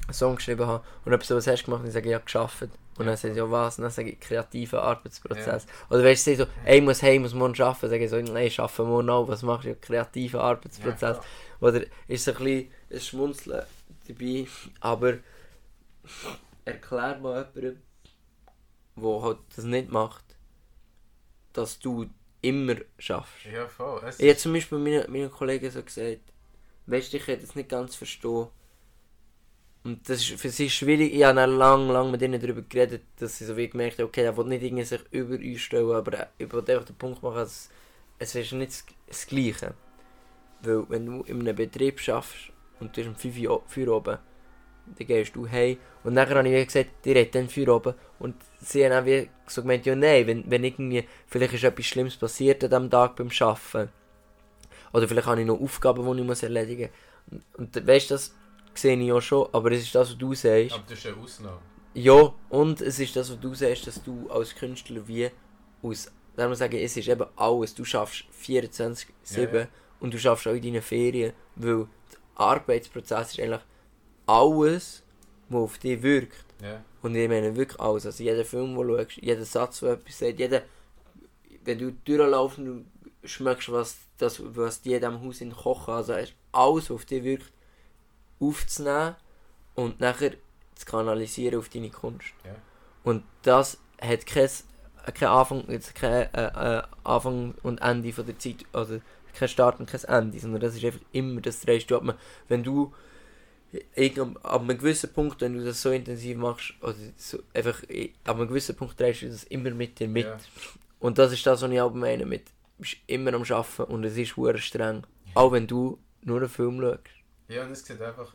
einen Song geschrieben habe und etwas, was hast du gemacht, dann sage ich, ja, geschafft. Und Ja. dann sie, ja, was? Und dann sage ich, kreativer Arbeitsprozess. Oder wenn sie so, ey, ich muss hey, ich muss morgen arbeiten, sage ich so, nein, ich arbeite morgen auch, was machst du? Ja, kreativer Arbeitsprozess. Ja, Oder ist so ein bisschen ein Schmunzeln dabei, aber erklär mal jemandem, der halt das nicht macht, dass du immer schaffst. ja, voll. Es Ich habe zum Beispiel meinen, meinen Kollegen so gesagt, weißt du, ich kann das nicht ganz verstehen. Und das ist für sie schwierig. Ich habe dann lang, lang mit ihnen darüber geredet, dass sie so wie gemerkt haben, okay, er will nicht irgendwie sich über uns stellen, aber ich will einfach den Punkt machen, dass es ist nicht das, Gleiche. Weil wenn du in einem Betrieb schaffst und du hast um 5 Uhr oben, dann gehst du heim. Und nachher habe ich gesagt, die hat dann Feuer oben. Und sie haben auch wie so gemeint, ja nein, wenn, wenn irgendwie, vielleicht ist etwas Schlimmes passiert an diesem Tag beim Arbeiten. Oder vielleicht habe ich noch Aufgaben, die ich erledigen muss. Und, und weißt du, das sehe ich ja schon, aber es ist das, was du sagst. aber das ist eine Ausnahme. Ja, und es ist das, was du sagst, dass du als Künstler wie aus, sagen wir sagen, es ist eben alles, du schaffst 24-7 Ja, ja. und du schaffst auch in deinen Ferien, weil der Arbeitsprozess ist eigentlich alles, was auf dich wirkt. Ja. Und ich meine wirklich alles, also jeder Film, den du schaust, jeder Satz, der etwas sagt, jeder, wenn du durchlaufst und du schmeckst, was, das, was die in diesem Haus in kochen, also alles, was auf dich wirkt, aufzunehmen und nachher zu kanalisieren auf deine Kunst. Ja. Und das hat kein, kein Anfang, jetzt kein äh, äh, Anfang und Ende von der Zeit, also kein Start und kein Ende, sondern das ist einfach immer das drehst du ab. Wenn du irgend- ab einem gewissen Punkt, wenn du das so intensiv machst, oder so, einfach ab einem gewissen Punkt drehst du das immer mit dir mit. Ja. Und das ist das, was ich auch meine mit, bist immer am Arbeiten und es ist streng. Auch wenn du nur einen Film schaust. Ja, und es sieht einfach.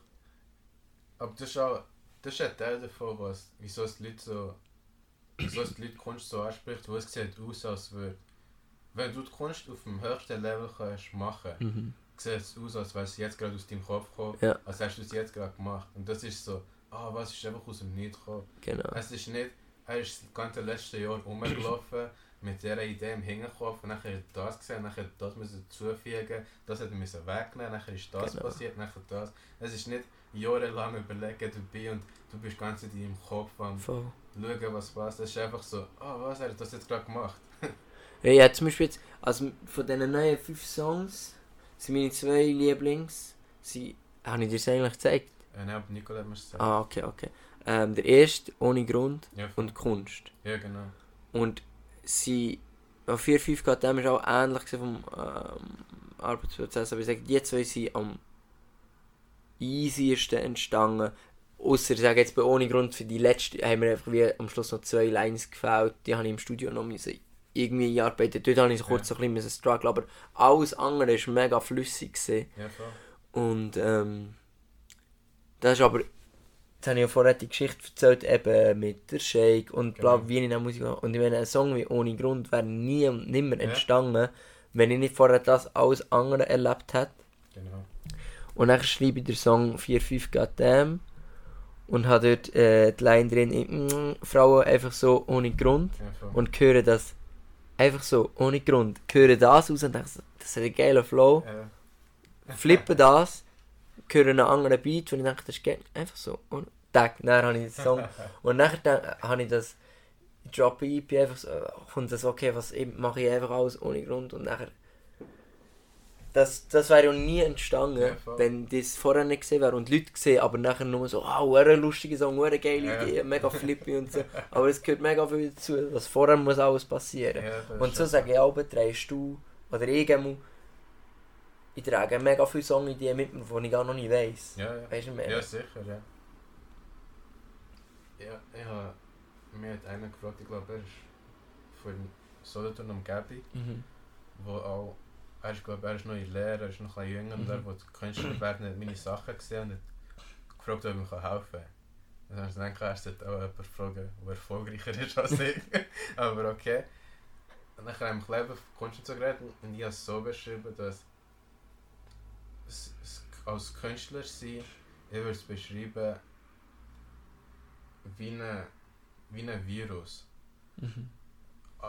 Aber das ist auch. Das ist ein Teil davon, was, wieso es die Leute so. Wieso es die Leute Kunst so anspricht, wo es sieht aus, als würde. Wenn du die Kunst auf dem höchsten Level kannst machen Mhm. sieht es aus, als wäre es jetzt gerade aus deinem Kopf gekommen, Ja. als hast du es jetzt gerade gemacht. Und das ist so, ah, was ist einfach aus dem Nichts gekommen. Genau. Es ist nicht, er ist das ganze letzte Jahr rumgelaufen mit dieser Idee im Hinterkopf und dann hat er das gesehen, dann hat er das müssen zufügen, das er müssen wegnehmen, dann ist das Genau. passiert, dann das. Es ist nicht jahrelang überlegen dabei und du bist ganz in deinem Kopf am Voll. schauen, was passt. Es ist einfach so, ah, was hat er das jetzt gerade gemacht? Ja, ja, zum Beispiel jetzt, also von diesen neuen fünf Songs sind meine zwei Lieblings, sie, habe ich dir das eigentlich gezeigt? Äh, nein, aber Nicola hat mir es gesagt. Ah, okay, okay. Ähm, der erste, Ohne Grund Ja, und Kunst. ja, genau. Und sie, auf 4, 5 geht dem ist auch ähnlich vom ähm, Arbeitsprozess, aber ich sage, die zwei sind am easiesten entstanden. Ausser, ich sage jetzt bei ohne Grund, für die letzte haben mir einfach wie am Schluss noch zwei Lines gefällt. Die habe ich im Studio noch müssen irgendwie einarbeiten. Dort habe ich so kurz Ja. so ein bisschen struggle, aber alles andere war mega flüssig. Gewesen. Ja, voll. Und ähm, das ist aber, jetzt habe ich ja vorher die Geschichte erzählt, eben mit der Shake und bla, Genau. wie ich in der Musik. Und ich meine, ein Song wie Ohne Grund wäre nie und nimmer Ja. entstanden, wenn ich nicht vorher das alles andere erlebt hätte. Genau. Und dann schreibe ich den Song 4-5 Goddamn und habe dort äh, die Line drin, mm, Frauen einfach so ohne Grund Ja, und höre das einfach so ohne Grund, höre das aus und denke, das ist ein geiler Flow, Ja. flippe das, höre einen anderen Beat und ich denke, das ist geil, einfach so, und Tag, dann habe ich den Song und nachher dann habe ich das, droppe EP einfach so, äh, und das okay, was mache ich einfach alles ohne Grund und nachher das, das wäre ja nie entstanden, Ja, wenn das vorher nicht gesehen wäre und Leute gesehen, aber nachher nur so, ah, oh, ein lustiger Song, eine geile Ja. Idee, mega flippy und so. Aber es gehört mega viel dazu, was vorher muss alles passieren. Ja, und so sage ich auch, trägst du, oder ich ich trage mega viele Songideen mit mir, die ich gar noch nicht weiss. Ja, ja. Weißt du, meine? Ja, sicher, ja. Ja, ich habe mir hat einer gefragt, ich glaube, er ist von Solothurn Umgebung, Mhm. wo auch, er ist, glaube er ist noch in Lehre, er ist noch ein bisschen jünger und Mhm. er, wo die Künstler werden, hat meine Sachen gesehen und hat gefragt, ob ich ihm helfen kann. Dann habe ich gedacht, er sollte auch jemanden fragen, der erfolgreicher ist als ich. Aber okay. Und dann haben wir Leben von Kunst und so geredet und ich habe es so beschrieben, dass als Künstler sein, ich würde es beschreiben wie ein wie ein Virus. Mhm.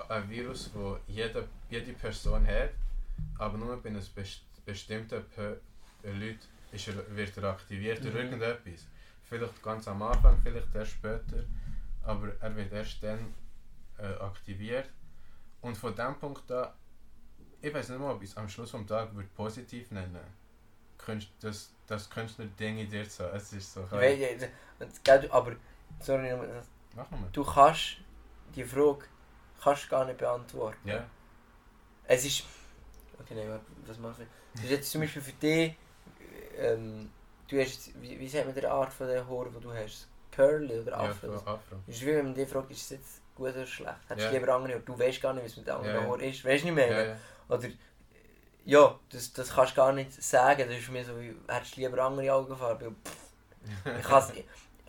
Ein Virus, wo jede, jede Person hat, aber nur bei einem best bestimmten Leuten ist er, wird er aktiviert durch Mhm. irgendetwas. Vielleicht ganz am Anfang, vielleicht erst später, aber er wird erst dann äh, aktiviert. Und von dem Punkt an, ich weiß nicht mal, ob ich es am Schluss vom Tag würde positiv nennen Künst, das, das Künstler Dinge dir so. Es ist so. Ich ja, das- gell, aber, sorry, Mach nochmal. du kannst die Frage kannst gar nicht beantworten. Ja. Es ist. Okay, nein, was mache ich? Das ist jetzt zum Beispiel für dich. Ähm, du hast. Wie, wie sagt man der Art von der Haare, die du hast? Curly oder Ja, Afro? von Afro. Ist wie wenn man dich fragt, ist es jetzt gut oder schlecht? Hättest du Ja. lieber andere Haare? Du weißt gar nicht, es mit den anderen Ja, ja. Haaren ist. Weißt du nicht mehr? Ja, ja. Oder. Ja, das, das kannst du gar nicht sagen. Das ist mir so wie, hättest du lieber andere Augenfarbe? Pff, ich kann's-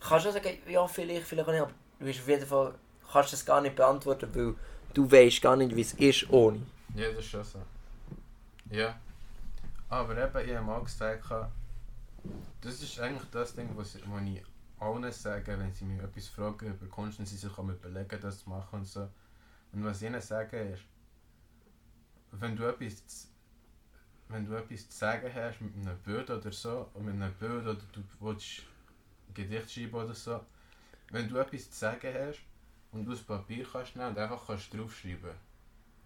kann schon sagen, ja, vielleicht, vielleicht auch nicht, aber du bist auf jeden Fall, kannst das gar nicht beantworten, weil du weißt gar nicht, wie es ist ohne. Ja, das ist schon so. Ja. Aber eben, ich habe mal gesagt, das ist eigentlich das Ding, was ich, allen sage, wenn sie mich etwas fragen über Kunst und sie sich auch überlegen, das zu machen und so. Und was ich ihnen sage ist, wenn du etwas, wenn du etwas zu sagen hast mit einem Bild oder so, und mit einem Bild oder du willst ein Gedicht schreiben oder so, wenn du etwas zu sagen hast und du das Papier kannst nehmen und einfach kannst draufschreiben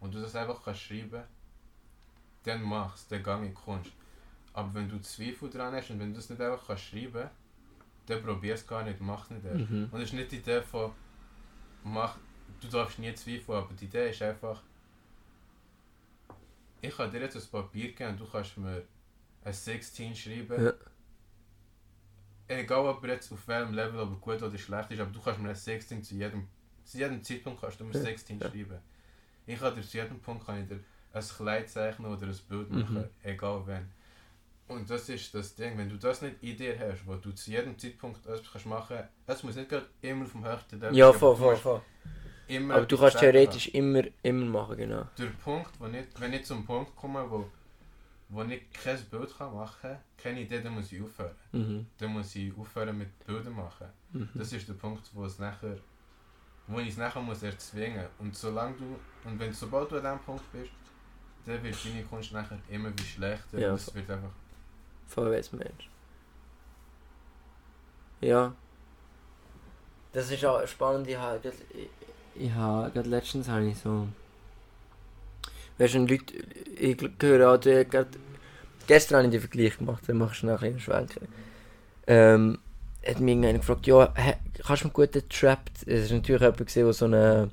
und du das einfach kannst schreiben, dann mach's, dann gang in Kunst. Aber wenn du Zweifel dran hast und wenn du das nicht einfach kannst schreiben, dann probier es gar nicht, mach es nicht erst. Mhm. Und es ist nicht die Idee von, mach, du darfst nie zweifeln, aber die Idee ist einfach, ich kann dir jetzt ein Papier geben und du kannst mir ein 16 schreiben. Ja. Egal ob jetzt auf welchem Level, ob gut oder schlecht ist, aber du kannst mir ein 16 zu jedem, zu jedem Zeitpunkt kannst du mir Ja, 16 ja. schreiben. Ich kann dir zu jedem Punkt kann ich dir ein Kleid zeichnen oder ein Bild Mhm. machen, egal wann. Und das ist das Ding, wenn du das nicht in dir hast, wo du zu jedem Zeitpunkt etwas kannst machen, es muss nicht gerade immer auf dem höchsten Level Ja, voll, voll, voll. Immer Aber du kannst theoretisch immer, immer machen, genau. der Punkt, wo nicht, wenn ich zum Punkt komme, wo, wo ich kein Bild kann machen kann, keine Idee, dann muss ich aufhören. Mhm. Dann muss ich aufhören mit Bildern machen. Mhm. Das ist der Punkt, wo es nachher, wo ich es nachher muss erzwingen. Und solange du, und wenn sobald du an diesem Punkt bist, dann wird deine Kunst nachher immer wie schlechter. Ja, es wird einfach, Voll weiss Mensch. Ja. Das ist auch spannend, ich habe ich, ich habe gerade letztens habe ich so... Weißt du, Leute, ich höre auch die, gerade, gestern habe ich den Vergleich gemacht, dann machst du nachher einen Schwenk. Ähm, hat mich irgendjemand gefragt, ja, hä, kannst du mir gut den Trap... Es ist natürlich jemand gesehen, der so ein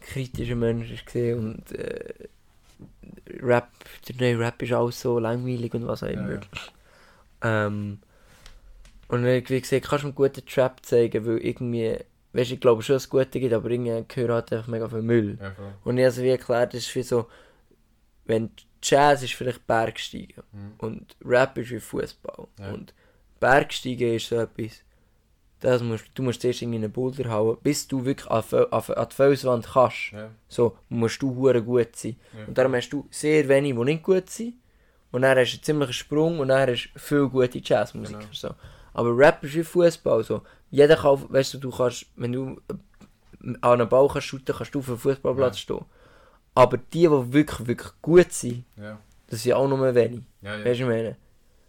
kritischer Mensch ist gesehen und äh, Rap, der neue Rap ist auch so langweilig und was auch immer. ja. Ähm, und dann wie gesagt, kannst du mir einen guten Trap zeigen, weil irgendwie, weißt du, ich glaube schon, dass es gute gibt, aber irgendwie gehört halt einfach mega viel Müll. Ja. Und ich habe es wie erklärt, das ist wie so, wenn Jazz ist vielleicht Bergsteigen Mhm. und Rap ist wie Fußball. Ja. Und Bergsteigen ist so etwas, das musst, du musst zuerst in einen Boulder hauen, bis du wirklich an, an, an die Felswand kannst. Ja, So musst du hure gut sein. Und darum hast du sehr wenige, die nicht gut sind. Und dann hast du einen ziemlichen Sprung und dann hast du viele gute Jazzmusiker. Genau. So. Aber Rap ist wie Fußball. So. Jeder kann, weißt du, du kannst, wenn du äh, an einem Ball kannst shooten, kannst du auf einem Fußballplatz Ja. stehen. Aber die, die wirklich, wirklich gut sind, Ja. das sind auch nur wenig. Ja, ja. Weißt du, ich meine?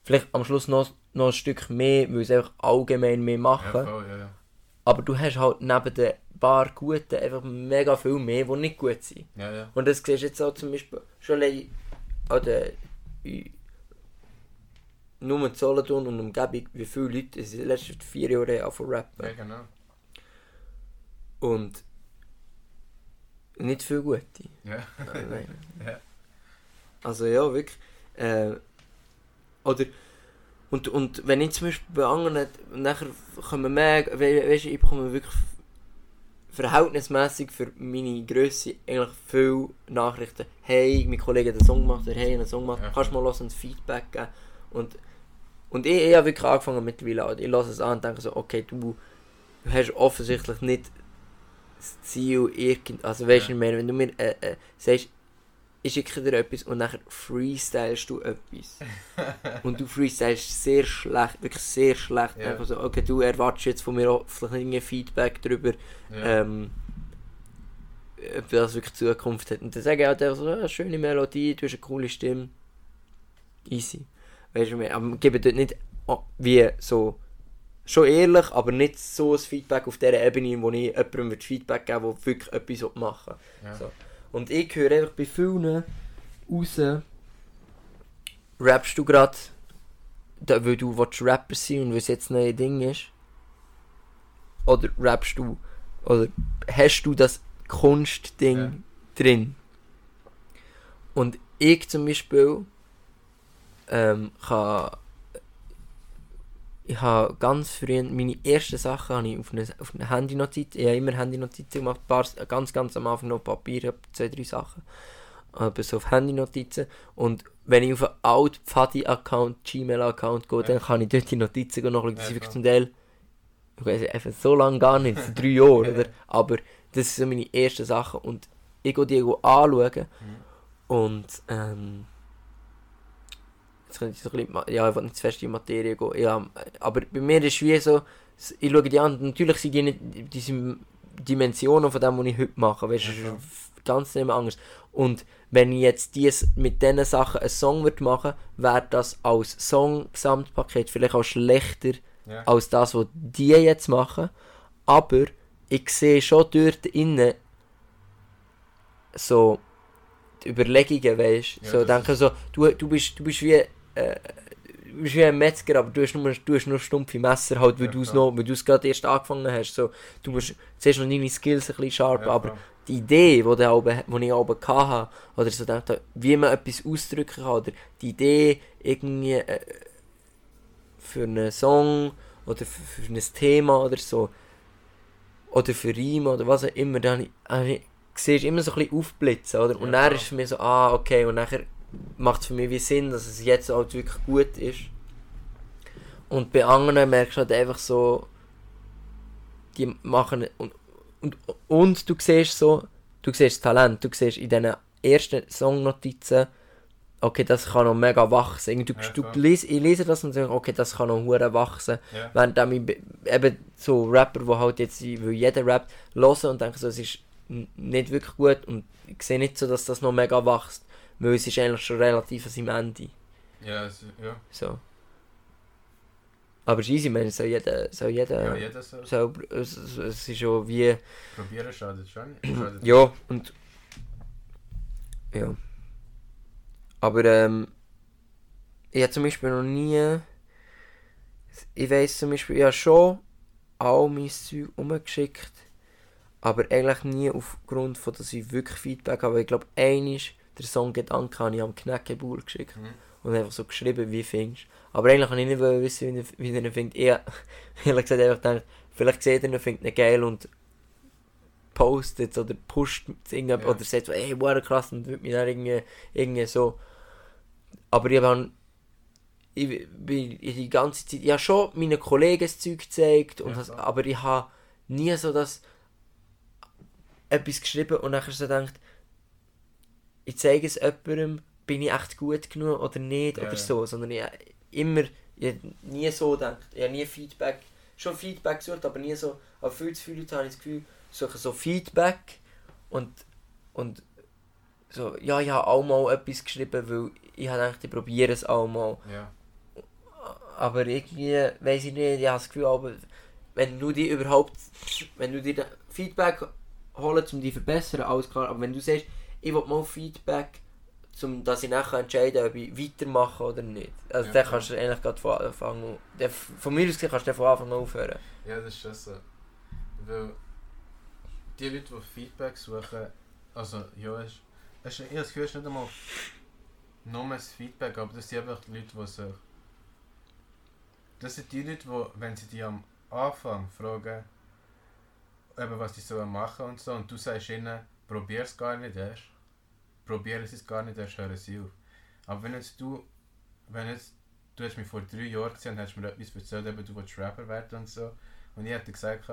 Vielleicht am Schluss noch, noch ein Stück mehr, weil sie einfach allgemein mehr machen. voll, aber du hast halt neben den paar Guten einfach mega viel mehr, die nicht gut sind. Und das siehst du jetzt auch zum Beispiel schon an der i- nur in Solothurn und Umgebung, wie viele Leute in den letzten vier Jahren angefangen rappen. Ja, genau. Und nicht viele gute. Ja. Ja. Also ja, wirklich. Äh, oder und, und wenn ich zum Beispiel bei anderen, nachher kommen mehr, we weißt ich bekomme wirklich verhältnismäßig für meine Größe eigentlich viele Nachrichten. Hey, mein Kollege hat einen Song gemacht, oder hey, einen Song gemacht, Ja. kannst du mal hören und Feedback geben. Und, und ich, ich habe wirklich angefangen mittlerweile, also ich lasse es an und denke so, okay, du, hast offensichtlich nicht das Ziel, irgend, also weißt du, Ja. meine, wenn du mir äh, äh, sagst, ich schicke dir etwas und nachher freestylst du etwas. und du freestylst sehr schlecht, wirklich sehr schlecht. Ja. Einfach so, okay, du erwartest jetzt von mir vielleicht Feedback darüber, Ja. ähm, ob das wirklich Zukunft hat. Und dann sage ich halt einfach so, ja, schöne Melodie, du hast eine coole Stimme. Easy. Weißt du, wir geben dort nicht wie so, schon ehrlich, aber nicht so ein Feedback auf der Ebene, wo ich jemandem würde Feedback geben der wirklich etwas machen ja. so. Und ich höre einfach bei vielen raus, rappst du gerade, weil du Rapper sein und weil es jetzt ein neues Ding ist? Oder rappst du, oder hast du das Kunstding Ja. drin? Und ich zum Beispiel ähm, kann ich habe ganz früh, meine ersten Sachen habe ich auf eine, auf eine Handynotiz, ich habe immer Handynotizen gemacht, paar, ganz ganz am Anfang noch Papier, habe zwei, drei Sachen, aber so auf Handynotizen. Und wenn ich auf einen alt Pfadi-Account, Gmail-Account gehe, dann kann ich dort die Notizen noch schauen, das Ja, wirklich zum Teil, ich weiß einfach so lange gar nicht, so drei Jahre, oder? aber das sind so meine ersten Sachen und ich gehe die anschauen und ähm, jetzt könnte ich so ein bisschen, ja, ich will nicht zu fest in die Materie gehen, ja, aber bei mir ist es wie so, ich schaue die an, natürlich sind die nicht diese Dimensionen von dem, was ich heute mache, weißt du, Ja, ganz nicht mehr anders. Und wenn ich jetzt dies, mit diesen Sachen einen Song würde machen, wäre das als Song-Gesamtpaket vielleicht auch schlechter Ja. als das, was die jetzt machen. Aber ich sehe schon dort innen so die Überlegungen, weißt Ja, so denke so, du, du bist du bist wie äh, du bist wie ein Metzger, aber du hast nur, du hast nur stumpfe Messer halt, weil Ja, du es noch, weil du es gerade erst angefangen hast. So, du musst zuerst noch deine Skills ein bisschen sharp, Ja, aber voll. die Idee, die, oben, die ich oben hatte, oder so dachte, wie man etwas ausdrücken kann, oder die Idee irgendwie äh, für einen Song oder für, für ein Thema oder so, oder für Rhyme oder was auch immer, dann habe ich, siehst du immer so ein bisschen aufblitzen, oder? Und Ja, dann ist es mich so, ah, okay, und nachher macht es für mich wie Sinn, dass es jetzt halt wirklich gut ist. Und bei anderen merkst du halt einfach so, die machen und, und, und du siehst so, du siehst das Talent, du siehst in diesen ersten Songnotizen, okay, das kann noch mega wachsen. Irgendwie Du, Ja, du liest, ich lese das und sage, okay, das kann noch hure wachsen. Ja. Während dann eben so Rapper, die halt jetzt, weil jeder rappt, hören und denken so, es ist nicht wirklich gut und ich sehe nicht so, dass das noch mega wächst, weil es ist eigentlich schon relativ an seinem Ende. Ja, es, ja. So. Aber es ist easy, ich meine, soll jeder, soll jeder, ja, jeder soll soll, es, es, es ist schon wie, probieren, schadet schon. Schadet ja, und, ja. Aber, ähm, ich habe zum Beispiel noch nie, ich weiß zum Beispiel, ich habe schon all mein Zeug umgeschickt, aber eigentlich nie aufgrund von, dass ich wirklich Feedback habe. Ich glaube, einisch der Song Gedanke habe ich am Knäckebuhl geschickt Mhm. und einfach so geschrieben, wie findest du. Aber eigentlich habe ich nicht wissen, wie er- wie er ihn findet. Ich habe ehrlich gesagt einfach gedacht, vielleicht seht ihr ihn, findet ihn geil und postet oder pusht irgendjemand Ja. oder sagt so, ey, wow, krass und wird mich dann irgendwie, irgendwie so. Aber ich habe ich bin die ganze Zeit, ich habe schon meinen Kollegen das Zeug gezeigt, und Ja, klar. aber ich habe nie so das etwas geschrieben und nachher so gedacht, ich zeige es jemandem, bin ich echt gut genug oder nicht Ja, oder so, sondern ich, immer, ich nie so gedacht. Ich habe nie Feedback, schon Feedback gesucht, aber nie so, aber viel zu viele Leute habe ich das Gefühl, suchen so Feedback und, und so, ja, ich habe auch mal etwas geschrieben, weil ich habe gedacht, ich probiere es auch mal. Ja. Aber irgendwie, weiß ich nicht, ich habe das Gefühl, aber wenn du dir überhaupt, wenn du dir Feedback holst, um dich zu verbessern, alles klar, aber wenn du sagst, ich will mal Feedback, um, dass ich nachher entscheiden ob ich weitermache oder nicht. Also Ja, dann kannst du eigentlich gerade von Anfang an, dann- von mir aus gesehen kannst du von Anfang an aufhören. Ja, das ist schon so. Weil die Leute, die Feedback suchen, also ja, es, es, ich habe das Gefühl, es ist nicht einmal nur das Feedback, aber das sind einfach die Leute, die sich... Das sind die Leute, die, wenn sie dich am Anfang fragen, eben was sie sollen machen und so, und du sagst ihnen, probier es gar nicht erst, probieren sie es gar nicht erst, hören sie auf. Aber wenn jetzt du, wenn jetzt, du hast mich vor drei Jahren gesehen und hast mir etwas erzählt, eben, du willst Rapper werden und so, und ich hätte gesagt,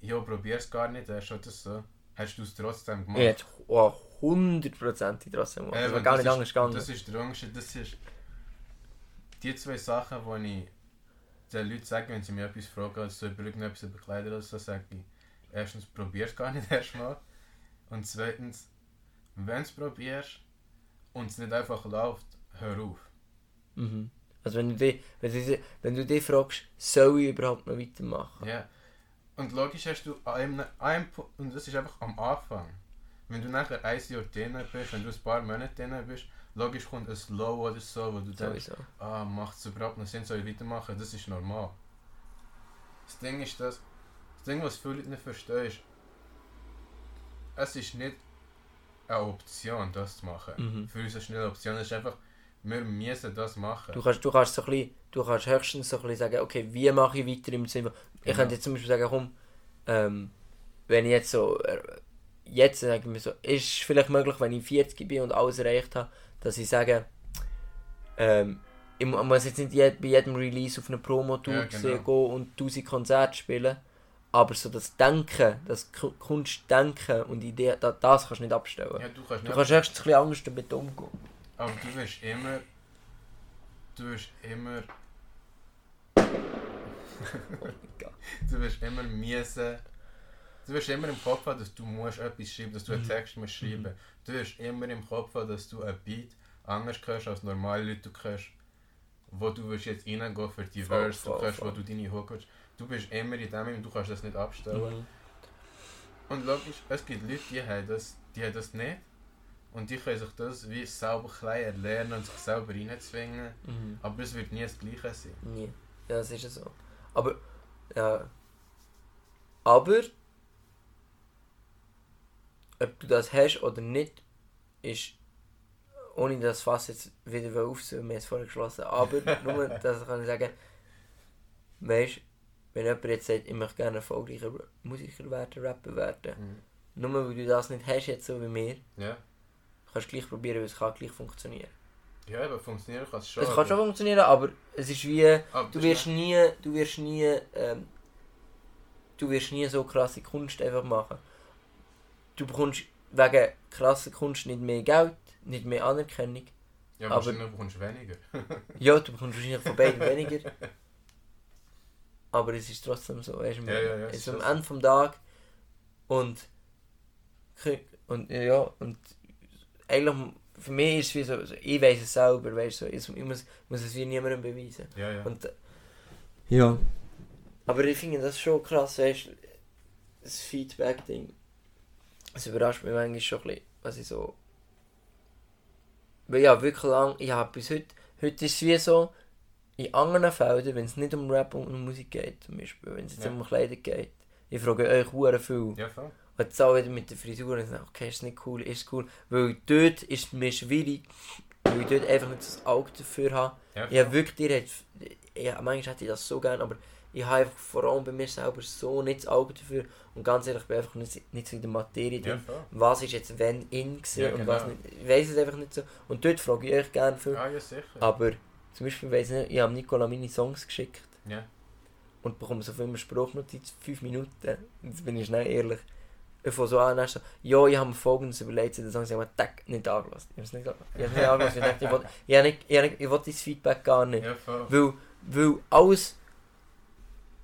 ja, probier es gar nicht erst oder so, hast du es trotzdem gemacht. Ich hätte oh, hundertprozentig trotzdem gemacht. Das wäre gar nicht ist- anders gegangen. Das ist der Unterschied. Das ist die zwei Sachen, die ich den Leuten sage, wenn sie mir etwas fragen, also so über irgendetwas über Kleider oder so, sage ich, erstens, probier es gar nicht erstmal. Und zweitens, wenn du es probierst und es nicht einfach läuft, hör auf. Mhm. Also wenn du dich, wenn du, dich- wenn du dich fragst, soll ich überhaupt noch weitermachen? Ja. Und logisch hast du einem Pu- und das ist einfach am Anfang. Wenn du nachher ein Jahr drin bist, wenn du ein paar Monate drin bist, logisch kommt ein Low oder so, wo du denkst, Sowieso. ah, macht es überhaupt noch Sinn, soll ich weitermachen? Das ist normal. Das Ding ist das, das Ding, was viele nicht verstehen, ist, es ist nicht eine Option, das zu machen. Mhm. Für uns eine Option, es ist einfach, wir müssen das machen. Du kannst, du kannst so ein bisschen, du kannst höchstens so ein bisschen sagen, okay, wie mache ich weiter im Sinne, ich Genau. könnte jetzt zum Beispiel sagen, komm, ähm, wenn ich jetzt so, äh, jetzt sage ich mir so, ist es vielleicht möglich, wenn ich 40 bin und alles erreicht habe, dass ich sage, ähm, ich mu- muss jetzt nicht bei jedem Release auf eine Promotour Ja, genau. gehen und 1000 Konzerte spielen, aber so das Denken, das Ku- Kunstdenken und Idee, da, das kannst du nicht abstellen. ja, du kannst Du kannst höchstens ein bisschen anders damit umgehen. aber du wirst immer, du wirst immer, du wirst immer müssen, du wirst immer im Kopf haben, dass du musst etwas schreiben, dass du einen Text musst schreiben. Du wirst immer im Kopf haben, dass du ein Beat anders hörst als normale Leute du hörst, wo du willst jetzt reingehen für die Verse, du hörst, wo du deine Hook willst. Du bist immer in dem und du kannst das nicht abstellen. Mhm. Und logisch, es gibt Leute, die haben das, die haben das nicht. Und die können sich das wie selber klein erlernen und sich selber reinzwingen. Mhm. Aber es wird nie das Gleiche sein. Nie. Ja, das ist ja so. Aber, ja. Aber, ob du das hast oder nicht, ist, ohne das Fass jetzt wieder aufzunehmen, wir haben es vorher geschlossen, aber nur, das kann ich sagen, weißt wenn jemand jetzt sagt, ich möchte gerne erfolgreicher Musiker werden, Rapper werden, nur weil du das nicht hast, jetzt so wie mir, Ja. kannst du gleich probieren, weil es kann gleich funktionieren. Ja, aber funktionieren kann es schon. Es kann schon funktionieren, aber es ist wie, aber Du wirst nie, du wirst nie, ähm, du wirst nie so krasse Kunst einfach machen. Du bekommst wegen krasser Kunst nicht mehr Geld, nicht mehr Anerkennung. Ja, aber- wahrscheinlich bekommst du weniger. Ja, du bekommst wahrscheinlich von beiden weniger. Aber es ist trotzdem so, weißt du, Ja, ja, ja, es ist am so. Ende vom Tag und und ja und eigentlich für mich ist es wie so, so ich weiß es selber, weißt du, so, ich, ich muss, muss es wie niemandem beweisen. Ja, ja. Und, äh, ja. Aber ich finde das schon krass, weißt du, das Feedback-Ding. Es überrascht mich manchmal schon ein bisschen, was ich so. Weil ja, wirklich lang, ich habe bis heute, heute ist es wie so, in anderen Feldern, wenn es nicht um Rap und um Musik geht, zum Beispiel, wenn es jetzt Ja. um Kleider geht, ich frage euch hure viel. ja, voll. Und jetzt auch wieder mit der Frisur und sage, okay, ist nicht cool, ist cool. Weil dort ist es mir schwierig, weil ich dort einfach nicht das Auge dafür habe. Ja, Ich habe wirklich, dir hat, ja, manchmal hätte ich das so gerne, aber ich habe einfach vor allem bei mir selber so nicht das Auge dafür. Und ganz ehrlich, ich bin einfach nicht, nicht so in der Materie ja, drin. voll. Was ist jetzt wenn in Ja, und was genau. nicht. Ich weiß es einfach nicht so. Und dort frage ich euch gerne viel. Ah, ja, sicher. Aber zum Beispiel weiss ich nicht, ich habe Nicola meine Songs geschickt Ja. und bekomme so viel eine Sprachnotiz, 5 Minuten. Jetzt bin ich schnell ehrlich. Ich fange so an, so, ja, ich habe mir folgendes überlegt, den Song, ich habe Tag nicht angelassen. Ich habe es nicht angelassen. Ich habe es nicht angelassen. Ich dachte, ich will dein Feedback gar nicht. Ja, voll. Weil, weil alles,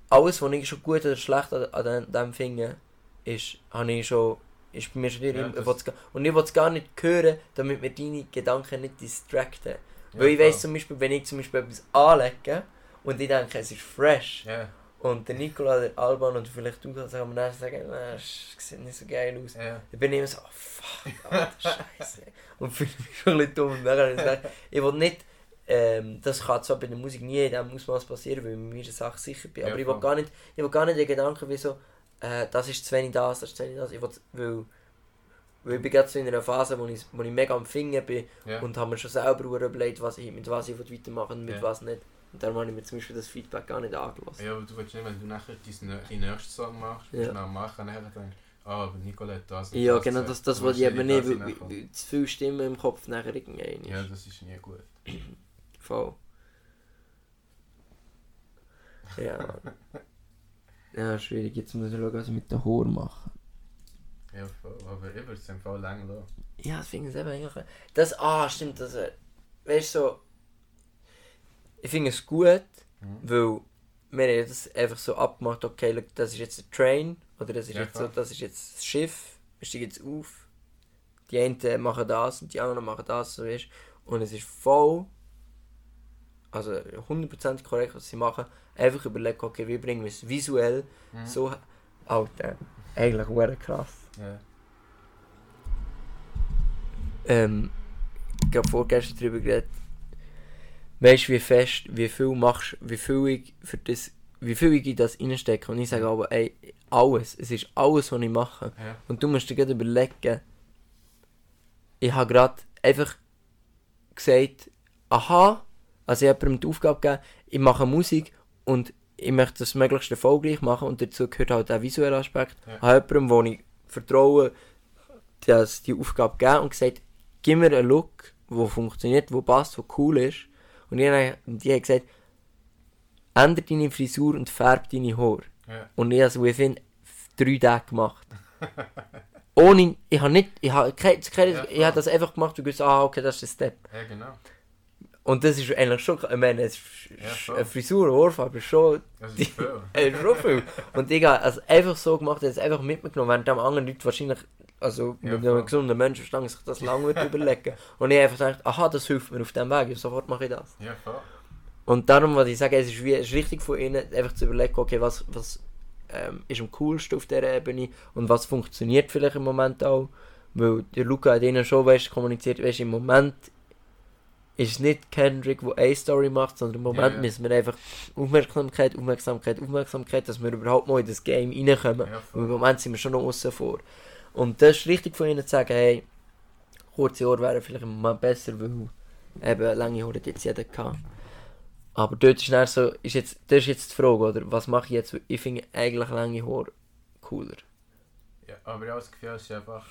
alles, was ich schon gut oder schlecht an, an dem, finde, ist, habe ich schon, ist bei mir schon Ja, will's gar- und ich will es gar nicht hören, damit mir deine Gedanken nicht distracten. Ja, weil ich weiss zum Beispiel, wenn ich zum Beispiel etwas anlege und ich denke, es ist fresh, Ja, und der Nicola, der Alban und vielleicht du kannst am nächsten sagen, «Nein, es sieht nicht so geil aus. ja. Dann bin ich immer so, oh, fuck, Alter, Scheiße. Und fühle mich schon ein bisschen dumm. Und dann ich ich will nicht, ähm, das kann zwar bei der Musik nie in diesem Ausmaß passieren, weil ich mir der Sache sicher bin, Ja, aber ich will gar nicht, ich will gar nicht den Gedanken wie so, äh, das ist zu wenig das, das ist zu wenig das. Ich will, weil, weil ich bin gerade so in einer Phase, wo ich, wo ich mega am Finger bin ja. und habe mir schon selber überlegt, was ich, mit was ich weitermachen und mit Ja. was nicht. Und darum habe ich mir zum Beispiel das Feedback gar nicht angelassen. Ja, aber du willst nicht, wenn du nachher deinen nächsten Song machst, Ja. schnell machen, nachher denkst ah, aber Nicola hat das Ja, das genau, das, das Du wollte ich eben nicht, weil, zu viele Stimmen im Kopf nachher irgendein Ja, das ist nie gut. Voll. Ja. Ja, schwierig. Jetzt muss ich schauen, was ich mit der Haar mache. Ja, voll. Aber es im Fall länger lassen. Ja, das finde ich eben eigentlich... Das, ah, stimmt, das... äh, Weißt du, so... Ich finde es gut, Mhm. weil wir haben das einfach so abgemacht, okay, look, das ist jetzt ein Train, oder das ist Ja, jetzt so, voll. das ist jetzt das Schiff, wir steigen jetzt auf. Die einen machen das und die anderen machen das, so weißt Und es ist voll, also 100% korrekt, was sie machen. Einfach überlegen, okay, wie bringen wir es visuell Mhm. so... Alter, eigentlich wäre krass. Ja. ähm, ich habe vorgestern darüber geredet, weißt du, wie fest, wie viel machst, wie viel ich für das, wie viel ich in das reinstecke. Und ich sage aber, ey, alles, es ist alles, was ich mache. Ja. Und du musst dir gerade überlegen, ich habe gerade einfach gesagt, aha, also ich habe jemandem die Aufgabe gegeben, ich mache Musik und ich möchte das möglichst erfolgreich machen und dazu gehört halt der visuelle Aspekt. Ja. Ich habe jemandem, wo ich vertraue, das, die Aufgabe gegeben und gesagt, gib mir einen Look, der funktioniert, der passt, der cool ist. Und die, haben- die haben gesagt, ändere deine Frisur und färb deine Haare. Ja. Und ich habe es within drei Tage gemacht. Ohne, ich habe nicht, ich habe, ich habe das einfach gemacht und gesagt, ah, okay, das ist der Step. ja, genau. Und das ist eigentlich schon, ich meine, es ist, Ja, eine Frisur, eine Haarfarbe ist schon, Das ist viel. äh, schon viel. Und ich habe es einfach so gemacht, ich habe es einfach mitgenommen, während dem anderen Leute wahrscheinlich, also Ja, mit einem gesunden Menschenverstand sich das lange überlegen. Und ich habe einfach gedacht, aha, das hilft mir auf dem Weg, sofort mache ich das. Ja, voll. Und darum, was ich sage, es ist, wie, es ist richtig von ihnen, einfach zu überlegen, okay, was, was ähm, ist am coolsten auf dieser Ebene und was funktioniert vielleicht im Moment auch. Weil der Luca hat ihnen schon weißt, kommuniziert, weißt, im Moment ist nicht Kendrick, der eine Story macht, sondern im Moment Ja, ja. müssen wir einfach Aufmerksamkeit, Aufmerksamkeit, Aufmerksamkeit, dass wir überhaupt mal in das Game reinkommen. Ja, im Moment sind wir schon noch außen vor. Und das ist richtig von ihnen zu sagen, hey, kurze Haare wären vielleicht im Moment besser, weil eben lange hat jetzt jeder gehabt. Aber dort ist dann so, ist jetzt, das ist jetzt die Frage, oder? Was mache ich jetzt? Weil Ich finde eigentlich lange Haare cooler. Ja, aber ich habe das Gefühl, es ist einfach...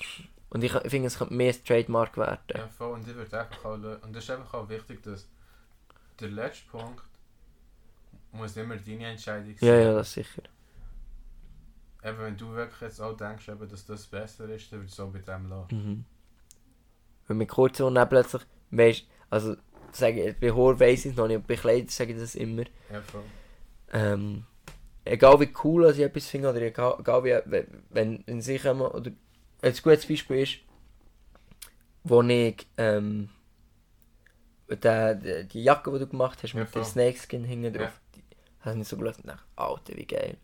Und ich, ich finde, es könnte mehr das Trademark werden. Ja, voll. Und ich würde einfach auch... Und das ist einfach auch wichtig, dass der letzte Punkt muss immer deine Entscheidung sein. Ja, ja, das sicher. Eben, wenn du wirklich jetzt auch denkst, eben, dass das besser ist, dann würde ich es auch bei dem lassen. Mhm. Wenn mit kurzen Haaren dann plötzlich, weißt also, sage bei Haaren weiss ich es noch nicht, bei Kleidern sage ich das immer. Ja, voll. Ähm, egal wie cool ich etwas finde, oder egal, egal wie, wenn- wenn in sich immer, oder ein gutes Beispiel ist, wo ich, ähm, der, die Jacke, die du gemacht hast, Ja, mit dem voll. Snakeskin hinten Ja. drauf, die habe ich so geschaut und dachte, Alter, wie geil.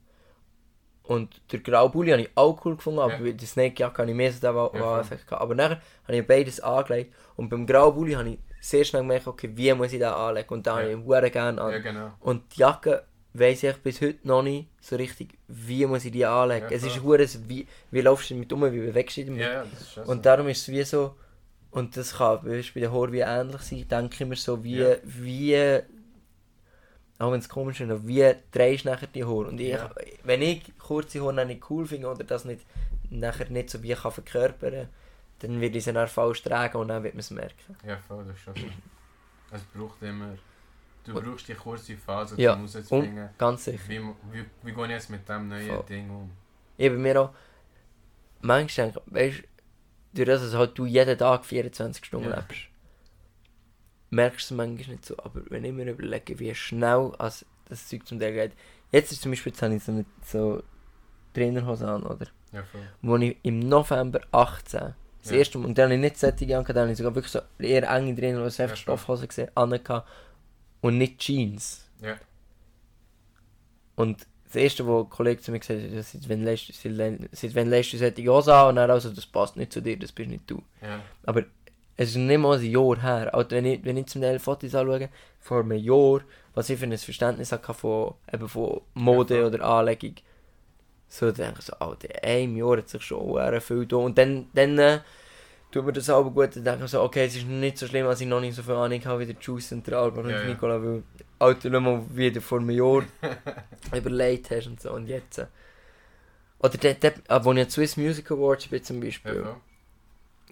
Und der graue Bulli habe ich auch cool gefunden, aber Ja. die Snake-Jacke habe ich mehr so den Ja, Wow-Effekt gehabt. Aber nachher habe ich beides angelegt und beim grauen Bulli habe ich sehr schnell gemerkt, okay, wie muss ich den anlegen und da Ja. habe ich ihn gerne an. Ja, genau. Und die Jacke weiss ich bis heute noch nicht so richtig, wie muss ich die anlegen. Ja, es ist hure wie, wie laufst du damit um, wie bewegst du dich damit. Ja. Und darum ist es wie so, und das kann weißt, bei den Haaren wie ähnlich sein, denke ich mir so, wie, Ja. wie, auch wenn es komisch ist, wie drehst du nachher die Haare. Und ich, wenn ich kurze Haare nicht cool finde oder das nicht, nachher nicht so wie kann verkörpern dann wird ich sie dann falsch tragen und dann wird man es merken. Ja, voll, das ist schon so. Es braucht immer... Du brauchst die kurze Phase, Ja, um rauszubringen. Ganz sicher. Wie, wie, wie gehe ich jetzt mit dem neuen Voll. Ding um? Ich bei mir auch, manchmal denke ich, weißt du, durch das, dass halt du jeden Tag 24 Stunden Ja. lebst, merkst du es manchmal nicht so. Aber wenn ich mir überlege, wie schnell als das Zeug zum Teil geht. Jetzt ist zum Beispiel, jetzt habe ich so, eine, so Trainerhose an, oder? Ja, voll. Wo ich im November 18 das Ja. erste Mal, und dann habe ich nicht Sättige angehabt, dann habe ich sogar wirklich so eher enge Trainerhose, einfach Ja. Stoffhose gesehen, angehabt und nicht Jeans. Ja. Und das erste, was ein Kollege zu mir gesagt hat, ist, seit wann lässt, du solche Hose an? Und dann also, das passt nicht zu dir, das bist nicht du. Ja. Aber es ist nicht mal ein Jahr her. Also wenn, ich, wenn ich zum Teil Fotos anschaue, vor einem Jahr, was ich für ein Verständnis hatte von, eben von Mode Ja, oder Anlegung, so denke ich so, Alter, in einem Jahr hat sich schon viel da. Und dann, dann äh, tut mir das aber gut, dann denke ich so, okay, es ist nicht so schlimm, als ich noch nicht so viel Ahnung habe wie der Juice und der Alba und Ja, ja. Nicola, weil, Alter, schau mal, wie du vor einem Jahr überlegt hast und so, und jetzt. äh. Oder der, der, äh, wo ich an Swiss Music Awards bin zum Beispiel, Ja,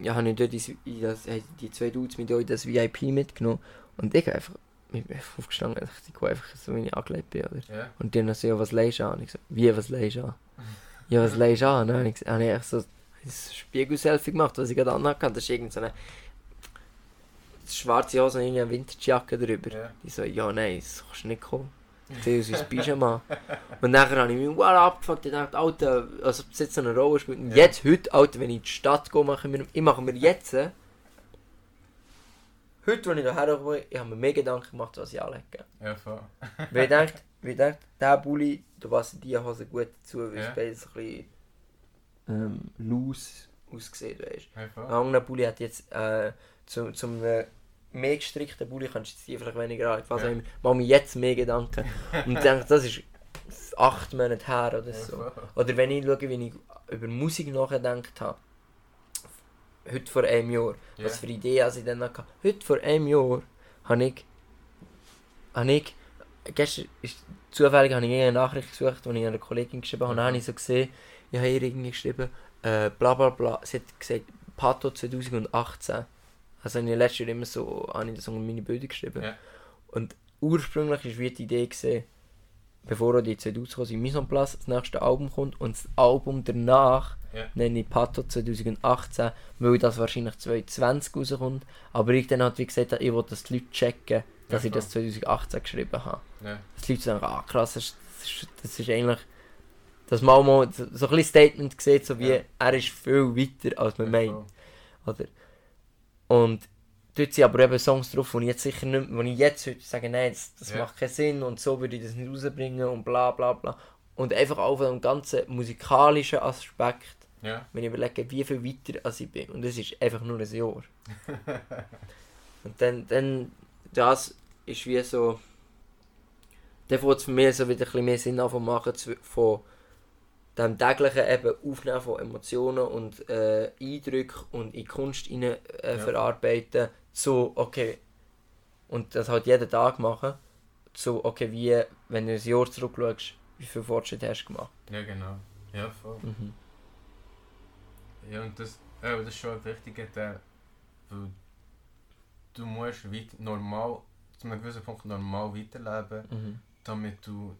ja, habe ich dort in das, haben die zwei Dudes mit in das VIP mitgenommen. Und ich einfach, ich bin einfach aufgestanden, ich gehe einfach so, wie ich angelegt bin. Oder? Ja. Und die haben dann so, ja, was leihst du an? Ich so, wie, was leihst du an? Ja, was leihst du an? Dann habe ich, habe ich so ein Spiegel-Selfie gemacht, was ich gerade anhatte. Das ist irgend so schwarze Hose und eine Winterjacke drüber. Ja. Die so, ja, nein, das kannst du nicht kommen. Zieh aus ins Pyjama. Und nachher habe ich mich wow abgefuckt und dachte, Alter, als ob das jetzt so eine Rolle spielt. Ja. jetzt, heute, Alter, wenn ich in die Stadt gehe, mache ich mir, ich mache mir jetzt, äh, heute, als ich hierher komme, ich habe mir mehr Gedanken gemacht, was ich anlege. Ja, voll. Weil ich denke, weil ich denke, der Bulli, da passen die Hose gut dazu, weil Ja. es ein bisschen ähm, loose ausgesehen weißt. Voll. Ein anderer Bulli hat jetzt äh, zum, zum äh, mehr gestrickten Bulli kannst du jetzt die vielleicht weniger an. Ich weiß Ja. nicht, mache mir jetzt mehr Gedanken. Und ich denke, das ist acht Monate her oder so. Oder wenn ich schaue, wie ich über Musik nachgedacht habe. Heute vor einem Jahr. Ja. Was für Ideen ich dann hatte. Heute vor einem Jahr habe ich. Habe ich. Gestern ist zufällig habe ich eine Nachricht gesucht, die ich einer Kollegin geschrieben habe. Und dann habe ich so gesehen, ich habe ihr irgendwie geschrieben, äh, bla bla bla. Sie hat gesagt, Pato 2018. Also in den letzten Jahren immer so, habe ich das unter meine Bilder geschrieben. Ja. Und ursprünglich war die Idee, gewesen, bevor die zwei rauskommen, sind Mise en Place, das nächste Album kommt und das Album danach Ja. nenne ich Pato 2018, weil das wahrscheinlich 2020 rauskommt. Aber ich dann halt wie gesagt, ich wollte, dass die Leute checken, dass Ja, ich das 2018 geschrieben habe. Ja. Dass die Leute sagen, ah krass, das ist, das ist, das ist eigentlich, dass man mal so so ein bisschen Statement sieht, so wie, Ja. er ist viel weiter als man Ja, meint. Oder? Und dort sind aber eben Songs drauf, wo ich jetzt sicher nicht, wo ich jetzt heute sage, nein, das, das Ja. macht keinen Sinn und so würde ich das nicht rausbringen und bla bla bla. Und einfach auch von dem ganzen musikalischen Aspekt, Ja. wenn ich überlege, wie viel weiter als ich bin. Und das ist einfach nur ein Jahr. und dann, dann, das ist wie so, dann fängt es für mich so wieder ein bisschen mehr Sinn an von machen, von dem täglichen eben Aufnehmen von Emotionen und äh, Eindrücken und in Kunst rein, äh, Ja. verarbeiten, zu, okay, und das halt jeden Tag machen, zu, okay, wie, wenn du ein Jahr zurückschaust, wie viel Fortschritt hast du gemacht. Ja, genau. Ja, voll. Mhm. Ja, und das, aber das ist schon ein wichtiger Teil. Weil du musst weit, normal, zu einem gewissen Punkt normal weiterleben, Mhm. damit du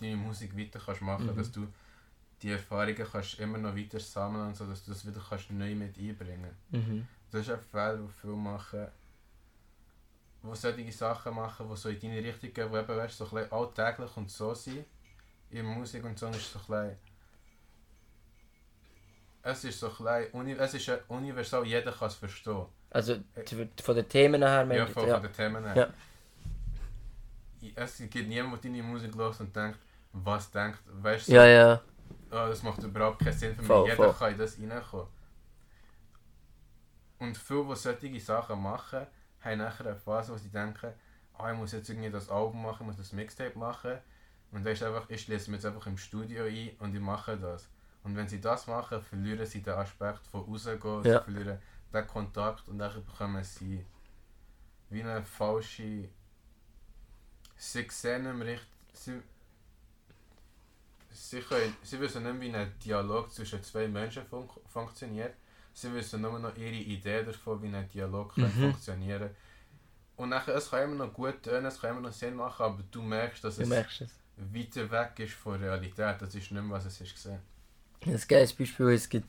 deine Musik weiter kannst machen Mhm. dass du die Erfahrungen kannst immer noch weiter sammeln und so, dass du das wieder kannst neu mit einbringen Mhm. Das ist ein Fehler, den viele machen, die solche Sachen machen, die so in deine Richtung gehen, die eben weißt, so ein bisschen alltäglich und so sind. In Musik und so ist so ein bisschen, es ist so ein es ist universal, jeder kann es verstehen. Also t- von den Themen her, Ja, du? von, von den Themen her. Ja. Es gibt niemanden, der deine Musik hört und denkt, was denkt, weißt du, ja, ja. Oh, das macht überhaupt keinen Sinn für mich, Voll, jeder voll. kann in das reinkommen. Und viele, die solche Sachen machen, haben nachher eine Phase, wo sie denken, ah, ich muss jetzt irgendwie das Album machen, ich muss das Mixtape machen. Und dann ist einfach, ich schließe mich jetzt einfach im Studio ein und ich mache das. Und wenn sie das machen, verlieren sie den Aspekt von rausgehen, Ja. sie verlieren den Kontakt und dann bekommen sie wie eine falsche sie sehen im Richt sie, sie, können, sie wissen nicht, wie ein Dialog zwischen zwei Menschen fun funktioniert. Sie wissen nur noch ihre Idee davon, wie ein Dialog kann Mhm. funktionieren Und nachher, es kann immer noch gut tönen, es kann immer noch Sinn machen, aber du merkst, dass Du es merkst es. weiter weg ist von Realität. Das ist nicht mehr, was es ist gesehen. Ein geiles Beispiel, es gibt...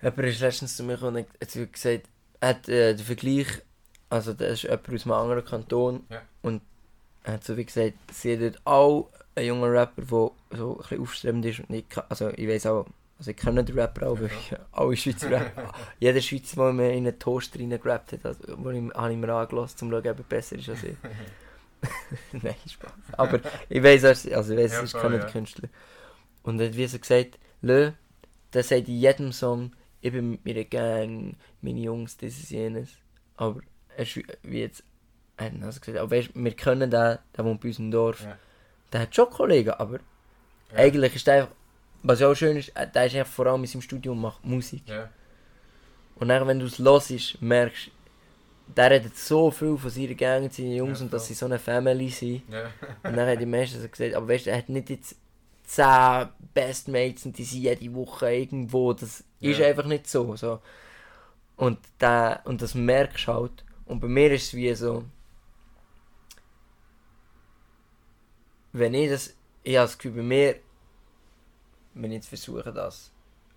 Jemand ist letztens zu mir gekommen und hat gesagt, er hat äh, den Vergleich also das ist jemand aus einem anderen Kanton. Ja. Und er hat so wie gesagt, sie hat dort auch einen jungen Rapper, der so ein bisschen aufstrebend ist. Und ich, kann- also ich weiß auch, also ich kenne den Rapper auch, weil ich alle Schweizer Rapper, jeder Schweizer, der mir in einen Toaster reingerappt hat, also, wo ich, habe ich mir angelassen, um zu schauen, ob er besser ist als ich. Nein, Spaß. Aber ich weiß, also ich weiß, Ja, voll, kein ja. Künstler. Und er hat wie so gesagt, Lö, der sagt in jedem Song, ich bin mit meiner Gang, meine Jungs, dieses, jenes. Aber er ist wie- wie jetzt, er hat also gesagt, aber weißt, wir können den, der wohnt bei uns im Dorf, Ja. Der hat schon Kollegen, aber Ja. eigentlich ist der einfach, was ja auch schön ist, äh, der ist einfach vor allem in seinem Studium und macht Musik. Ja, Und dann, wenn du es hörst, merkst der redet so viel von seiner Gang und seinen Jungs Ja, und dass sie so eine Family sind. Und dann hat die meisten so gesagt, aber weißt du, er hat nicht jetzt 10 Bestmates und die sind jede Woche irgendwo. Das ist einfach nicht so. so. Und, der, und das merkst du halt. Und bei mir ist es wie so, wenn ich das, ich habe das Gefühl, bei mir, wenn ich jetzt versuche, das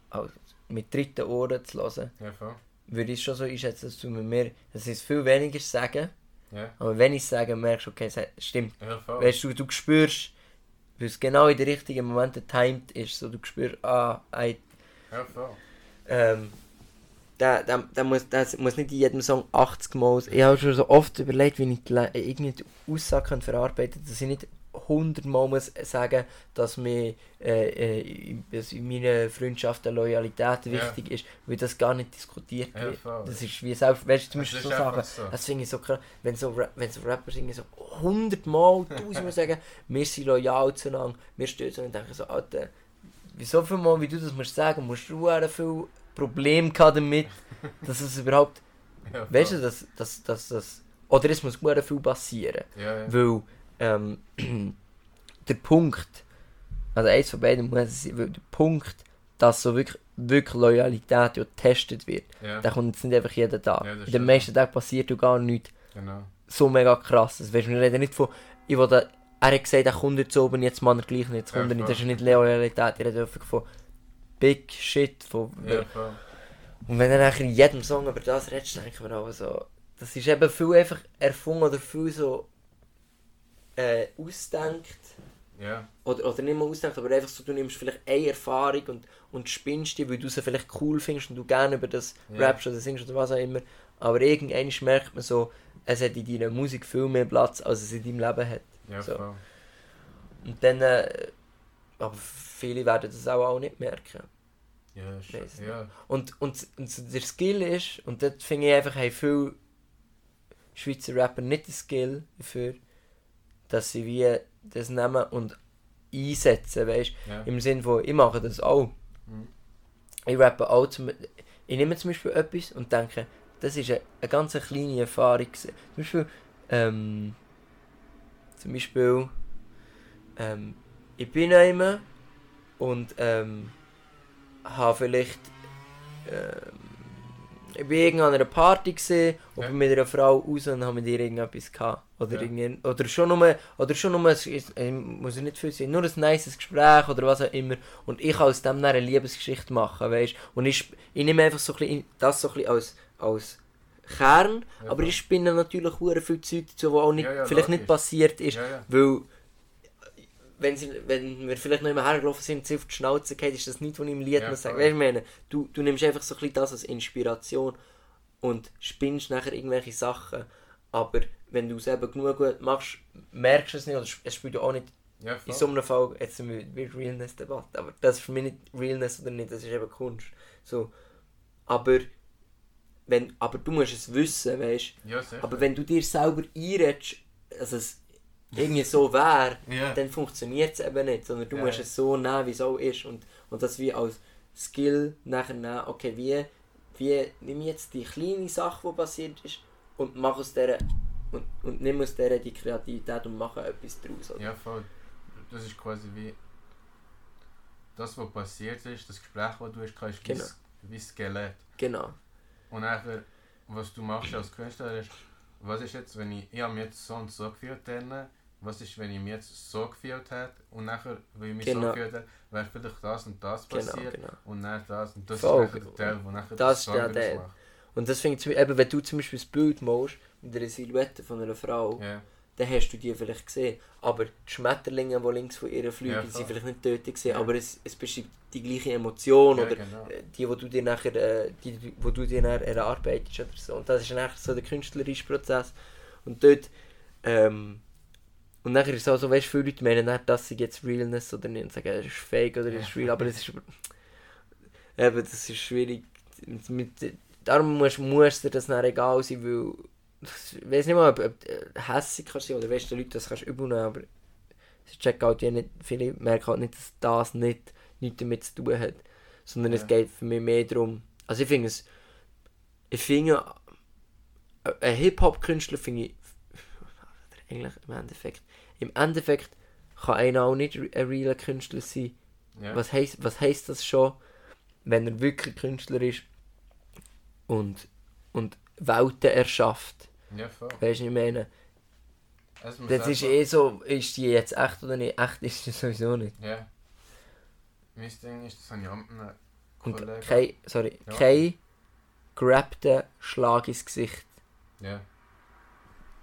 also mit dritten Ohren zu hören, ja, voll. würde ich schon so einschätzen, dass du mit mir, dass ich viel weniger sagen, Ja, aber wenn ich es sage, merkst du, okay, es stimmt. ja, voll. Weißt du, du spürst, weil es genau in den richtigen Momenten timed ist, so du spürst, ah, ey, Ja, voll. ähm, der, der, der, muss, der muss nicht in jedem Song 80 Mal. Ich habe schon so oft überlegt, wie ich irgendwie die Aussage kann verarbeiten kann, dass ich nicht 100 Mal muss sagen dass mir äh, äh, in meiner Freundschaft eine Loyalität Ja. wichtig ist, weil das gar nicht diskutiert Ja, wird. voll. Das ist wie selbst, weißt du, zum Beispiel so Sachen, so. das finde ich so krass, wenn so, wenn so Rapper singen, so 100 Mal, 1000 Mal sagen, wir sind loyal zueinander, wir stehen so und denken so, Alter, wieso viel Mal, wie du das musst sagen, musst du auch viel Probleme gehabt damit, dass es überhaupt, Ja, weißt du, dass, dass, dass, dass oder es muss sehr viel passieren, Ja, ja. weil ähm, der Punkt, also eins von beiden muss es sein, der Punkt, dass so wirklich, wirklich Loyalität ja getestet wird, ja. der kommt jetzt nicht einfach jeden Tag. Ja, In den meisten Tagen passiert ja gar nichts Genau. so mega krass. Das weißt, wir reden nicht von, ich will da, er hat gesagt, er kommt jetzt oben, jetzt macht er gleich nicht, jetzt kommt Ja, er nicht. Das ist nicht Loyalität, ich rede einfach von Big Shit. Von, Ja. Und wenn er nachher in jedem Song über das denke ich mir auch so, das ist eben viel einfach erfunden oder viel so äh, ausdenkt. Ja, Oder, oder nicht mal ausdenkt, aber einfach so, du nimmst vielleicht eine Erfahrung und, und spinnst die, weil du sie vielleicht cool findest und du gerne über das Ja. rappst oder singst oder was auch immer. Aber irgendwann merkt man so, es hat in deiner Musik viel mehr Platz, als es in deinem Leben hat. ja, So. voll. Und dann, äh, aber viele werden das auch, auch nicht merken. Ja, nicht. ja. Und, und, und der Skill ist, und das finde ich einfach, haben viele Schweizer Rapper nicht den Skill dafür, dass sie wie das nehmen und einsetzen, weißt ja. Im Sinne von, ich mache das auch. Mhm. Ich rappe auch zum, Ich nehme zum Beispiel etwas und denke, das ist eine, eine ganz kleine Erfahrung. Zum Beispiel, ähm, zum Beispiel, ähm, ich bin einmal und ähm, habe vielleicht, ähm, ich irgendwo an einer Party gesehen und bin mit einer Frau raus und habe mit ihr irgendetwas gehabt. Oder, irgend, oder schon nur, oder schon nur, es ist- äh, muss nicht viel sein, nur ein nices Gespräch oder was auch immer. Und ich kann aus dem dann eine Liebesgeschichte machen, weißt Und ich, ich nehme einfach so ein bisschen das so ein bisschen als, als Kern, Ja, aber ich spinne natürlich hure viel Zeug dazu, was auch nicht, Ja, ja, vielleicht nicht logisch. passiert ist. Weil, wenn, sie, wenn wir vielleicht noch immer hergelaufen sind und sie auf die Schnauze geht, ist das nicht, was ich im Lied Ja, voll. Weißt du, ich meine, du, du nimmst einfach so ein bisschen das als Inspiration und spinnst nachher irgendwelche Sachen. Aber wenn du es eben genug gut machst, merkst du es nicht, oder es spielt ja auch nicht Ja, in so einem Fall, jetzt sind wir der Realness-Debatte, aber das ist für mich nicht Realness oder nicht, das ist eben Kunst. So. Aber, wenn, aber du musst es wissen, weißt Ja, sicher. aber wenn du dir selber einredest, dass es irgendwie so wäre, Ja. dann funktioniert es eben nicht, sondern du Ja, musst es so nehmen, wie es auch ist und, und das wie als Skill nachher nehmen, okay, wie, wie nimm jetzt die kleine Sache, die passiert ist und mach aus der und, und nimm aus der die Kreativität und mach etwas daraus. Oder? Ja, voll. Das ist quasi wie das, was passiert ist, das Gespräch, das du hast, ist wie, Genau. wie Skelett. Genau. Und nachher, was du machst als Künstler ist, was ist jetzt, wenn ich, ich habe mich jetzt so und so gefühlt dann, was ist, wenn ich mich jetzt so gefühlt hätte und nachher, weil ich mich so Genau. gefühlt hätte, wäre vielleicht das und das Genau, passiert genau. und dann das und das Voll. ist nachher der Teil, wo nachher Das Song ist der. Und das finde ich, zum- eben, wenn du zum Beispiel das Bild machst, mit einer Silhouette von einer Frau, Ja. dann hast du die vielleicht gesehen. Aber die Schmetterlinge, die links von ihr fliegen, Ja, sind vielleicht nicht tötet gesehen, Ja. aber es, es beschreibt die gleiche Emotion Ja, oder genau. äh, die, wo du dir nachher, äh, die, die- wo du dir nachher erarbeitest oder so. Und das ist nachher so der künstlerische Prozess. Und dort, ähm, und nachher ist es auch so, weißt du, viele Leute meinen nicht, dass sie jetzt Realness oder nicht und sagen, es ist fake oder es ist real, aber es ist, eben, das ist schwierig. Mit, darum muss, muss dir das dann egal sein, weil, ich weiß nicht mal, ob, ob äh, hässig kannst sein oder weißt du, Leute, das kannst du übernehmen, aber sie checken halt ja nicht, viele merken halt nicht, dass das nicht, nichts damit zu tun hat, sondern es Ja. geht für mich mehr darum, also ich finde es, ich finde, äh, ein Hip-Hop-Künstler finde ich, eigentlich im Endeffekt, im Endeffekt kann einer auch nicht ein realer Künstler sein, Ja. was heisst, was heisst das schon, wenn er wirklich Künstler ist und, und Welten erschafft? Ja, voll. Weißt du, ich meine? Muss Das ist eh so, ist die jetzt echt oder nicht? Echt ist sie sowieso nicht. Ja. Mein Ding ist, das habe ich auch mit einem Kollegen... kein, sorry, Ja. kein gerappter Schlag ins Gesicht Ja.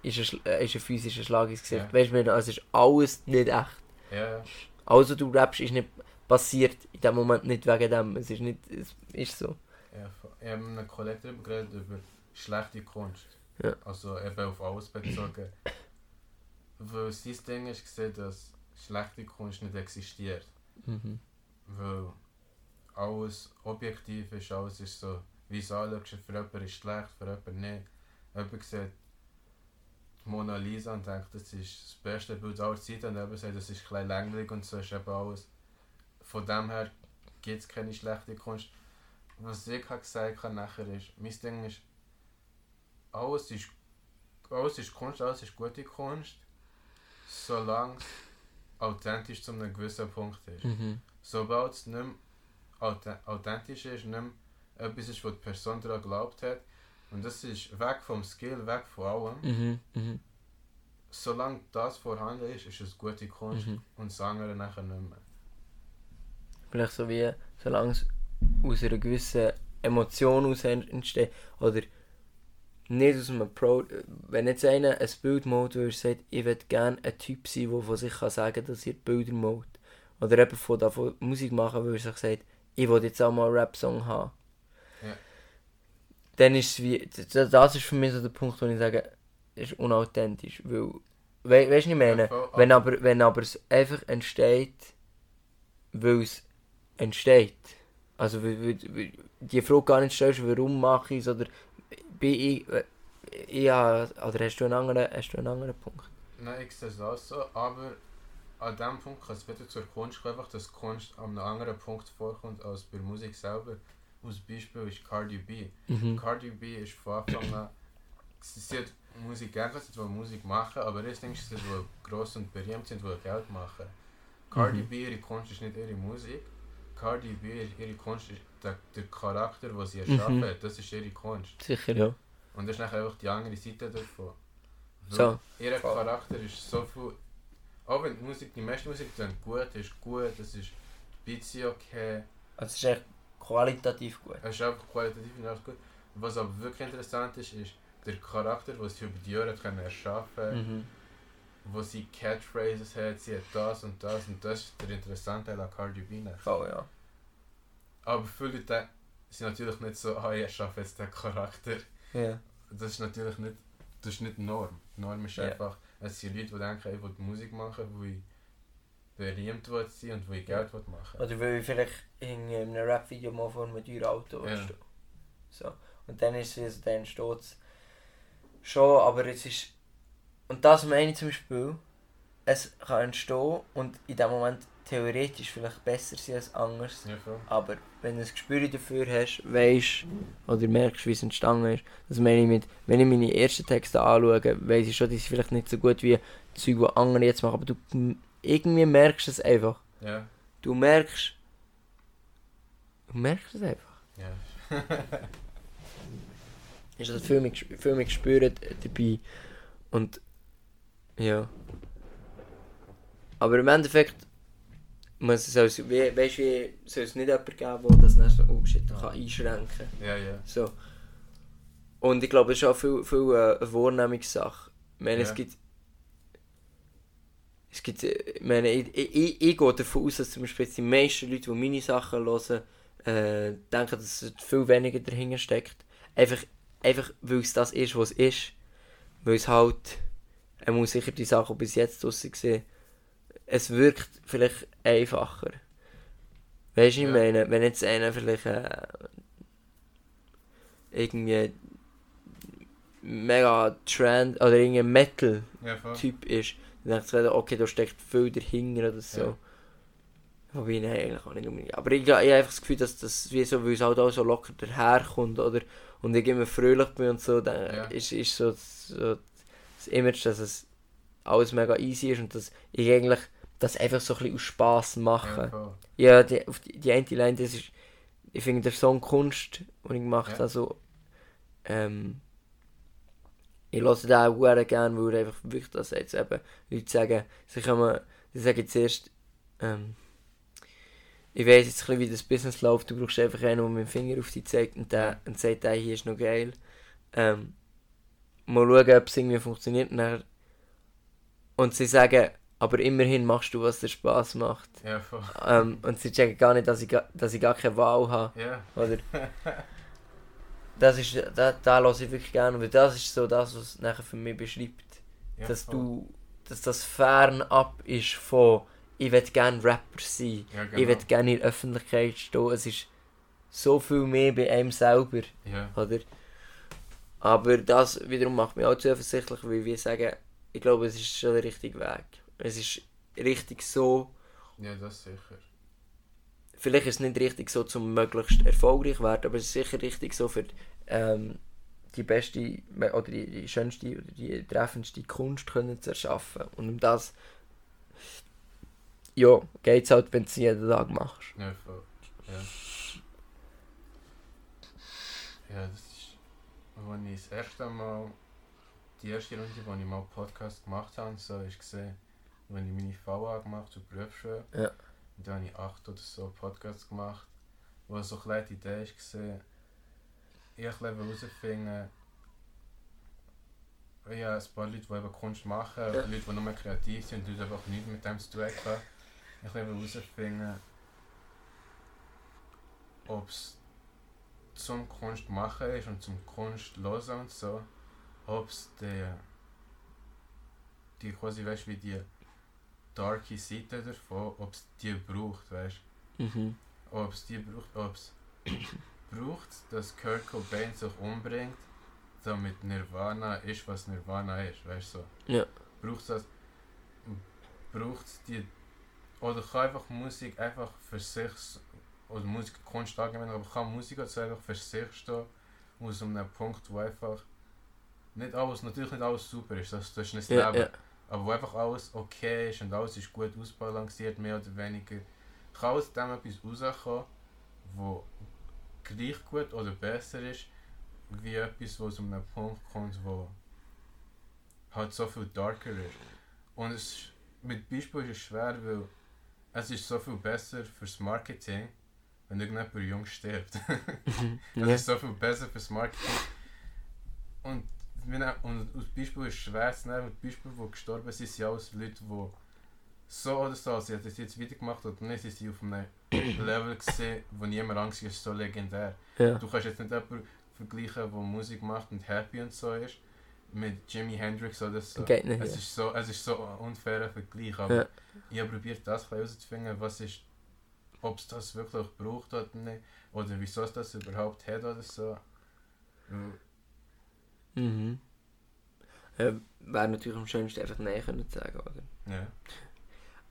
Ist ein, äh, ist ein physischer Schlag ins Gesicht. Ja. Weißt du, also es ist alles nicht echt. Ja, ja. Also du rappst, ist nicht passiert in dem Moment nicht wegen dem. Es ist nicht, es ist so. Ja, ich habe mit einem Kollegen darüber geredet, über schlechte Kunst. Ja. Also eben auf alles bezogen. Weil sein Ding ist gesehen, dass schlechte Kunst nicht existiert. Mhm. Weil alles objektiv ist, alles ist so, wie es anschaust, für jemanden ist schlecht, für jemanden nicht. Jemand sieht Mona Lisa und denkt, das ist das beste Bild aller Zeiten und jemand sagt, das ist ein langweilig und so ist eben alles. Von dem her gibt es keine schlechte Kunst. Was ich halt gesagt habe nachher ist, mein Ding ist, alles ist, alles ist Kunst, alles ist gute Kunst, solange es authentisch zu einem gewissen Punkt ist Mhm. sobald es nicht mehr auth- authentisch ist, nicht mehr etwas ist, was die Person daran geglaubt hat, und das ist weg vom Skill, weg von allem, Mhm. Mhm. solange das vorhanden ist, ist es gute Kunst Mhm. und das andere nachher nicht mehr. Vielleicht so wie, solange es aus einer gewissen Emotion aus entsteht. Oder nicht aus einem Pro. Wenn jetzt einer ein Bild malt, wo er sagt, ich würde gerne ein Typ sein, der von sich kann sagen dass er Bilder malt. Oder eben von davon Musik machen, weil er sich sagt, ich will jetzt auch mal einen Rap-Song haben. Dann ist es wie. Das ist für mich so der Punkt, wo ich sage, es ist unauthentisch. Weil. We, weißt du, ich meine? Wenn, aber- wenn aber es einfach entsteht, weil es entsteht. Also, die Frage gar nicht stellst, warum mache ich es oder bin ich. Ja, oder hast du einen anderen, hast du einen anderen Punkt? Nein, ich sehe es auch so, aber an dem Punkt kann es wieder zur Kunst kommen, einfach, dass Kunst an einem anderen Punkt vorkommt als bei Musik selber. Als Beispiel ist Cardi B. Mhm. Cardi B ist von Anfang an. Sie sie hat Musik gerne, sie will Musik machen, aber das Ding ist, sie will gross und berühmt sind, will Geld machen. Cardi Mhm. B, ihre Kunst ist nicht ihre Musik. Cardi B, ihre Kunst ist der, der Charakter, den sie Mhm. erschaffen hat, das ist ihre Kunst. Sicher, ja. Und das ist nachher einfach die andere Seite davon. So. Ihr. Charakter ist so viel. Auch wenn die Musik, die meiste Musik dann gut ist, gut, es ist Beats sind okay, Also, es ist echt qualitativ gut. es ist einfach qualitativ alles gut. Was aber wirklich interessant ist, ist der Charakter, den sie über die Jahre können erschaffen Mhm. wo sie Catchphrases hat, sie hat das und das und das ist der interessante Teil an Cardi B. Voll, ja. Aber viele Leute sind natürlich nicht so, ah, ich erschaffe jetzt den Charakter. Ja. Das ist natürlich nicht, das ist nicht die Norm. Die Norm ist Ja. einfach, es sind Leute, die denken, ich will Musik machen, wo ich berühmt will sein und wo ich Geld will machen Oder weil ich vielleicht in einem Rap-Video mal vor einem teuren Auto Ja. stehe. So. Und dann ist es, dann entsteht es schon, aber es ist... Und das meine ich zum Beispiel, es kann entstehen und in dem Moment theoretisch vielleicht besser sein als anders. Ja. Aber wenn du ein Gespür dafür hast, weißt oder merkst, wie es entstanden ist, das meine ich mit, wenn ich meine ersten Texte anschaue, weiss ich schon, die sind vielleicht nicht so gut wie Zeug, die andere jetzt machen, aber du irgendwie merkst es einfach. Ja, Du merkst. Du merkst es einfach. ja. Ist das mehr, ges- viel mehr gespürt dabei. Und. Ja. Aber im Endeffekt. Muss es also, wie, weißt, wie soll es nicht jemanden geben, der das dann so, oh shit, kann einschränken ja, ja. So. Und ich glaube, es ist auch viel, viel äh, eine Wahrnehmungssache. Ich meine, Ja. es gibt. Es gibt. äh, Ich meine, ich, ich, ich, ich gehe davon aus, dass zum Beispiel die meisten Leute, die meine Sachen hören, äh, denken, dass es viel weniger dahinter steckt. Einfach, einfach weil es das ist, was es ist. Weil es halt. Er muss sicher die Sachen bis jetzt draussen gesehen. Es wirkt vielleicht einfacher. Weißt du, ich Ja. meine, wenn jetzt einer vielleicht äh, irgendwie mega Trend oder irgendein Metal Ja, ist, dann denkt sich, okay, da steckt viel dahinter oder so. Ja. Wobei, nein, eigentlich auch nicht unbedingt. Aber ich, ich habe einfach das Gefühl, dass das wie so, weil es halt auch so locker daherkommt, oder? Und ich immer fröhlich bin und so, dann Ja. ist, ist so, so das Image, dass es alles mega easy ist und dass ich eigentlich das einfach so ein bisschen aus Spass mache. Ja. Ja, die, auf die, die eine Line, das ist, ich finde, der Song Kunst, den ich gemacht Ja. habe, also, ähm, ich höre den auch sehr gerne, weil er einfach wirklich das jetzt eben, Leute sagen, sie kommen, sie sagen zuerst, ähm, ich weiß jetzt ein bisschen, wie das Business läuft, du brauchst einfach einen, der mit dem Finger auf dich zeigt und, der, und sagt, der hier ist noch geil. Ähm, mal schauen, ob es irgendwie funktioniert. Und, dann, und sie sagen, aber immerhin machst du, was dir Spaß macht. Ja, voll. Ähm, und sie checken gar nicht, dass ich, dass ich gar keine Wahl habe. Ja, Oder? Das ist, da, da lasse ich wirklich gerne, weil das ist so das, was es nachher für mich beschreibt. ja dass voll. du, dass das fernab ist von, ich will gerne Rapper sein, Ja, ich genau. will gerne in der Öffentlichkeit stehen. Es ist so viel mehr bei einem selber, Ja, oder? Aber das wiederum macht mich auch zuversichtlich, weil wir sagen, ich glaube, es ist schon der richtige Weg. Es ist richtig so, ja, das sicher. Vielleicht ist es nicht richtig so zum möglichst erfolgreich werden, aber es ist sicher richtig so für ähm, die beste oder die, die schönste oder die treffendste Kunst können zu erschaffen. Und um das ja, geht es halt, wenn du es jeden Tag machst. Ja, voll. Ja. Ja, das ist. Als ich das erste Mal. Die erste Runde, wo ich mal Podcast gemacht habe, so ist gesehen, wenn ich meine VA gemacht zur Berufsschule. Ja. Dann habe ich acht oder so Podcasts gemacht, wo so ein bisschen die Idee gesehen, ich wollte herausfinden, ja, ein paar Leute, die eben Kunst machen, oder Leute, die nur kreativ sind und einfach nichts mit dem zu tun haben. Ich wollte herausfinden, ob es zum Kunst machen ist und zum Kunst hören und so, ob es die, die quasi, weißt wie die darke Seite davon, ob es die braucht, weißt Mhm. ob es die braucht, ob es braucht, dass Kurt Cobain sich umbringt, damit Nirvana ist, was Nirvana ist, weißt du? So. Ja. Braucht das, braucht die, oder kann einfach Musik einfach für sich, oder Musik, Kunst allgemein, aber kann Musik also einfach für sich stehen, aus einem Punkt, wo einfach nicht alles, natürlich nicht alles super ist, das, das ist nicht das Ja, Leben. ja. Aber wo einfach alles okay ist und alles ist gut ausbalanciert, mehr oder weniger, kann aus dem etwas rauskommen, wo gleich gut oder besser ist, wie etwas, wo es um einen Punkt kommt, wo halt so viel darker ist. Und es mit Beispiel ist es schwer, weil es ist so viel besser fürs Marketing, wenn irgendjemand jung stirbt. Das Ja. ist so viel besser fürs Marketing. Und, und aus Beispiel ist schwer zu nehmen, mit Beispielen, die gestorben sind, sind alles Leute, die so oder so, sie hat das jetzt wieder gemacht oder nicht, sie sind auf einem Level gesehen, wo niemand Angst ist so legendär. Ja. Du kannst jetzt nicht jemanden vergleichen, der Musik macht und happy und so ist, mit Jimi Hendrix oder so. Geht nicht, es, ja. ist so es ist so ein unfairer Vergleich, aber Ja. ich habe probiert, das herauszufinden, was ist, ob es das wirklich braucht oder nicht, oder wieso es das überhaupt hat oder so. Mhm. Äh, Wäre natürlich am schönsten einfach Nein können zu sagen, oder? Ja.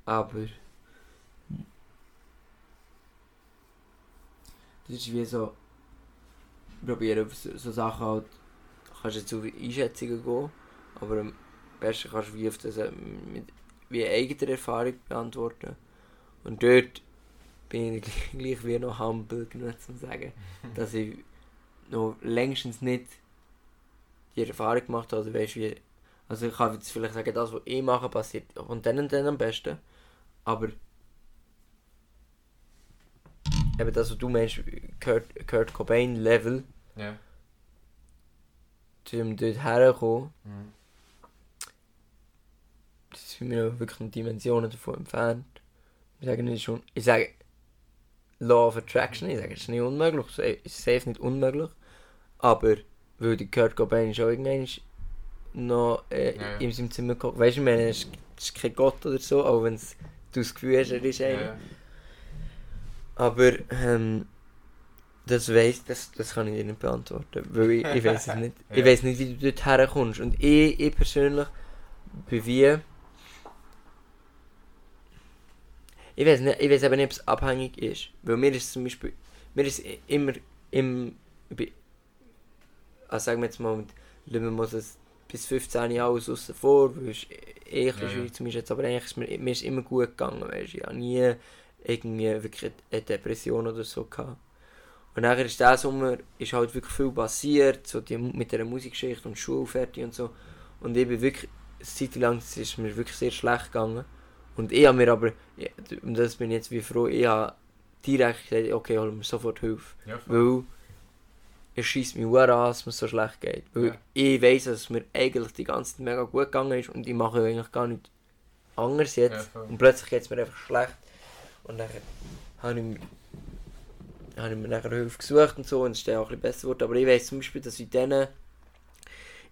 Aber. Das ist wie so. Probieren so, so Sachen halt. Kannst jetzt auf Einschätzungen gehen, aber am besten kannst du wie auf das äh, mit wie eigener Erfahrung beantworten. Und dort bin ich gleich, gleich wie noch humble genug zu sagen, dass ich noch längstens nicht die Erfahrung gemacht habe, oder weißt wie. Also ich kann jetzt vielleicht sagen, das was ich mache passiert dann und dann am besten. Aber eben das, was du meinst, Kurt, Kurt Cobain Level, Ja. um dort herzukommen, Mhm. das sind wir noch wirklich noch Dimensionen davon entfernt. Ich sage nicht schon, ich sage Law of Attraction, ich sage es ist nicht unmöglich, es ist safe nicht unmöglich, aber weil der Kurt Cobain schon irgendwann ist noch äh, Ja, ja. in seinem Zimmer geguckt, weißt du, ich meine, ist, es ist kein Gott oder so, auch wenn du das Gefühl hast, er ist einer. ja. Aber ähm, das weiss, das, das kann ich dir nicht beantworten, weil ich, ich weiß es nicht. Ich weiß nicht, wie du dort herkommst. Und ich, ich persönlich bin wie... Ich weiß nicht, ich weiß eben nicht, ob es abhängig ist. Weil mir ist zum Beispiel, mir ist immer, im, bei- also sagen wir jetzt mal, Lümmen muss es bis 15 Jahre alles aussen vor, weil es eh ein bisschen Ja, ja. ist jetzt, aber eigentlich ist mir, mir ist immer gut gegangen, weißt du, ich habe nie irgendwie wirklich eine Depression oder so gehabt. Und nachher ist der Sommer ist halt wirklich viel passiert, so die, mit der Musikgeschichte und Schule fertig und so. Und ich bin wirklich, eine Zeit lang es ist mir wirklich sehr schlecht gegangen. Und ich habe mir aber, und das bin ich jetzt wie froh, ich habe direkt gesagt, okay, hol mir sofort Hilfe. Ja, voll. Weil es schießt mich an, dass es mir so schlecht geht. Weil Ja. ich weiss, dass es mir eigentlich die ganze Zeit mega gut gegangen ist und ich mache ja eigentlich gar nichts anderes jetzt. Ja, und plötzlich geht es mir einfach schlecht. Und dann habe ich, mir- habe ich mir nachher Hilfe gesucht und so und es ist dann auch ein bisschen besser geworden. Aber ich weiss zum Beispiel, dass in diesen,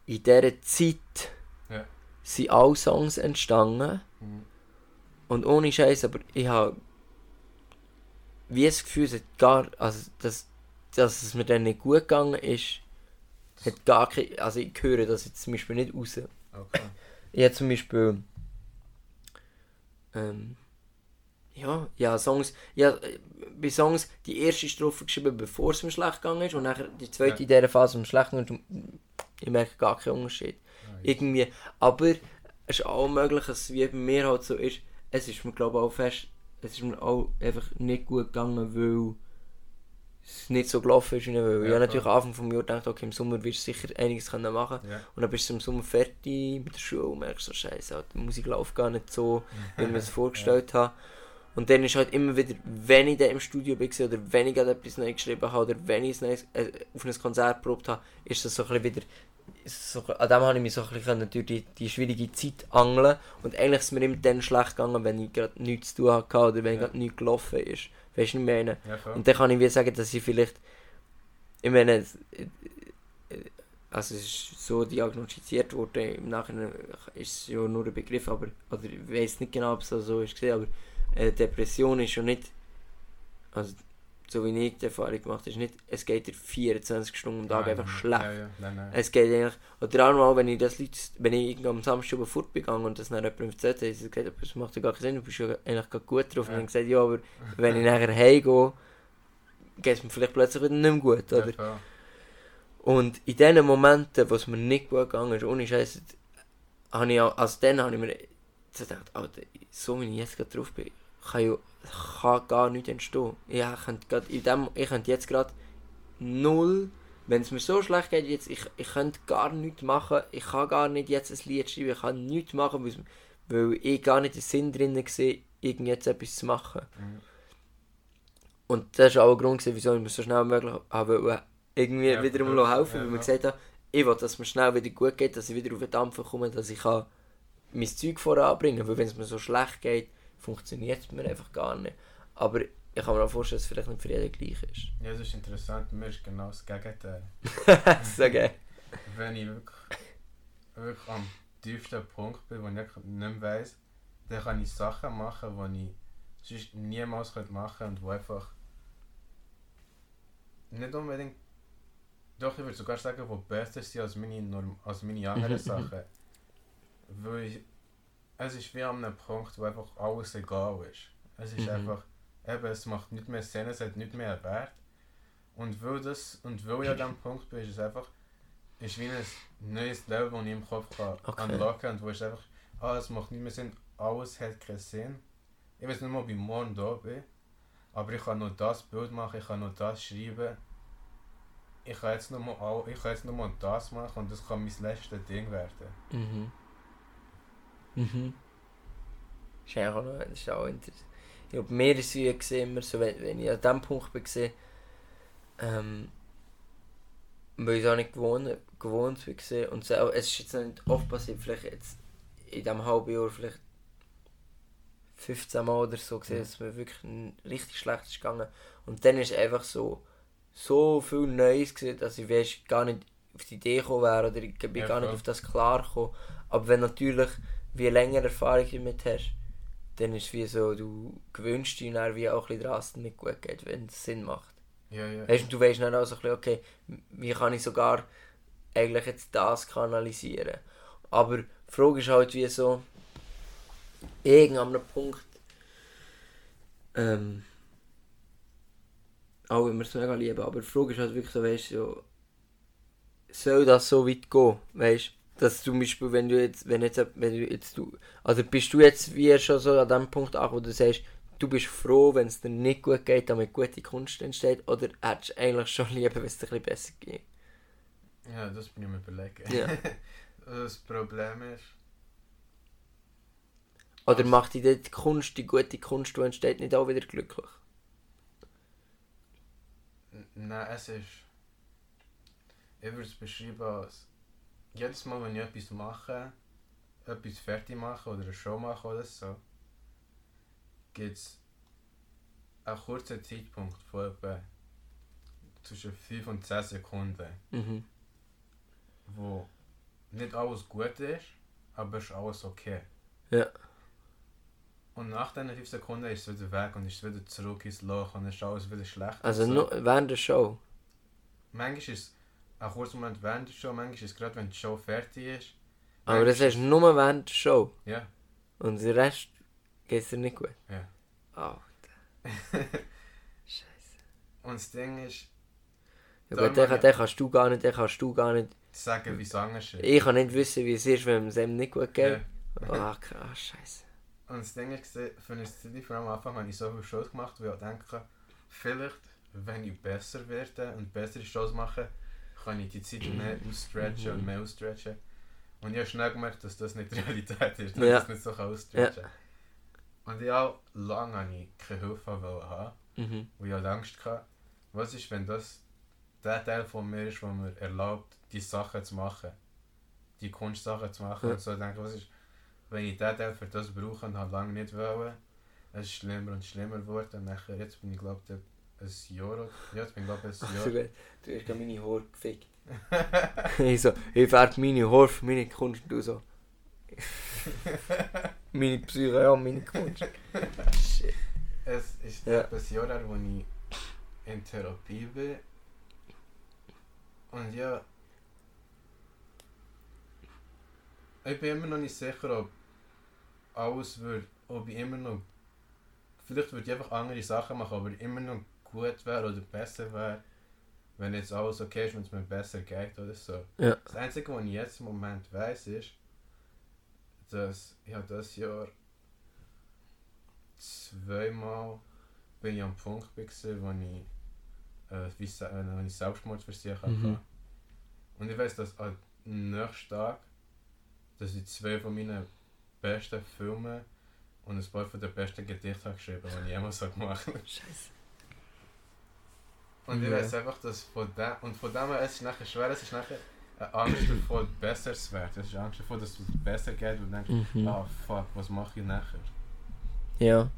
in dieser Zeit Ja. sind alle Songs entstanden. Mhm. Und ohne Scheiß, aber ich habe wie das Gefühl, es hat gar, also dass, dass es mir dann nicht gut gegangen ist, hat gar kein, also ich höre das jetzt zum Beispiel nicht raus. Okay. Ich habe zum Beispiel, ähm, ja, ja, Songs, ja, äh, bei Songs die erste Strophe geschrieben, bevor es mir schlecht gegangen ist und nachher die zweite Ja. in dieser Phase, wo es mir schlecht ging und ich merke gar keinen Unterschied. Irgendwie, aber es ist auch möglich, dass es wie bei mir halt so ist, es ist mir glaube ich auch fest, es ist mir auch einfach nicht gut gegangen, weil es nicht so gelaufen ist, ich will. ich Ja, habe natürlich am Anfang vom Jahr gedacht, okay, im Sommer wirst du sicher einiges können machen Ja. und dann bist du im Sommer fertig mit der Schule und merkst so, scheiße, halt, die Musik läuft gar nicht so, wie ich mir das vorgestellt habe. Und dann ist halt immer wieder, wenn ich dann im Studio war oder wenn ich gerade etwas neu geschrieben habe oder wenn ich ein neues, äh, auf ein Konzert probt habe, ist das so ein bisschen wieder, so, an dem habe ich mich so ein bisschen durch die, die schwierige Zeit angeln und eigentlich ist es mir immer dann schlecht gegangen, wenn ich gerade nichts zu tun hatte oder wenn Ja. gerade nichts gelaufen ist. Weißt du, ich meine? Ja. Und dann kann ich wie sagen, dass ich vielleicht. Ich meine, äh, äh, also es ist so diagnostiziert worden, im Nachhinein ist es ja nur ein Begriff, aber oder ich weiß nicht genau, ob es so ist, aber eine Depression ist schon nicht, also so wie ich die Erfahrung gemacht habe, ist nicht, es geht dir 24 Stunden am Tag Nein, einfach schlecht. Ja, ja. Nein, nein. Es geht eigentlich, oder auch mal, wenn ich das Leute, wenn ich am Samstag über fortgegangen und das dann jemandem erzählt habe, gesagt, das macht ja gar keinen Sinn, du bist ja eigentlich gut drauf. Und Ja. dann gesagt, ja, aber wenn ich nachher heimgehe, geht es mir vielleicht plötzlich wieder nicht mehr gut, oder? Ja. Und in den Momenten, wo es mir nicht gut gegangen ist, ohne Scheiß, habe ich auch, also dann habe ich mir gedacht, Alter, so wie ich jetzt gerade drauf bin, kann, ja, kann gar nichts entstehen. Ich könnte, grad in dem, ich könnte jetzt gerade null, wenn es mir so schlecht geht, jetzt, ich, ich könnte gar nichts machen, ich kann gar nicht jetzt ein Lied schreiben, ich kann nichts machen, weil, weil ich gar nicht den Sinn drin sehe, irgend jetzt etwas zu machen. Mhm. Und das war auch ein Grund, wieso ich mir so schnell wie möglich habe wollen, irgendwie Ja, wieder ja, helfen, ja, weil mir ja. gesagt habe, ich will, dass es mir schnell wieder gut geht, dass ich wieder auf den Dampfer komme, dass ich kann mein Zeug voranbringen kann, weil wenn es mir so schlecht geht, funktioniert es mir einfach gar nicht. Aber ich kann mir auch vorstellen, dass es vielleicht nicht für jeden gleich ist. Ja, das ist interessant. Mir ist genau das Gegenteil. so geil. Wenn ich wirklich, wirklich am tiefsten Punkt bin, wo ich nicht mehr weiss, dann kann ich Sachen machen, die ich sonst niemals machen könnte und die einfach nicht unbedingt, doch ich würde sogar sagen, die besser sind als meine, Norm als meine anderen Sachen. Weil ich, es ist wie an einem Punkt, wo einfach alles egal ist. Es ist Mhm. einfach, eben, es macht nicht mehr Sinn, es hat nicht mehr Wert. Und weil, das, und weil ich an diesem Punkt bin, ist es einfach, ist wie ein neues Level, das ich im Kopf kann Okay. unlocken kann. Und wo es einfach, ah, es macht nicht mehr Sinn, alles hat keinen Sinn. Ich weiß nicht mal, ob ich morgen da bin, aber ich kann nur das Bild machen, ich kann nur das schreiben. Ich kann jetzt nur mal, ich kann jetzt nur mal das machen und das kann mein letztes Ding werden. Mhm. Mhm. Das ist auch, noch, das ist auch interessant. Ich glaube, mir ist es gesehen, immer so, wenn, wenn ich an diesem Punkt bin, gesehen, ähm, weil ich es auch nicht gewohnt gewohnt war. Und so, es ist jetzt noch nicht oft passiert, vielleicht jetzt in diesem halben Jahr vielleicht 15 Mal oder so gesehen, dass es mir wirklich richtig schlecht ist gegangen. Und dann ist einfach so, so viel Neues gewesen, dass ich weißt, gar nicht auf die Idee gekommen wäre oder ich bin Ja, gar nicht auf das klar gekommen. Aber wenn natürlich wie länger Erfahrung damit hast, dann ist es wie so, du gewöhnst dich dann wie auch ein bisschen dass es nicht gut geht, wenn es Sinn macht. Ja, ja. Weißt du, du weißt dann auch so ein bisschen, okay, wie kann ich sogar eigentlich jetzt das kanalisieren. Aber die Frage ist halt wie so, irgendeinem Punkt, ähm, auch wenn wir es mega lieben, aber die Frage ist halt wirklich so, weißt du, so, soll das so weit gehen, weißt du? Dass zum Beispiel, wenn du jetzt, wenn jetzt, wenn du jetzt, du, also bist du jetzt wie schon so an dem Punkt angekommen, wo du sagst, du bist froh, wenn es dir nicht gut geht, damit gute Kunst entsteht, oder hättest du eigentlich schon lieber, wenn es dir ein bisschen besser geht? Ja, das bin ich mir überlegen. Ja. das Problem ist, Oder macht dich die Kunst, die gute Kunst, die entsteht, nicht auch wieder glücklich? nein, es ist. Ich würde es beschreiben als. Jedes Mal, wenn ich etwas mache, etwas fertig mache oder eine Show mache oder so, gibt es einen kurzen Zeitpunkt von etwa zwischen 5 und 10 Sekunden, Mhm. wo nicht alles gut ist, aber es ist alles okay. Ja. Und nach diesen 5 Sekunden ist es wieder weg und ist wieder zurück ins Loch und ist alles wieder schlecht. Also so. nur während der Show. Manchmal ist es ein kurzer Moment während der Show, manchmal ist es gerade, wenn die Show fertig ist. Aber das ist nur während der Show. Ja. Und der Rest geht es dir nicht gut. Ja. Oh. Und das Ding ist, Ja, gut, den, den kannst du gar nicht, den kannst du gar nicht. sagen, wie es anders ist. Ich kann nicht wissen, wie es ist, wenn es einem nicht gut geht. Ja. Ah, krass, scheiße. Und das Ding ist, für eine Zeit, vor allem am Anfang, habe ich so viel Shows gemacht, weil ich denke, vielleicht, wenn ich besser werde und bessere Shows mache, kann ich die Zeit mehr ausstretchen und mehr ausstretchen. Und ich habe schnell gemerkt, dass das nicht die Realität ist, dass Ja. ich das nicht so kann ausstretchen kann. Und ich auch lange habe ich keine Hilfe haben. Mhm. Und ich hatte Angst, gehabt, was ist, wenn das der Teil von mir ist, der mir erlaubt, die Sachen zu machen. Die Kunstsachen zu machen. Ja. Und so denke, was ist, wenn ich diesen Teil für das brauche und halt lange nicht wollen, es ist schlimmer und schlimmer geworden. Und nachher, jetzt bin ich glaube ich ein Jahr oder ja, jetzt bin ich glaube ich ein Jahr. Du hast gerade meine Haare gefickt. ich so, ich färbe meine Haare für meine Kunst und du so. meine Psyche, ja, meine Kunst. Shit. es ist Ja. ein Jahr her, wo ich in Therapie bin. Und ja. Ich bin immer noch nicht sicher, ob alles würde, ob ich immer noch. Vielleicht würde ich einfach andere Sachen machen, aber immer noch gut wäre oder besser wäre, wenn jetzt alles okay ist, wenn es mir besser geht oder so. Ja. Das Einzige, was ich jetzt im Moment weiß, ist, dass ich habe das Jahr zweimal bin ich am Punkt gewesen, wo ich, äh, wie, äh, wo ich Selbstmordversuche Mhm. hatte. Und ich weiß, dass am nächsten Tag, dass ich zwei von meinen besten Filme und ein paar von den besten Gedichte habe geschrieben, die ich jemals habe gemacht habe. Scheiße. Und ich weiß einfach, dass von dem, und von dem her, es ist nachher schwer, es ist nachher eine Angst davor, besser zu werden. Es ist Angst davor, dass es besser geht und denkst, Mhm. ah fuck, was mache ich nachher? Ja.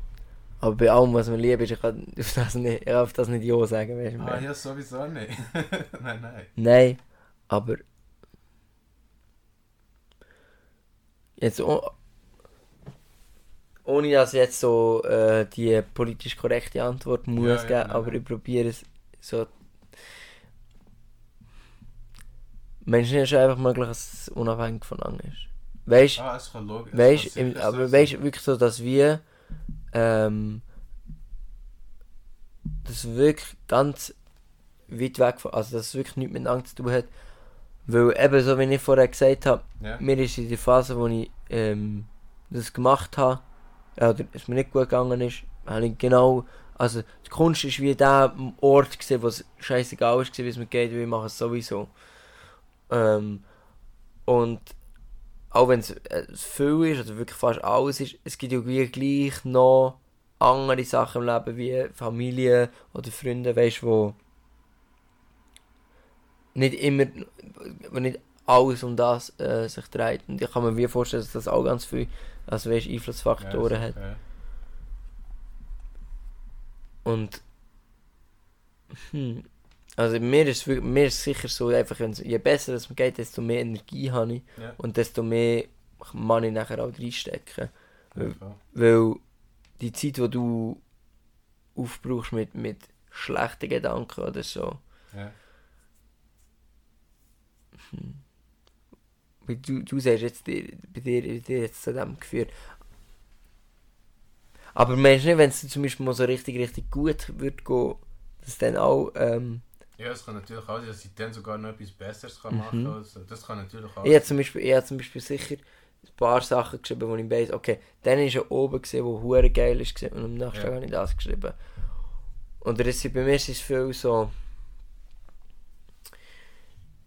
Aber bei allem, was man liebt, ist, ich kann auf das nicht, ich auf das nicht Ja sagen, weißt du? Ah ja, sowieso nicht. nein, nein. Nein, aber. Jetzt oh, ohne dass ich jetzt so äh, die politisch korrekte Antwort muss Ja, ja, geben, nein, aber nein. ich probiere es so. Menschen ist einfach möglich, dass es unabhängig von anderen ist. Weißt du? Ah, es kann logisch. Weißt, im, aber weißt sein. wirklich so, dass wir ähm, das wirklich ganz weit weg von, also dass es wirklich nichts miteinander zu tun hat, weil eben so wie ich vorher gesagt habe, Ja. mir ist in der Phase, wo ich ähm, das gemacht habe, ja, oder es mir nicht gut gegangen ist, habe ich genau, also die Kunst ist wie der Ort gewesen, wo es scheißegal ist, wie es mir geht, weil ich mache es sowieso. Ähm, und auch wenn es äh, viel ist, oder wirklich fast alles ist, es gibt ja wie gleich noch andere Sachen im Leben, wie Familie oder Freunde, weißt du, wo nicht immer, wo nicht alles um das äh, sich dreht. Und ich kann mir wie vorstellen, dass das auch ganz viel also weißt, Einflussfaktoren hat. Ja. Und hm, also mir ist, mir ist sicher so, einfach, je besser es mir geht, desto mehr Energie habe ich Ja. und desto mehr kann ich nachher auch reinstecken. Voll. Weil die Zeit, die du aufbrauchst mit, mit schlechten Gedanken oder so, Ja. wie du, du sagst jetzt, bei dir, bei dir jetzt zu dem geführt. Aber meinst du nicht, wenn es zum Beispiel mal so richtig, richtig gut wird gehen, dass dann auch, ähm, Ja, es kann natürlich auch sein, dass ich dann sogar noch etwas Besseres kann Mhm. machen kann. Also, das kann natürlich auch ich habe zum Beispiel, ich habe zum Beispiel sicher ein paar Sachen geschrieben, wo ich weiss, okay, dann ist er oben gesehen, wo hure geil ist gewesen, und am nächsten. Tag habe ich das geschrieben. Und ist, bei mir ist es viel so,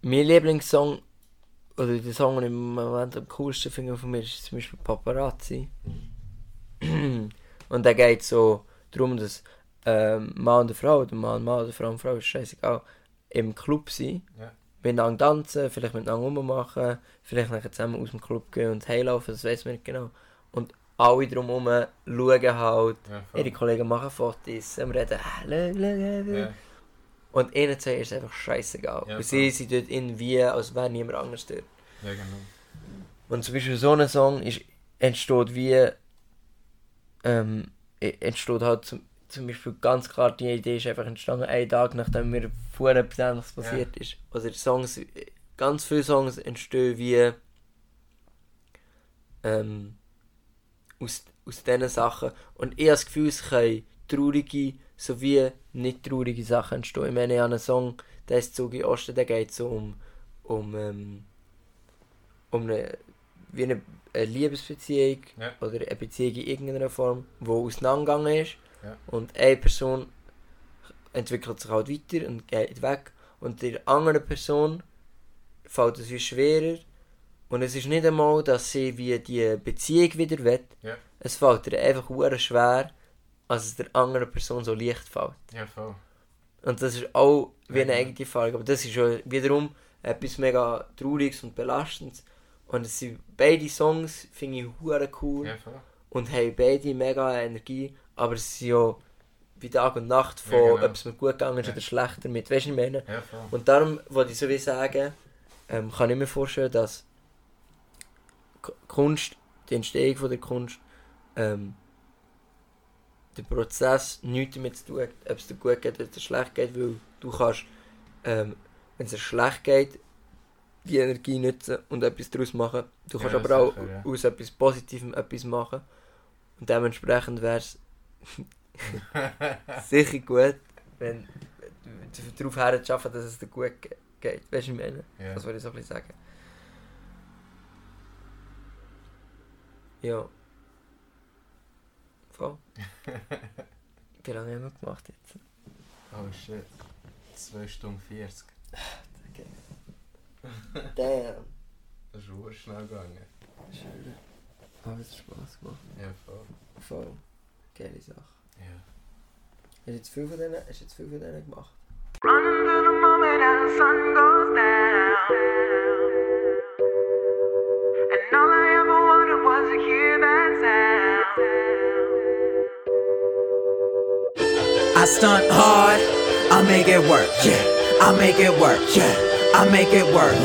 mein Lieblingssong, oder der Song, den ich im Moment am coolsten finde von mir, ist zum Beispiel Paparazzi. und der geht so darum, dass ähm, Mann und Frau, oder Mann und Mann, oder Frau und Frau, ist scheißegal, im Club sind, Ja. miteinander tanzen, vielleicht miteinander rummachen, vielleicht nachher zusammen aus dem Club gehen und heimlaufen, das weiß man nicht genau. Und alle drumherum schauen halt, Ja, ihre Kollegen machen Fotos, am reden, schau. Ja. Und ihnen zwei ist es einfach scheißegal. Ja, sie sind dort irgendwie, als wäre niemand anders dort. ja, genau. Und zum Beispiel so ein Song ist, entsteht wie, ähm, e- entsteht halt zum, zum Beispiel ganz klar, die Idee ist einfach entstanden, einen Tag nachdem mir vorher etwas Ähnliches passiert ist. Also Songs, ganz viele Songs entstehen wie, ähm, aus, aus diesen Sachen. Und ich habe das Gefühl, es können traurige sowie nicht traurige Sachen entstehen. Ich meine, ich habe einen Song, der ist Zug in Osten, der geht so um, um, ähm, um eine, wie eine, eine Liebesbeziehung Ja. oder eine Beziehung in irgendeiner Form, die auseinandergegangen ist. Ja. Und eine Person entwickelt sich halt weiter und geht weg. Und der andere Person fällt es wie schwerer. Und es ist nicht einmal, dass sie wie die Beziehung wieder will. Ja. Es fällt ihr einfach schwer, als es der anderen Person so leicht fällt. Ja, voll. Und das ist auch wie eine eigene Frage. Aber das ist ja wiederum etwas mega Trauriges und Belastendes. Und es sind beide Songs, finde ich, hure cool. Ja. Und haben beide mega Energie. Aber es sind ja wie Tag und Nacht von, Ja, genau. ob es mir gut gegangen ist Ja. oder schlecht damit. Weißt du, ich meine? Und darum wollte ich so wie sagen, ähm, kann ich mir vorstellen, dass Kunst, die Entstehung von der Kunst, ähm, der Prozess nichts damit zu tun hat, ob es dir gut geht oder dir schlecht geht, weil du kannst, ähm, wenn es dir schlecht geht, die Energie nutzen und etwas daraus machen. Du kannst Ja, aber auch sicher, ja. aus etwas Positivem etwas machen. Und dementsprechend wäre es sicher gut, wenn du darauf her zu arbeiten, dass es dir gut ge- geht. Weißt du, was ich meine? Ja. Das wollte ich so ein bisschen sagen. Ja. Voll. Wie lange haben wir gemacht jetzt? Oh shit. 2 Stunden 40. Damn. Das ist sehr schnell gegangen. Schön. Aber es hat Spaß gemacht. Ja, voll. Voll. Geile Sache. Ja. Hast du jetzt viel von denen, hast du jetzt viel von denen gemacht? Running through the moment as the sun goes down. And all I ever wanted was to hear that sound. I stunt hard, I make it work, yeah. I make it work, yeah. I make it work.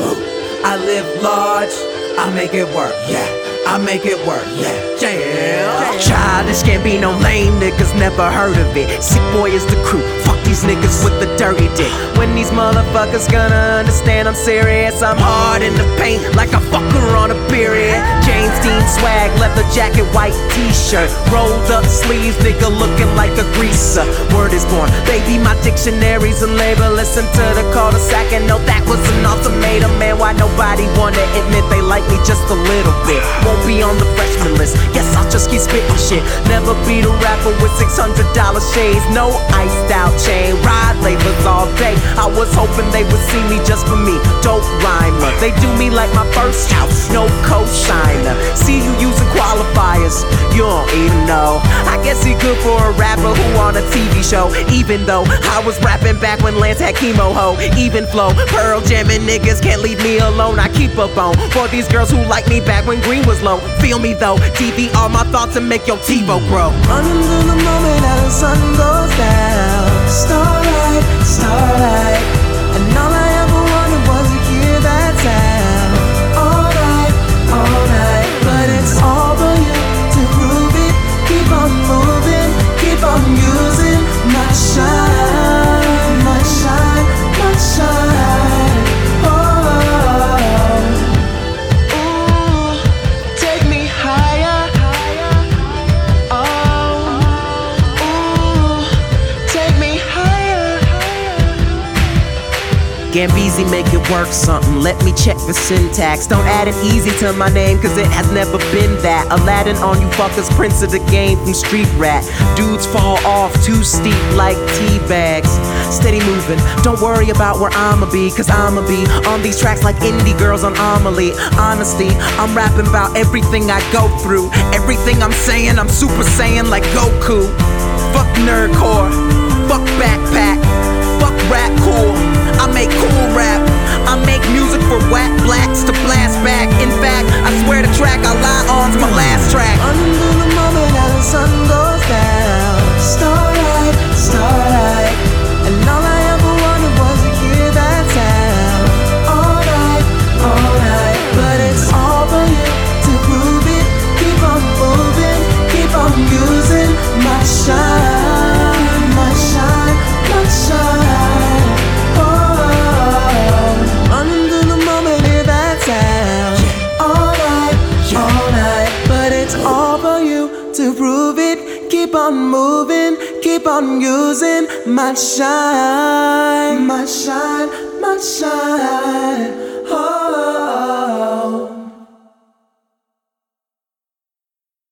I live large, I make it work, yeah. I make it work, yeah. Yeah. Childish can't be no lame niggas, never heard of it. Sick boy is the crew. These niggas with the dirty dick. When these motherfuckers gonna understand I'm serious? I'm hard in the paint like a fucker on a period. James Dean swag, leather jacket, white t-shirt, rolled up sleeves, nigga looking like a greaser. Word is born, baby, my dictionary's a labor. Listen to the cul-de-sac and know that was an ultimatum, man. Why nobody wanna admit they like me just a little bit? Won't be on the freshman list. Guess I'll just keep spitting shit. Never be the rapper with six hundred dollar shades, no iced out chain, ride labels all day. I was hoping they would see me just for me. Dope rhymer, they do me like my first house, no co-signer. See you using qualifiers, you don't even know. I guess he good for a rapper who on a TV show. Even though I was rapping back when Lance had chemo ho. Even flow, Pearl jamming niggas can't leave me alone. I keep a bone for these girls who like me back when green was low. Feel me though, TV all my thoughts and make your TiVo grow. Running to the moment as the sun goes down. Starlight, starlight. And all I ever wanted was. All night, all night. But it's all for you to prove it. Keep on moving, keep on using my shine, Gambizi make it work something. Let me check the syntax. Don't add an easy to my name, cause it has never been that. Aladdin on you fuckers, prince of the game from Street Rat. Dudes fall off too steep like tea bags. Steady moving, don't worry about where I'ma be, cause I'ma be on these tracks like indie girls on Amelie. Honesty, I'm rapping about everything I go through. Everything I'm saying, I'm super saying like Goku. Fuck nerdcore, fuck backpack, fuck rap cool. Make cool rap. I make music for whack blacks to blast back. In fact, I swear the track I lie on's my last track. Under the moment as the sun goes keep on using my shine, my shine, my shine. oh. oh, oh.